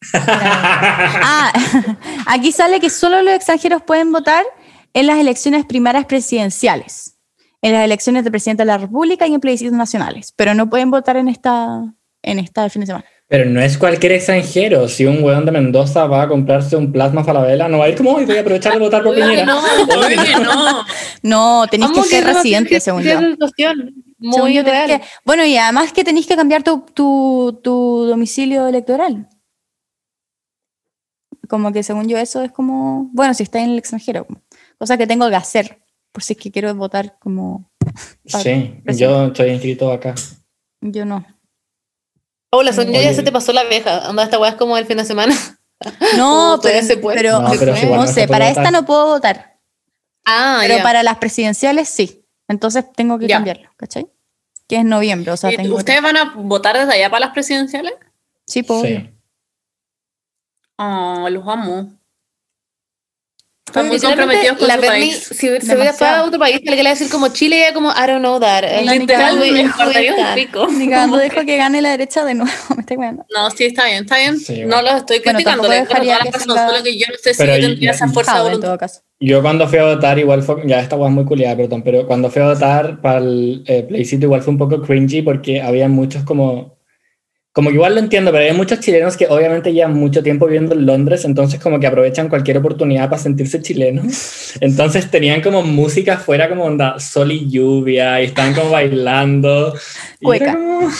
[SPEAKER 5] <laughs>
[SPEAKER 1] Ah, <laughs> aquí sale que solo los extranjeros pueden votar en las elecciones primarias presidenciales, en las elecciones de presidente de la República y en plebiscitos nacionales, pero no pueden votar en esta, en esta fin de semana.
[SPEAKER 3] Pero no es cualquier extranjero. Si un weón de Mendoza va a comprarse un plasma falabella, no va a ir como, "Ay, voy a aprovechar de votar por <laughs> Piñera.
[SPEAKER 5] no, <laughs> no.
[SPEAKER 1] No, tenéis que ser residente, según yo.
[SPEAKER 5] situación
[SPEAKER 1] Según
[SPEAKER 5] Muy real.
[SPEAKER 1] que- bueno, y además que tenéis que cambiar tu, tu, tu domicilio electoral. Como que según yo eso es como, bueno, si está en el extranjero, cosa que tengo que hacer, por si es que quiero votar como
[SPEAKER 3] Sí,
[SPEAKER 1] Presidente.
[SPEAKER 3] yo estoy inscrito acá.
[SPEAKER 1] yo no.
[SPEAKER 5] Hola, Sonia, ya se te pasó la abeja. Anda, esta weá es como el fin de semana. <laughs>
[SPEAKER 1] No, pero,
[SPEAKER 5] se puede.
[SPEAKER 1] pero,
[SPEAKER 3] No, pero es igual,
[SPEAKER 1] no
[SPEAKER 3] no
[SPEAKER 1] sé, para
[SPEAKER 3] votar.
[SPEAKER 1] esta no puedo votar,
[SPEAKER 5] Ah,
[SPEAKER 1] pero
[SPEAKER 5] ya.
[SPEAKER 1] para las presidenciales sí. Entonces tengo que
[SPEAKER 5] Ya.
[SPEAKER 1] cambiarlo, ¿cachai? Que es noviembre, o sea,
[SPEAKER 5] ¿Y
[SPEAKER 1] tengo
[SPEAKER 5] ¿Ustedes van a votar desde allá para las presidenciales?
[SPEAKER 1] Sí, puedo.
[SPEAKER 3] Sí.
[SPEAKER 5] Oh, los amo. Están muy
[SPEAKER 2] Literalmente,
[SPEAKER 5] comprometidos con
[SPEAKER 2] la
[SPEAKER 5] su país.
[SPEAKER 2] si, si hubiera fue a otro país, le quería decir como Chile, ella como, I don't know that.
[SPEAKER 1] La
[SPEAKER 5] Literal,
[SPEAKER 1] Muy
[SPEAKER 5] me
[SPEAKER 1] bien,
[SPEAKER 5] importaría un pico.
[SPEAKER 1] Ni cagando dejo que gane la derecha de nuevo. <laughs> Me estoy cuidando.
[SPEAKER 5] No, sí, está bien, está bien.
[SPEAKER 3] Sí,
[SPEAKER 5] no
[SPEAKER 3] bueno.
[SPEAKER 5] los estoy
[SPEAKER 1] Bueno,
[SPEAKER 5] criticando,
[SPEAKER 1] tampoco
[SPEAKER 5] les dejo
[SPEAKER 1] dejaría
[SPEAKER 5] toda la
[SPEAKER 1] que
[SPEAKER 5] razón,
[SPEAKER 1] siga-
[SPEAKER 5] solo que yo no sé si
[SPEAKER 3] Pero
[SPEAKER 5] yo tendría esa fuerza de
[SPEAKER 1] Jado, en
[SPEAKER 5] voluntad.
[SPEAKER 1] todo caso.
[SPEAKER 3] Yo cuando fui a votar, igual fue, ya esta hueá es muy culiada, perdón, pero cuando fui a votar para el eh, plebiscito igual fue un poco cringy porque había muchos como, como que igual lo entiendo, pero hay muchos chilenos que obviamente llevan mucho tiempo viviendo en Londres, entonces como que aprovechan cualquier oportunidad para sentirse chilenos. <laughs> Entonces tenían como música fuera como onda sol y lluvia y estaban como bailando.
[SPEAKER 1] Cueca.
[SPEAKER 3] como-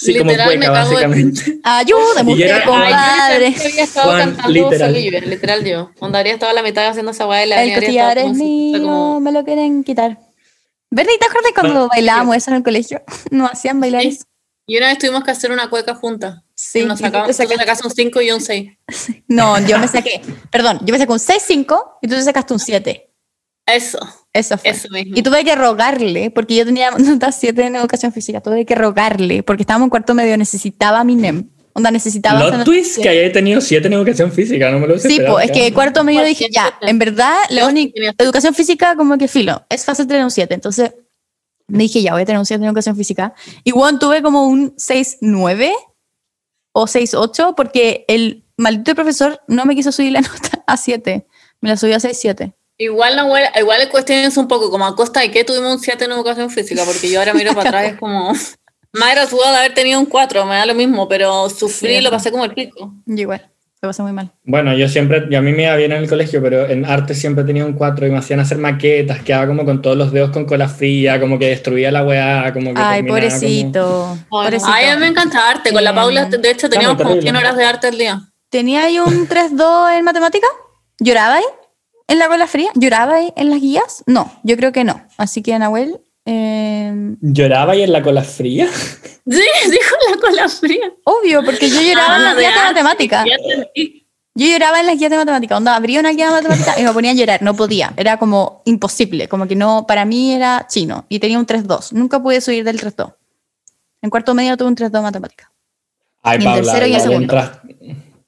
[SPEAKER 3] Sí, como
[SPEAKER 5] Literal, me
[SPEAKER 3] cueca, básicamente. <laughs>
[SPEAKER 1] Ayúdame
[SPEAKER 3] era-
[SPEAKER 1] usted, compadre.
[SPEAKER 5] yo estado
[SPEAKER 3] Juan,
[SPEAKER 5] cantando
[SPEAKER 3] literal.
[SPEAKER 5] Literal yo. Onda habría estado a la mitad haciendo esa guay de la
[SPEAKER 1] El
[SPEAKER 5] estado
[SPEAKER 1] es
[SPEAKER 5] como-
[SPEAKER 1] mío,
[SPEAKER 5] como-
[SPEAKER 1] me lo quieren quitar. ¿Verdad? ¿Te acuerdas cuando
[SPEAKER 3] Bueno,
[SPEAKER 1] bailábamos eso en el colegio? <laughs> Nos hacían bailar
[SPEAKER 5] Sí.
[SPEAKER 1] eso.
[SPEAKER 5] Y una vez tuvimos que hacer una cueca juntas.
[SPEAKER 1] Sí.
[SPEAKER 5] Nos sacamos,
[SPEAKER 1] sacaste-
[SPEAKER 5] un 5 y un 6.
[SPEAKER 1] No, yo me saqué, perdón, yo me saqué un 6-5 y tú te sacaste un 7.
[SPEAKER 5] Eso,
[SPEAKER 1] Eso fue.
[SPEAKER 5] eso mismo.
[SPEAKER 1] Y tuve que rogarle, porque yo tenía <laughs> nota 7 en educación física, tuve que rogarle, porque estábamos en cuarto medio, necesitaba mi NEM. Onda, necesitaba...
[SPEAKER 3] Los twist que haya tenido siete en educación física, no me lo hubiese
[SPEAKER 1] Sí, pues es que cuarto medio dije, ya, en verdad, la única educación física como que filo, es fácil tener un 7, entonces dije, ya, voy a tener un 7 en educación física. Y bueno, tuve como un 6-9 o 6-8 porque el maldito profesor no me quiso subir la <laughs> nota a 7, me la subió a 6-7.
[SPEAKER 5] Igual, no, igual, igual el cuestión es un poco como a costa de que tuvimos un 7 en educación física, porque yo ahora miro para atrás es como... <laughs> Mayra tuvo de haber tenido un 4, me da lo mismo, pero sufrí
[SPEAKER 1] Sí,
[SPEAKER 5] y lo pasé como el pico.
[SPEAKER 1] Igual, lo pasé muy mal.
[SPEAKER 3] Bueno, yo siempre, y a mí me iba bien en el colegio, pero en arte siempre tenía un 4 y me hacían hacer maquetas, quedaba como con todos los dedos con cola fría, como que destruía la weá, como que
[SPEAKER 1] Ay, pobrecito, pobrecito.
[SPEAKER 5] Ay, a mí me encanta arte, con la Paula, de hecho, teníamos como
[SPEAKER 3] terrible.
[SPEAKER 5] 100 horas de arte al día.
[SPEAKER 1] ¿Tenía ahí un <laughs> 3-2 en matemática? ¿Lloraba ahí? ¿En la cola fría? ¿Lloraba ahí en las guías? No, yo creo que no. Así que, Nahuel, eh,
[SPEAKER 3] ¿Lloraba y en la cola fría? <laughs>
[SPEAKER 5] Sí, dijo la cola fría.
[SPEAKER 1] obvio, porque yo lloraba en
[SPEAKER 5] Ah,
[SPEAKER 1] las
[SPEAKER 5] de
[SPEAKER 1] guías de matemática. Yo lloraba en las guías de matemática. Onda, abría una guía de matemática y me ponía a llorar. No podía. Era como imposible. Como que no, para mí era chino. Y tenía un 3-2. Nunca pude subir del 3-2. En cuarto medio tuve un 3-2 en matemática.
[SPEAKER 3] Ay,
[SPEAKER 1] Y en
[SPEAKER 3] Paula,
[SPEAKER 1] tercero y en
[SPEAKER 3] igual
[SPEAKER 1] segundo.
[SPEAKER 3] entras-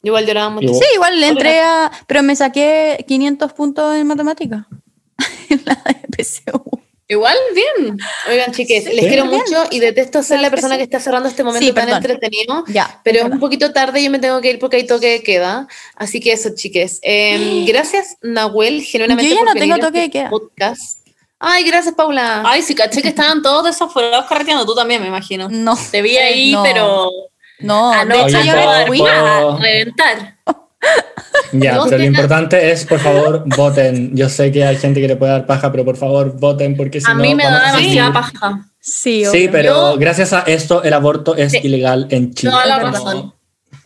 [SPEAKER 2] Igual lloraba mucho.
[SPEAKER 1] Sí, igual le entré a... Pero me saqué 500 puntos en matemática. <laughs> en la de PSU.
[SPEAKER 5] Igual, bien.
[SPEAKER 2] Oigan, chiques, les quiero
[SPEAKER 1] Bien.
[SPEAKER 2] mucho y detesto ser la persona que está cerrando este momento
[SPEAKER 1] Sí,
[SPEAKER 2] tan
[SPEAKER 1] perdón.
[SPEAKER 2] entretenido.
[SPEAKER 1] Ya.
[SPEAKER 2] Pero
[SPEAKER 1] es
[SPEAKER 2] un poquito tarde y yo me tengo que ir porque hay toque de queda. Así que eso, chiques. Eh, <gasps> gracias, Nahuel, genuinamente.
[SPEAKER 1] Yo ya
[SPEAKER 2] por
[SPEAKER 1] no tengo toque de
[SPEAKER 2] este
[SPEAKER 1] queda.
[SPEAKER 2] Podcast. Ay, gracias, Paula.
[SPEAKER 5] Ay, sí, caché que estaban todos desaforados carreteando. Tú también, me imagino.
[SPEAKER 1] No.
[SPEAKER 5] Te vi ahí,
[SPEAKER 1] No.
[SPEAKER 5] pero
[SPEAKER 1] No, de
[SPEAKER 5] anoche
[SPEAKER 1] yo me fui.
[SPEAKER 5] a reventar.
[SPEAKER 3] Ya, pero lo importante es, por favor, voten. Yo sé que hay gente que le puede dar paja, pero por favor, voten porque si
[SPEAKER 5] A
[SPEAKER 3] no,
[SPEAKER 5] mí me da
[SPEAKER 3] a
[SPEAKER 5] demasiada paja.
[SPEAKER 1] Sí,
[SPEAKER 3] pero
[SPEAKER 5] Yo-
[SPEAKER 3] gracias a esto el aborto es
[SPEAKER 5] Sí.
[SPEAKER 3] ilegal en Chile.
[SPEAKER 5] Toda la razón.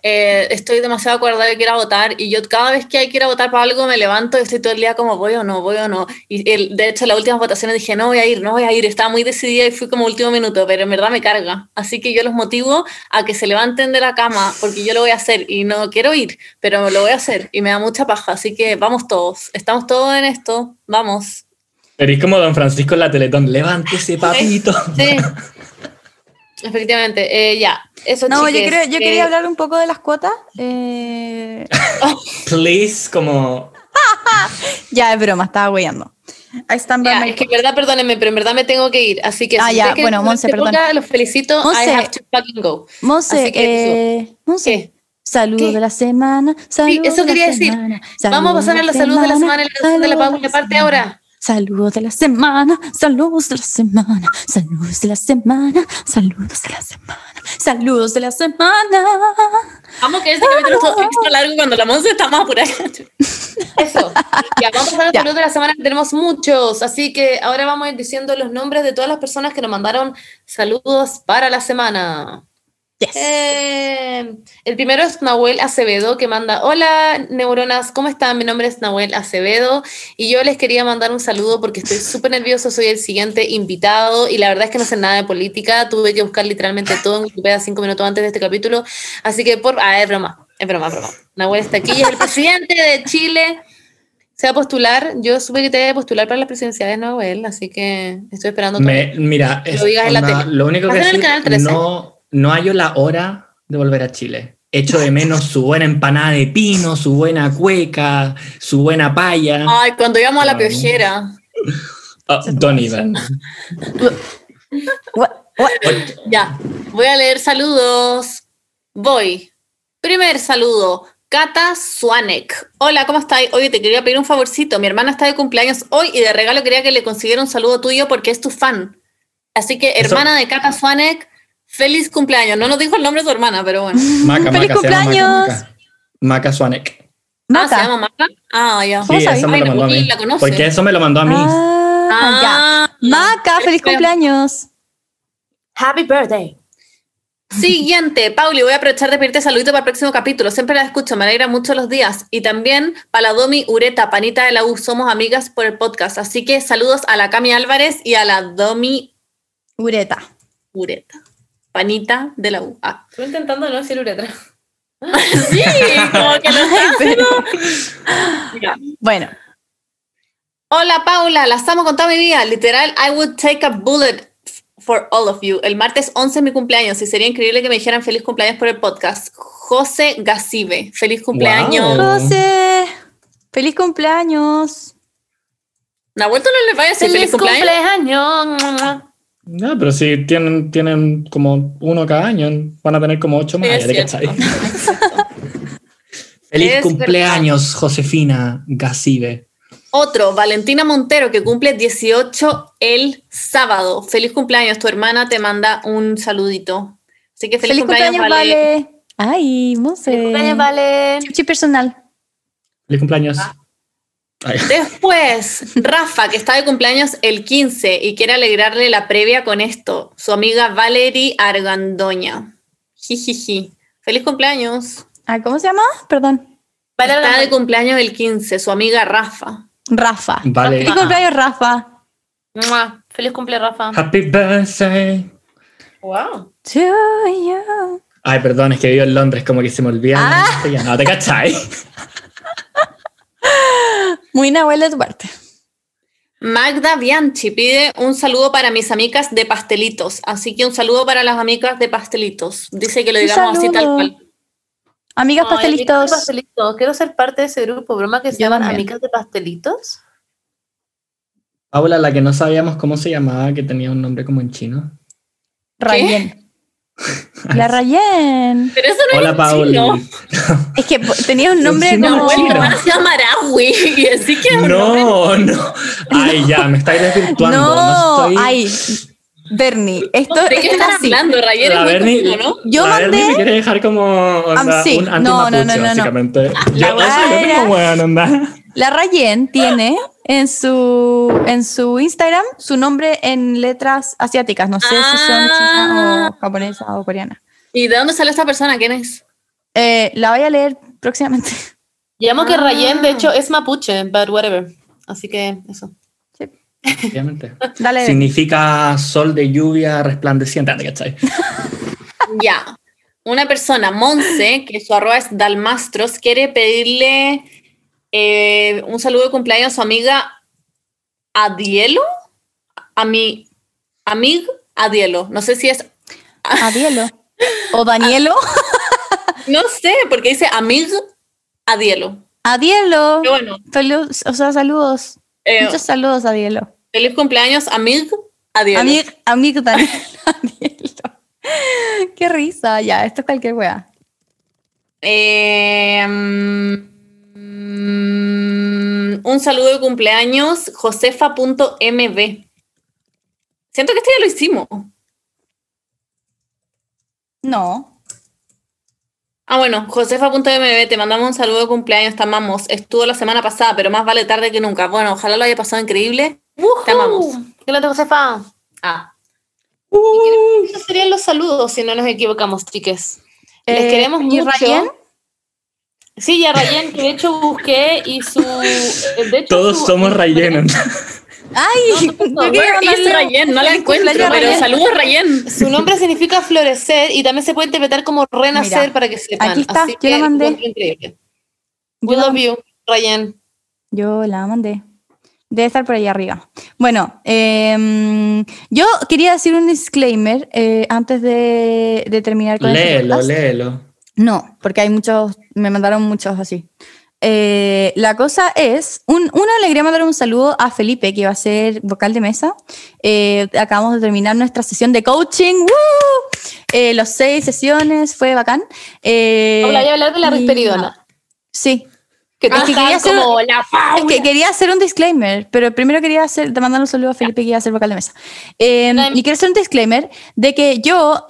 [SPEAKER 5] Eh, estoy demasiado acordada de que a votar y yo cada vez que hay que ir a votar para algo me levanto y estoy todo el día como voy o no, voy o no. Y el, de hecho, las últimas votaciones dije no voy a ir, no voy a ir. Estaba muy decidida y fui como último minuto, pero en verdad me carga. Así que yo los motivo a que se levanten de la cama porque yo lo voy a hacer y no quiero ir, pero lo voy a hacer y me da mucha paja. Así que vamos todos, estamos todos en esto, vamos.
[SPEAKER 3] Eres como Don Francisco en la Teletón. Levántese, papito.
[SPEAKER 2] Sí. <laughs> Efectivamente. Eh, ya. Eso,
[SPEAKER 1] No, yo, creo, yo
[SPEAKER 2] Eh,
[SPEAKER 1] quería hablar un poco de las cuotas. Eh, <laughs>
[SPEAKER 3] Please, como... <laughs>
[SPEAKER 1] ya, es broma, estaba weyando. Ahí están
[SPEAKER 2] Ya,
[SPEAKER 1] Batman.
[SPEAKER 2] es que en verdad, perdónenme, pero en verdad me tengo que ir. Así que
[SPEAKER 1] Ah,
[SPEAKER 2] si
[SPEAKER 1] ya,
[SPEAKER 2] quieren
[SPEAKER 1] bueno, Monse, perdón.
[SPEAKER 2] Los felicito.
[SPEAKER 1] Monse.
[SPEAKER 2] I have to fucking go.
[SPEAKER 1] Monse,
[SPEAKER 2] Así que
[SPEAKER 1] eh, Monse,
[SPEAKER 2] ¿Qué?
[SPEAKER 1] saludo
[SPEAKER 2] ¿Qué?
[SPEAKER 1] de la semana. Saludo
[SPEAKER 2] eso
[SPEAKER 1] de la
[SPEAKER 2] quería decir.
[SPEAKER 1] semana,
[SPEAKER 2] Vamos a pasar a la salud de la semana y la canción de la Paula. Parte ahora.
[SPEAKER 1] Saludos de la semana, saludos de la semana, saludos de la semana, saludos de la semana, saludos de la semana.
[SPEAKER 5] Vamos que este capítulo es extra largo cuando la Monse está más apurada.
[SPEAKER 2] Eso. Ya, vamos a pasar a la
[SPEAKER 1] Ya.
[SPEAKER 2] salud de la semana, que tenemos muchos. Así que ahora vamos a ir diciendo los nombres de todas las personas que nos mandaron saludos para la semana.
[SPEAKER 1] Yes.
[SPEAKER 2] Eh, el primero es Nahuel Acevedo que manda, hola neuronas, ¿cómo están? Mi nombre es Nahuel Acevedo y yo les quería mandar un saludo porque estoy <laughs> súper nervioso, soy el siguiente invitado y la verdad es que no sé nada de política, tuve que buscar literalmente todo en Wikipedia cinco minutos antes de este capítulo, así que por... Ah, es broma, es broma, es broma. Nahuel está aquí, es el presidente de Chile, se va a postular, yo supe que te iba a postular para las presidenciales, Nahuel, así que estoy esperando.
[SPEAKER 3] Me, mira,
[SPEAKER 2] Lo
[SPEAKER 3] es-
[SPEAKER 2] digas en la
[SPEAKER 3] onda,
[SPEAKER 2] tele.
[SPEAKER 3] lo único que
[SPEAKER 2] en el
[SPEAKER 3] decir,
[SPEAKER 2] canal 13.
[SPEAKER 3] no, no hallo la hora de volver a Chile. Echo de menos su buena empanada de pino, su buena cueca, su buena paya.
[SPEAKER 5] Ay, cuando íbamos a la piojera.
[SPEAKER 3] Oh, don't even.
[SPEAKER 1] What- what-
[SPEAKER 5] Ya, voy a leer saludos. Voy. Primer saludo. Cata Swanek. Hola, ¿cómo estás? Oye, te quería pedir un favorcito. Mi hermana está de cumpleaños hoy y de regalo quería que le consiguiera un saludo tuyo porque es tu fan. Así que,
[SPEAKER 3] Eso-
[SPEAKER 5] hermana de Cata Swanek, feliz cumpleaños. No nos dijo el nombre de tu hermana, pero bueno. <laughs>
[SPEAKER 3] Maca,
[SPEAKER 1] ¡Feliz
[SPEAKER 3] Maca,
[SPEAKER 1] cumpleaños!
[SPEAKER 3] Maca, Maca. Maca Swanek.
[SPEAKER 5] Ah, ¿se
[SPEAKER 1] Maca.
[SPEAKER 5] llama Maca? Ah, ya.
[SPEAKER 1] ¿Cómo
[SPEAKER 3] Sí, eso me
[SPEAKER 5] Ay,
[SPEAKER 3] lo
[SPEAKER 5] no,
[SPEAKER 3] mandó a
[SPEAKER 5] porque
[SPEAKER 3] mí.
[SPEAKER 5] la conoce.
[SPEAKER 3] Porque eso me lo mandó a mí.
[SPEAKER 1] Ah,
[SPEAKER 5] Ah,
[SPEAKER 1] ya. Maca, feliz cumpleaños.
[SPEAKER 4] Happy birthday.
[SPEAKER 5] Siguiente, Pauli, voy a aprovechar de pedirte saludito para el próximo capítulo. Siempre la escucho, me alegra mucho los días. Y también para la Domi Ureta, panita de la U, somos amigas por el podcast. Así que saludos a la Cami Álvarez y a la Domi
[SPEAKER 1] Ureta.
[SPEAKER 5] Ureta, panita de la U. Ah.
[SPEAKER 2] Estoy intentando no decir uretra. <laughs>
[SPEAKER 5] Sí, como que Ya.
[SPEAKER 1] Bueno,
[SPEAKER 5] Hola Paula, las amo con toda mi vida. Literal, I would take a bullet for all of you. El martes 11 es mi cumpleaños y sería increíble que me dijeran feliz cumpleaños por el podcast. José Gasive, feliz cumpleaños.
[SPEAKER 3] Wow.
[SPEAKER 1] José, feliz cumpleaños.
[SPEAKER 5] ¿La vuelta no les vaya a decir feliz, cumpleaños?
[SPEAKER 4] cumpleaños.
[SPEAKER 3] No, pero si tienen, tienen como uno cada año, van a tener como ocho más.
[SPEAKER 5] Es
[SPEAKER 3] te. <laughs> <laughs> Feliz
[SPEAKER 5] Es
[SPEAKER 3] cumpleaños, Josefina Gasive.
[SPEAKER 5] Otro, Valentina Montero, que cumple 18 el sábado. Feliz cumpleaños, tu hermana te manda un saludito. Así que feliz,
[SPEAKER 1] Feliz cumpleaños,
[SPEAKER 5] Vale.
[SPEAKER 1] vale. Ay, Monse.
[SPEAKER 4] Feliz cumpleaños, Valen.
[SPEAKER 1] Chichi personal.
[SPEAKER 3] Feliz cumpleaños.
[SPEAKER 5] Ah. Después, Rafa, que está de cumpleaños el 15 y quiere alegrarle la previa con esto. Su amiga Valerie Argandoña. Jijiji. Feliz cumpleaños.
[SPEAKER 1] Ah, ¿Cómo se llama? Perdón.
[SPEAKER 5] Está de cumpleaños el 15, su amiga Rafa.
[SPEAKER 1] Rafa.
[SPEAKER 3] Vale.
[SPEAKER 1] Feliz cumpleaños, Rafa.
[SPEAKER 4] Mua. Feliz cumple, Rafa.
[SPEAKER 3] Happy birthday.
[SPEAKER 2] Wow.
[SPEAKER 1] To you.
[SPEAKER 3] Ay, perdón, es que vivo en Londres, como que se me olvida.
[SPEAKER 1] Ah.
[SPEAKER 3] No te cachai. <laughs>
[SPEAKER 1] Muy Nahuel Duarte.
[SPEAKER 5] Magda Bianchi pide un saludo para mis amigas de pastelitos. Así que un saludo para las amigas de pastelitos. Dice que lo digamos así tal cual.
[SPEAKER 1] Amigas
[SPEAKER 4] Ay, amigas de
[SPEAKER 1] pastelitos.
[SPEAKER 4] pastelitos. Quiero ser parte de ese grupo. ¿Broma que se
[SPEAKER 1] Yo
[SPEAKER 4] llaman
[SPEAKER 1] también.
[SPEAKER 4] amigas de pastelitos?
[SPEAKER 3] Paula, la que no sabíamos cómo se llamaba, que tenía un nombre como en chino.
[SPEAKER 1] Rayen. La Rayen.
[SPEAKER 5] Pero eso no
[SPEAKER 3] Hola,
[SPEAKER 5] es chino.
[SPEAKER 1] Es que tenía un nombre como.
[SPEAKER 5] Mi hermana se llama Marawi. Y así que
[SPEAKER 3] No, no. Ay, ya, me estáis desvirtuando. No,
[SPEAKER 1] No,
[SPEAKER 3] estoy...
[SPEAKER 1] ay, Bernie, esto,
[SPEAKER 5] ¿De qué estás
[SPEAKER 1] así.
[SPEAKER 5] hablando, Rayer?
[SPEAKER 3] La
[SPEAKER 5] Es muy
[SPEAKER 3] Berni,
[SPEAKER 5] confuso, ¿no?
[SPEAKER 1] Yo
[SPEAKER 3] la
[SPEAKER 1] mandé-
[SPEAKER 3] me quiere dejar como o sea,
[SPEAKER 1] sí,
[SPEAKER 3] un
[SPEAKER 1] no, no, no, no, no.
[SPEAKER 3] básicamente.
[SPEAKER 1] La
[SPEAKER 3] Yo,
[SPEAKER 1] weá
[SPEAKER 3] yo
[SPEAKER 1] era-
[SPEAKER 3] como weón, onda.
[SPEAKER 1] La Rayen tiene en su, en su Instagram su nombre en letras asiáticas. No sé si son
[SPEAKER 5] Ah.
[SPEAKER 1] chinas o japonesas o coreanas.
[SPEAKER 5] ¿Y de dónde sale esta persona? ¿Quién es?
[SPEAKER 1] Eh, la voy a leer próximamente.
[SPEAKER 4] Llamo que
[SPEAKER 5] Ah.
[SPEAKER 4] Rayen, de hecho, es mapuche, but whatever. Así que eso.
[SPEAKER 3] Obviamente.
[SPEAKER 1] Dale.
[SPEAKER 3] Significa sol de lluvia resplandeciente, ¿te ¿cachai? <laughs>
[SPEAKER 5] Ya. Una persona, Monse, que su arroba es Dalmastros, quiere pedirle eh, un saludo de cumpleaños a su amiga Adielo. A mi amigo Adielo. No sé si es. <laughs>
[SPEAKER 1] Adielo. O Danielo. <laughs>
[SPEAKER 5] No sé, porque dice amigo Adielo.
[SPEAKER 1] Adielo.
[SPEAKER 5] Pero bueno,
[SPEAKER 1] Feliz- o sea, saludos.
[SPEAKER 5] eh,
[SPEAKER 1] Muchos saludos, Adielo.
[SPEAKER 5] feliz cumpleaños, amigo Adielo.
[SPEAKER 1] Amigo, amigo Daniel. <laughs> Adielo. Qué risa, ya, esto es cualquier wea.
[SPEAKER 5] Eh, mm, un saludo de cumpleaños, josefa.mb. Siento que esto ya lo hicimos.
[SPEAKER 1] No.
[SPEAKER 5] Ah, bueno, josefa.mb, te mandamos un saludo de cumpleaños, te amamos. Estuvo la semana pasada, pero más vale tarde que nunca. Bueno, ojalá lo haya pasado increíble. Te amamos.
[SPEAKER 4] ¿Qué le tengo, Josefa?
[SPEAKER 5] Ah,
[SPEAKER 4] Esos serían los saludos, si no nos equivocamos, chiques. Les
[SPEAKER 1] Eh,
[SPEAKER 4] queremos
[SPEAKER 1] ¿y
[SPEAKER 4] mucho. Sí, y a Rayen, que de hecho busqué y su. De hecho,
[SPEAKER 3] Todos
[SPEAKER 4] su-
[SPEAKER 3] somos Rayen.
[SPEAKER 1] Ay,
[SPEAKER 4] No, no, no,
[SPEAKER 1] yo
[SPEAKER 5] is
[SPEAKER 1] mandarle
[SPEAKER 5] Rayen? No la
[SPEAKER 1] feliz
[SPEAKER 5] encuentro, pero
[SPEAKER 1] Rayen.
[SPEAKER 5] saludos Rayen.
[SPEAKER 4] Su nombre significa florecer y también se puede interpretar como renacer
[SPEAKER 1] Mira,
[SPEAKER 4] para que sepan.
[SPEAKER 1] aquí está,
[SPEAKER 4] Así
[SPEAKER 1] yo
[SPEAKER 4] que
[SPEAKER 1] la mandé.
[SPEAKER 4] encuentro increíble. We
[SPEAKER 1] Yo la-
[SPEAKER 4] love you, Rayen.
[SPEAKER 1] Yo la mandé. Debe estar por ahí arriba. Bueno, em, yo quería decir un disclaimer eh, antes de, de terminar con
[SPEAKER 3] Léelo, léelo.
[SPEAKER 1] No, porque hay muchos, me mandaron muchos así. Eh, la cosa es, un, uno le quería mandar un saludo a Felipe, que va a ser vocal de mesa. Eh, acabamos de terminar nuestra sesión de coaching. ¡Woo! Eh, los seis sesiones, fue bacán.
[SPEAKER 2] Hola, voy a hablar de la risperidona.
[SPEAKER 1] Sí.
[SPEAKER 2] Que
[SPEAKER 1] Es que quería hacer-
[SPEAKER 2] como la
[SPEAKER 1] Es que quería hacer un disclaimer, pero primero quería hacer, te mandar un saludo a Felipe que iba a ser vocal de mesa. Y quiero hacer un disclaimer de que yo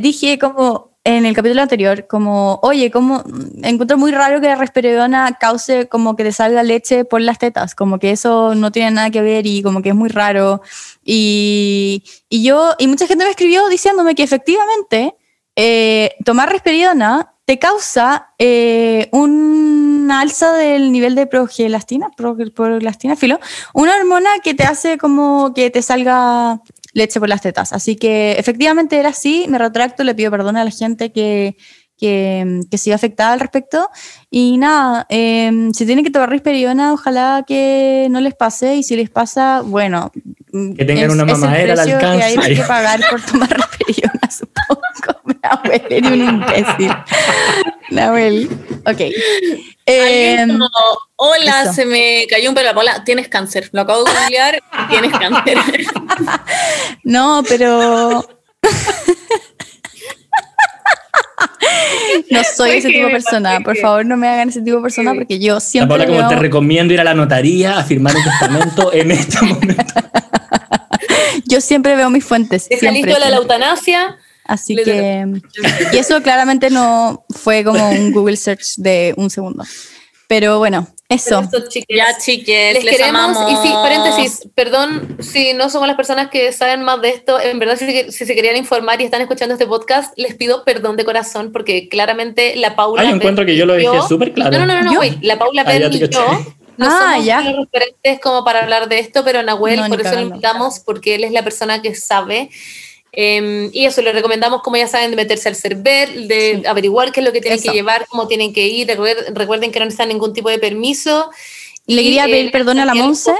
[SPEAKER 1] dije como en el capítulo anterior, como, oye, como encuentro muy raro que la risperidona cause como que te salga leche por las tetas, como que eso no tiene nada que ver y como que es muy raro. Y, y yo, y mucha gente me escribió diciéndome que efectivamente eh, tomar risperidona te causa eh, una alza del nivel de progelastina, prog- progelastina, filo, una hormona que te hace como que te salga leche por las tetas. Así que efectivamente era así, me retracto, le pido perdón a la gente que, que, que se iba afectada al respecto. Y nada, eh, si tienen que tomar risperidona, ojalá que no les pase, y si les pasa, bueno.
[SPEAKER 3] Que tengan una
[SPEAKER 1] el
[SPEAKER 3] mamadera al
[SPEAKER 1] precio que hay
[SPEAKER 3] alcance.
[SPEAKER 1] que pagar por tomar <laughs> risperidona, supongo. Nahuel, <laughs> eres un imbécil. Nahuel, ok. Eh,
[SPEAKER 2] como, hola,
[SPEAKER 1] eso.
[SPEAKER 2] se me cayó un pelo. Paula, tienes cáncer. Lo acabo de googlear. <laughs> tienes cáncer. <laughs>
[SPEAKER 1] no, pero... No soy ese tipo de persona. Por favor, no me hagan ese tipo de persona porque yo
[SPEAKER 3] La
[SPEAKER 1] siempre
[SPEAKER 3] Paula, como te recomiendo ir a la notaría a firmar un testamento en este momento.
[SPEAKER 1] yo siempre veo mis fuentes.
[SPEAKER 2] ¿Está listo la, eutanasia?
[SPEAKER 1] Así
[SPEAKER 2] Le-
[SPEAKER 1] que... Y eso claramente no fue como un Google search de un segundo. Pero bueno, eso.
[SPEAKER 2] Eso, chiques.
[SPEAKER 5] Ya, chiques,
[SPEAKER 2] Les,
[SPEAKER 5] les,
[SPEAKER 2] queremos.
[SPEAKER 5] amamos.
[SPEAKER 2] Y sí, paréntesis, perdón si no somos las personas que saben más de esto. En verdad, si, si se querían informar y están escuchando este podcast, les pido perdón de corazón porque claramente la Paula.
[SPEAKER 3] Ay, yo encuentro que yo lo dije súper claro.
[SPEAKER 2] No, no, no, no, wait, La Paula
[SPEAKER 3] te
[SPEAKER 2] y yo no
[SPEAKER 1] Ah,
[SPEAKER 2] somos
[SPEAKER 1] ya.
[SPEAKER 2] los referentes como para hablar de esto, pero Nahuel,
[SPEAKER 1] No,
[SPEAKER 2] por eso lo invitamos, porque él es la persona que sabe. Eh, y eso, le recomendamos, como ya saben, de meterse al server, de
[SPEAKER 1] Sí.
[SPEAKER 2] averiguar qué es lo que tienen
[SPEAKER 1] Eso.
[SPEAKER 2] que llevar, cómo tienen que ir. Recuer- Recuerden que no necesitan ningún tipo de permiso.
[SPEAKER 1] Le quería
[SPEAKER 2] Y,
[SPEAKER 1] pedir
[SPEAKER 2] eh,
[SPEAKER 1] perdón a la Monse.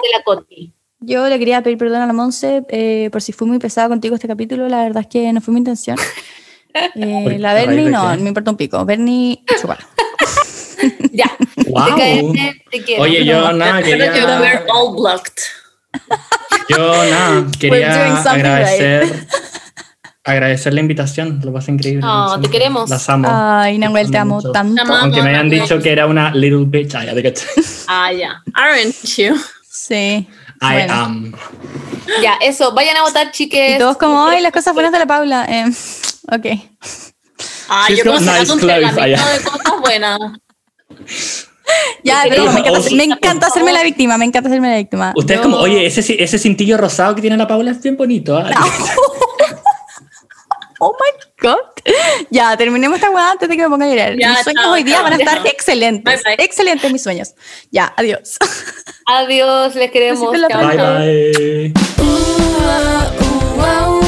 [SPEAKER 1] Yo le quería pedir perdón a la Monse eh, por si fui muy pesada contigo este capítulo. La verdad es que no fue mi intención. <laughs> Eh,
[SPEAKER 3] ¿Por-
[SPEAKER 1] la Bernie no,
[SPEAKER 3] qué?
[SPEAKER 1] me importa un pico. Bernie, chupar. <laughs>
[SPEAKER 2] Ya.
[SPEAKER 3] Wow.
[SPEAKER 2] Te caes, te quiero.
[SPEAKER 3] Oye, yo nada, quería,
[SPEAKER 5] we're all blocked.
[SPEAKER 3] yo nada, quería agradecer, agradecer la invitación, lo pasé increíble. Siempre.
[SPEAKER 2] te queremos.
[SPEAKER 3] Las amo.
[SPEAKER 1] Ay, Nahuel, te amo
[SPEAKER 3] Mucho.
[SPEAKER 1] tanto.
[SPEAKER 5] Amamos.
[SPEAKER 3] Aunque me hayan dicho que era una little bitch, ah, ya te caché. <laughs>
[SPEAKER 5] Ah, ya. Aren't you?
[SPEAKER 1] Sí.
[SPEAKER 3] I
[SPEAKER 1] Bueno.
[SPEAKER 3] am.
[SPEAKER 2] Ya, eso, vayan a votar, chiques.
[SPEAKER 1] Y todos como, ay, las cosas buenas de la Paula. Eh, ok.
[SPEAKER 5] Ah,
[SPEAKER 3] She's
[SPEAKER 5] yo como
[SPEAKER 3] nice
[SPEAKER 5] un
[SPEAKER 3] clothes,
[SPEAKER 5] de cosas buenas.
[SPEAKER 1] Ya, pero me encanta,
[SPEAKER 3] Oso.
[SPEAKER 1] me encanta hacerme la víctima, me encanta hacerme la víctima.
[SPEAKER 3] Ustedes
[SPEAKER 1] Yo-
[SPEAKER 3] como, oye, ese, ese cintillo rosado que tiene la Paula es bien bonito. ¿ah? <laughs>
[SPEAKER 1] Oh my god. Ya, terminemos esta weá antes de que me ponga a llorar.
[SPEAKER 5] Ya,
[SPEAKER 1] mis sueños
[SPEAKER 5] chao,
[SPEAKER 1] hoy día
[SPEAKER 5] chao,
[SPEAKER 1] van a estar excelentes.
[SPEAKER 5] Bye, bye.
[SPEAKER 1] Excelentes mis sueños. Ya, adiós.
[SPEAKER 2] Adiós, les queremos.
[SPEAKER 3] Bye bye.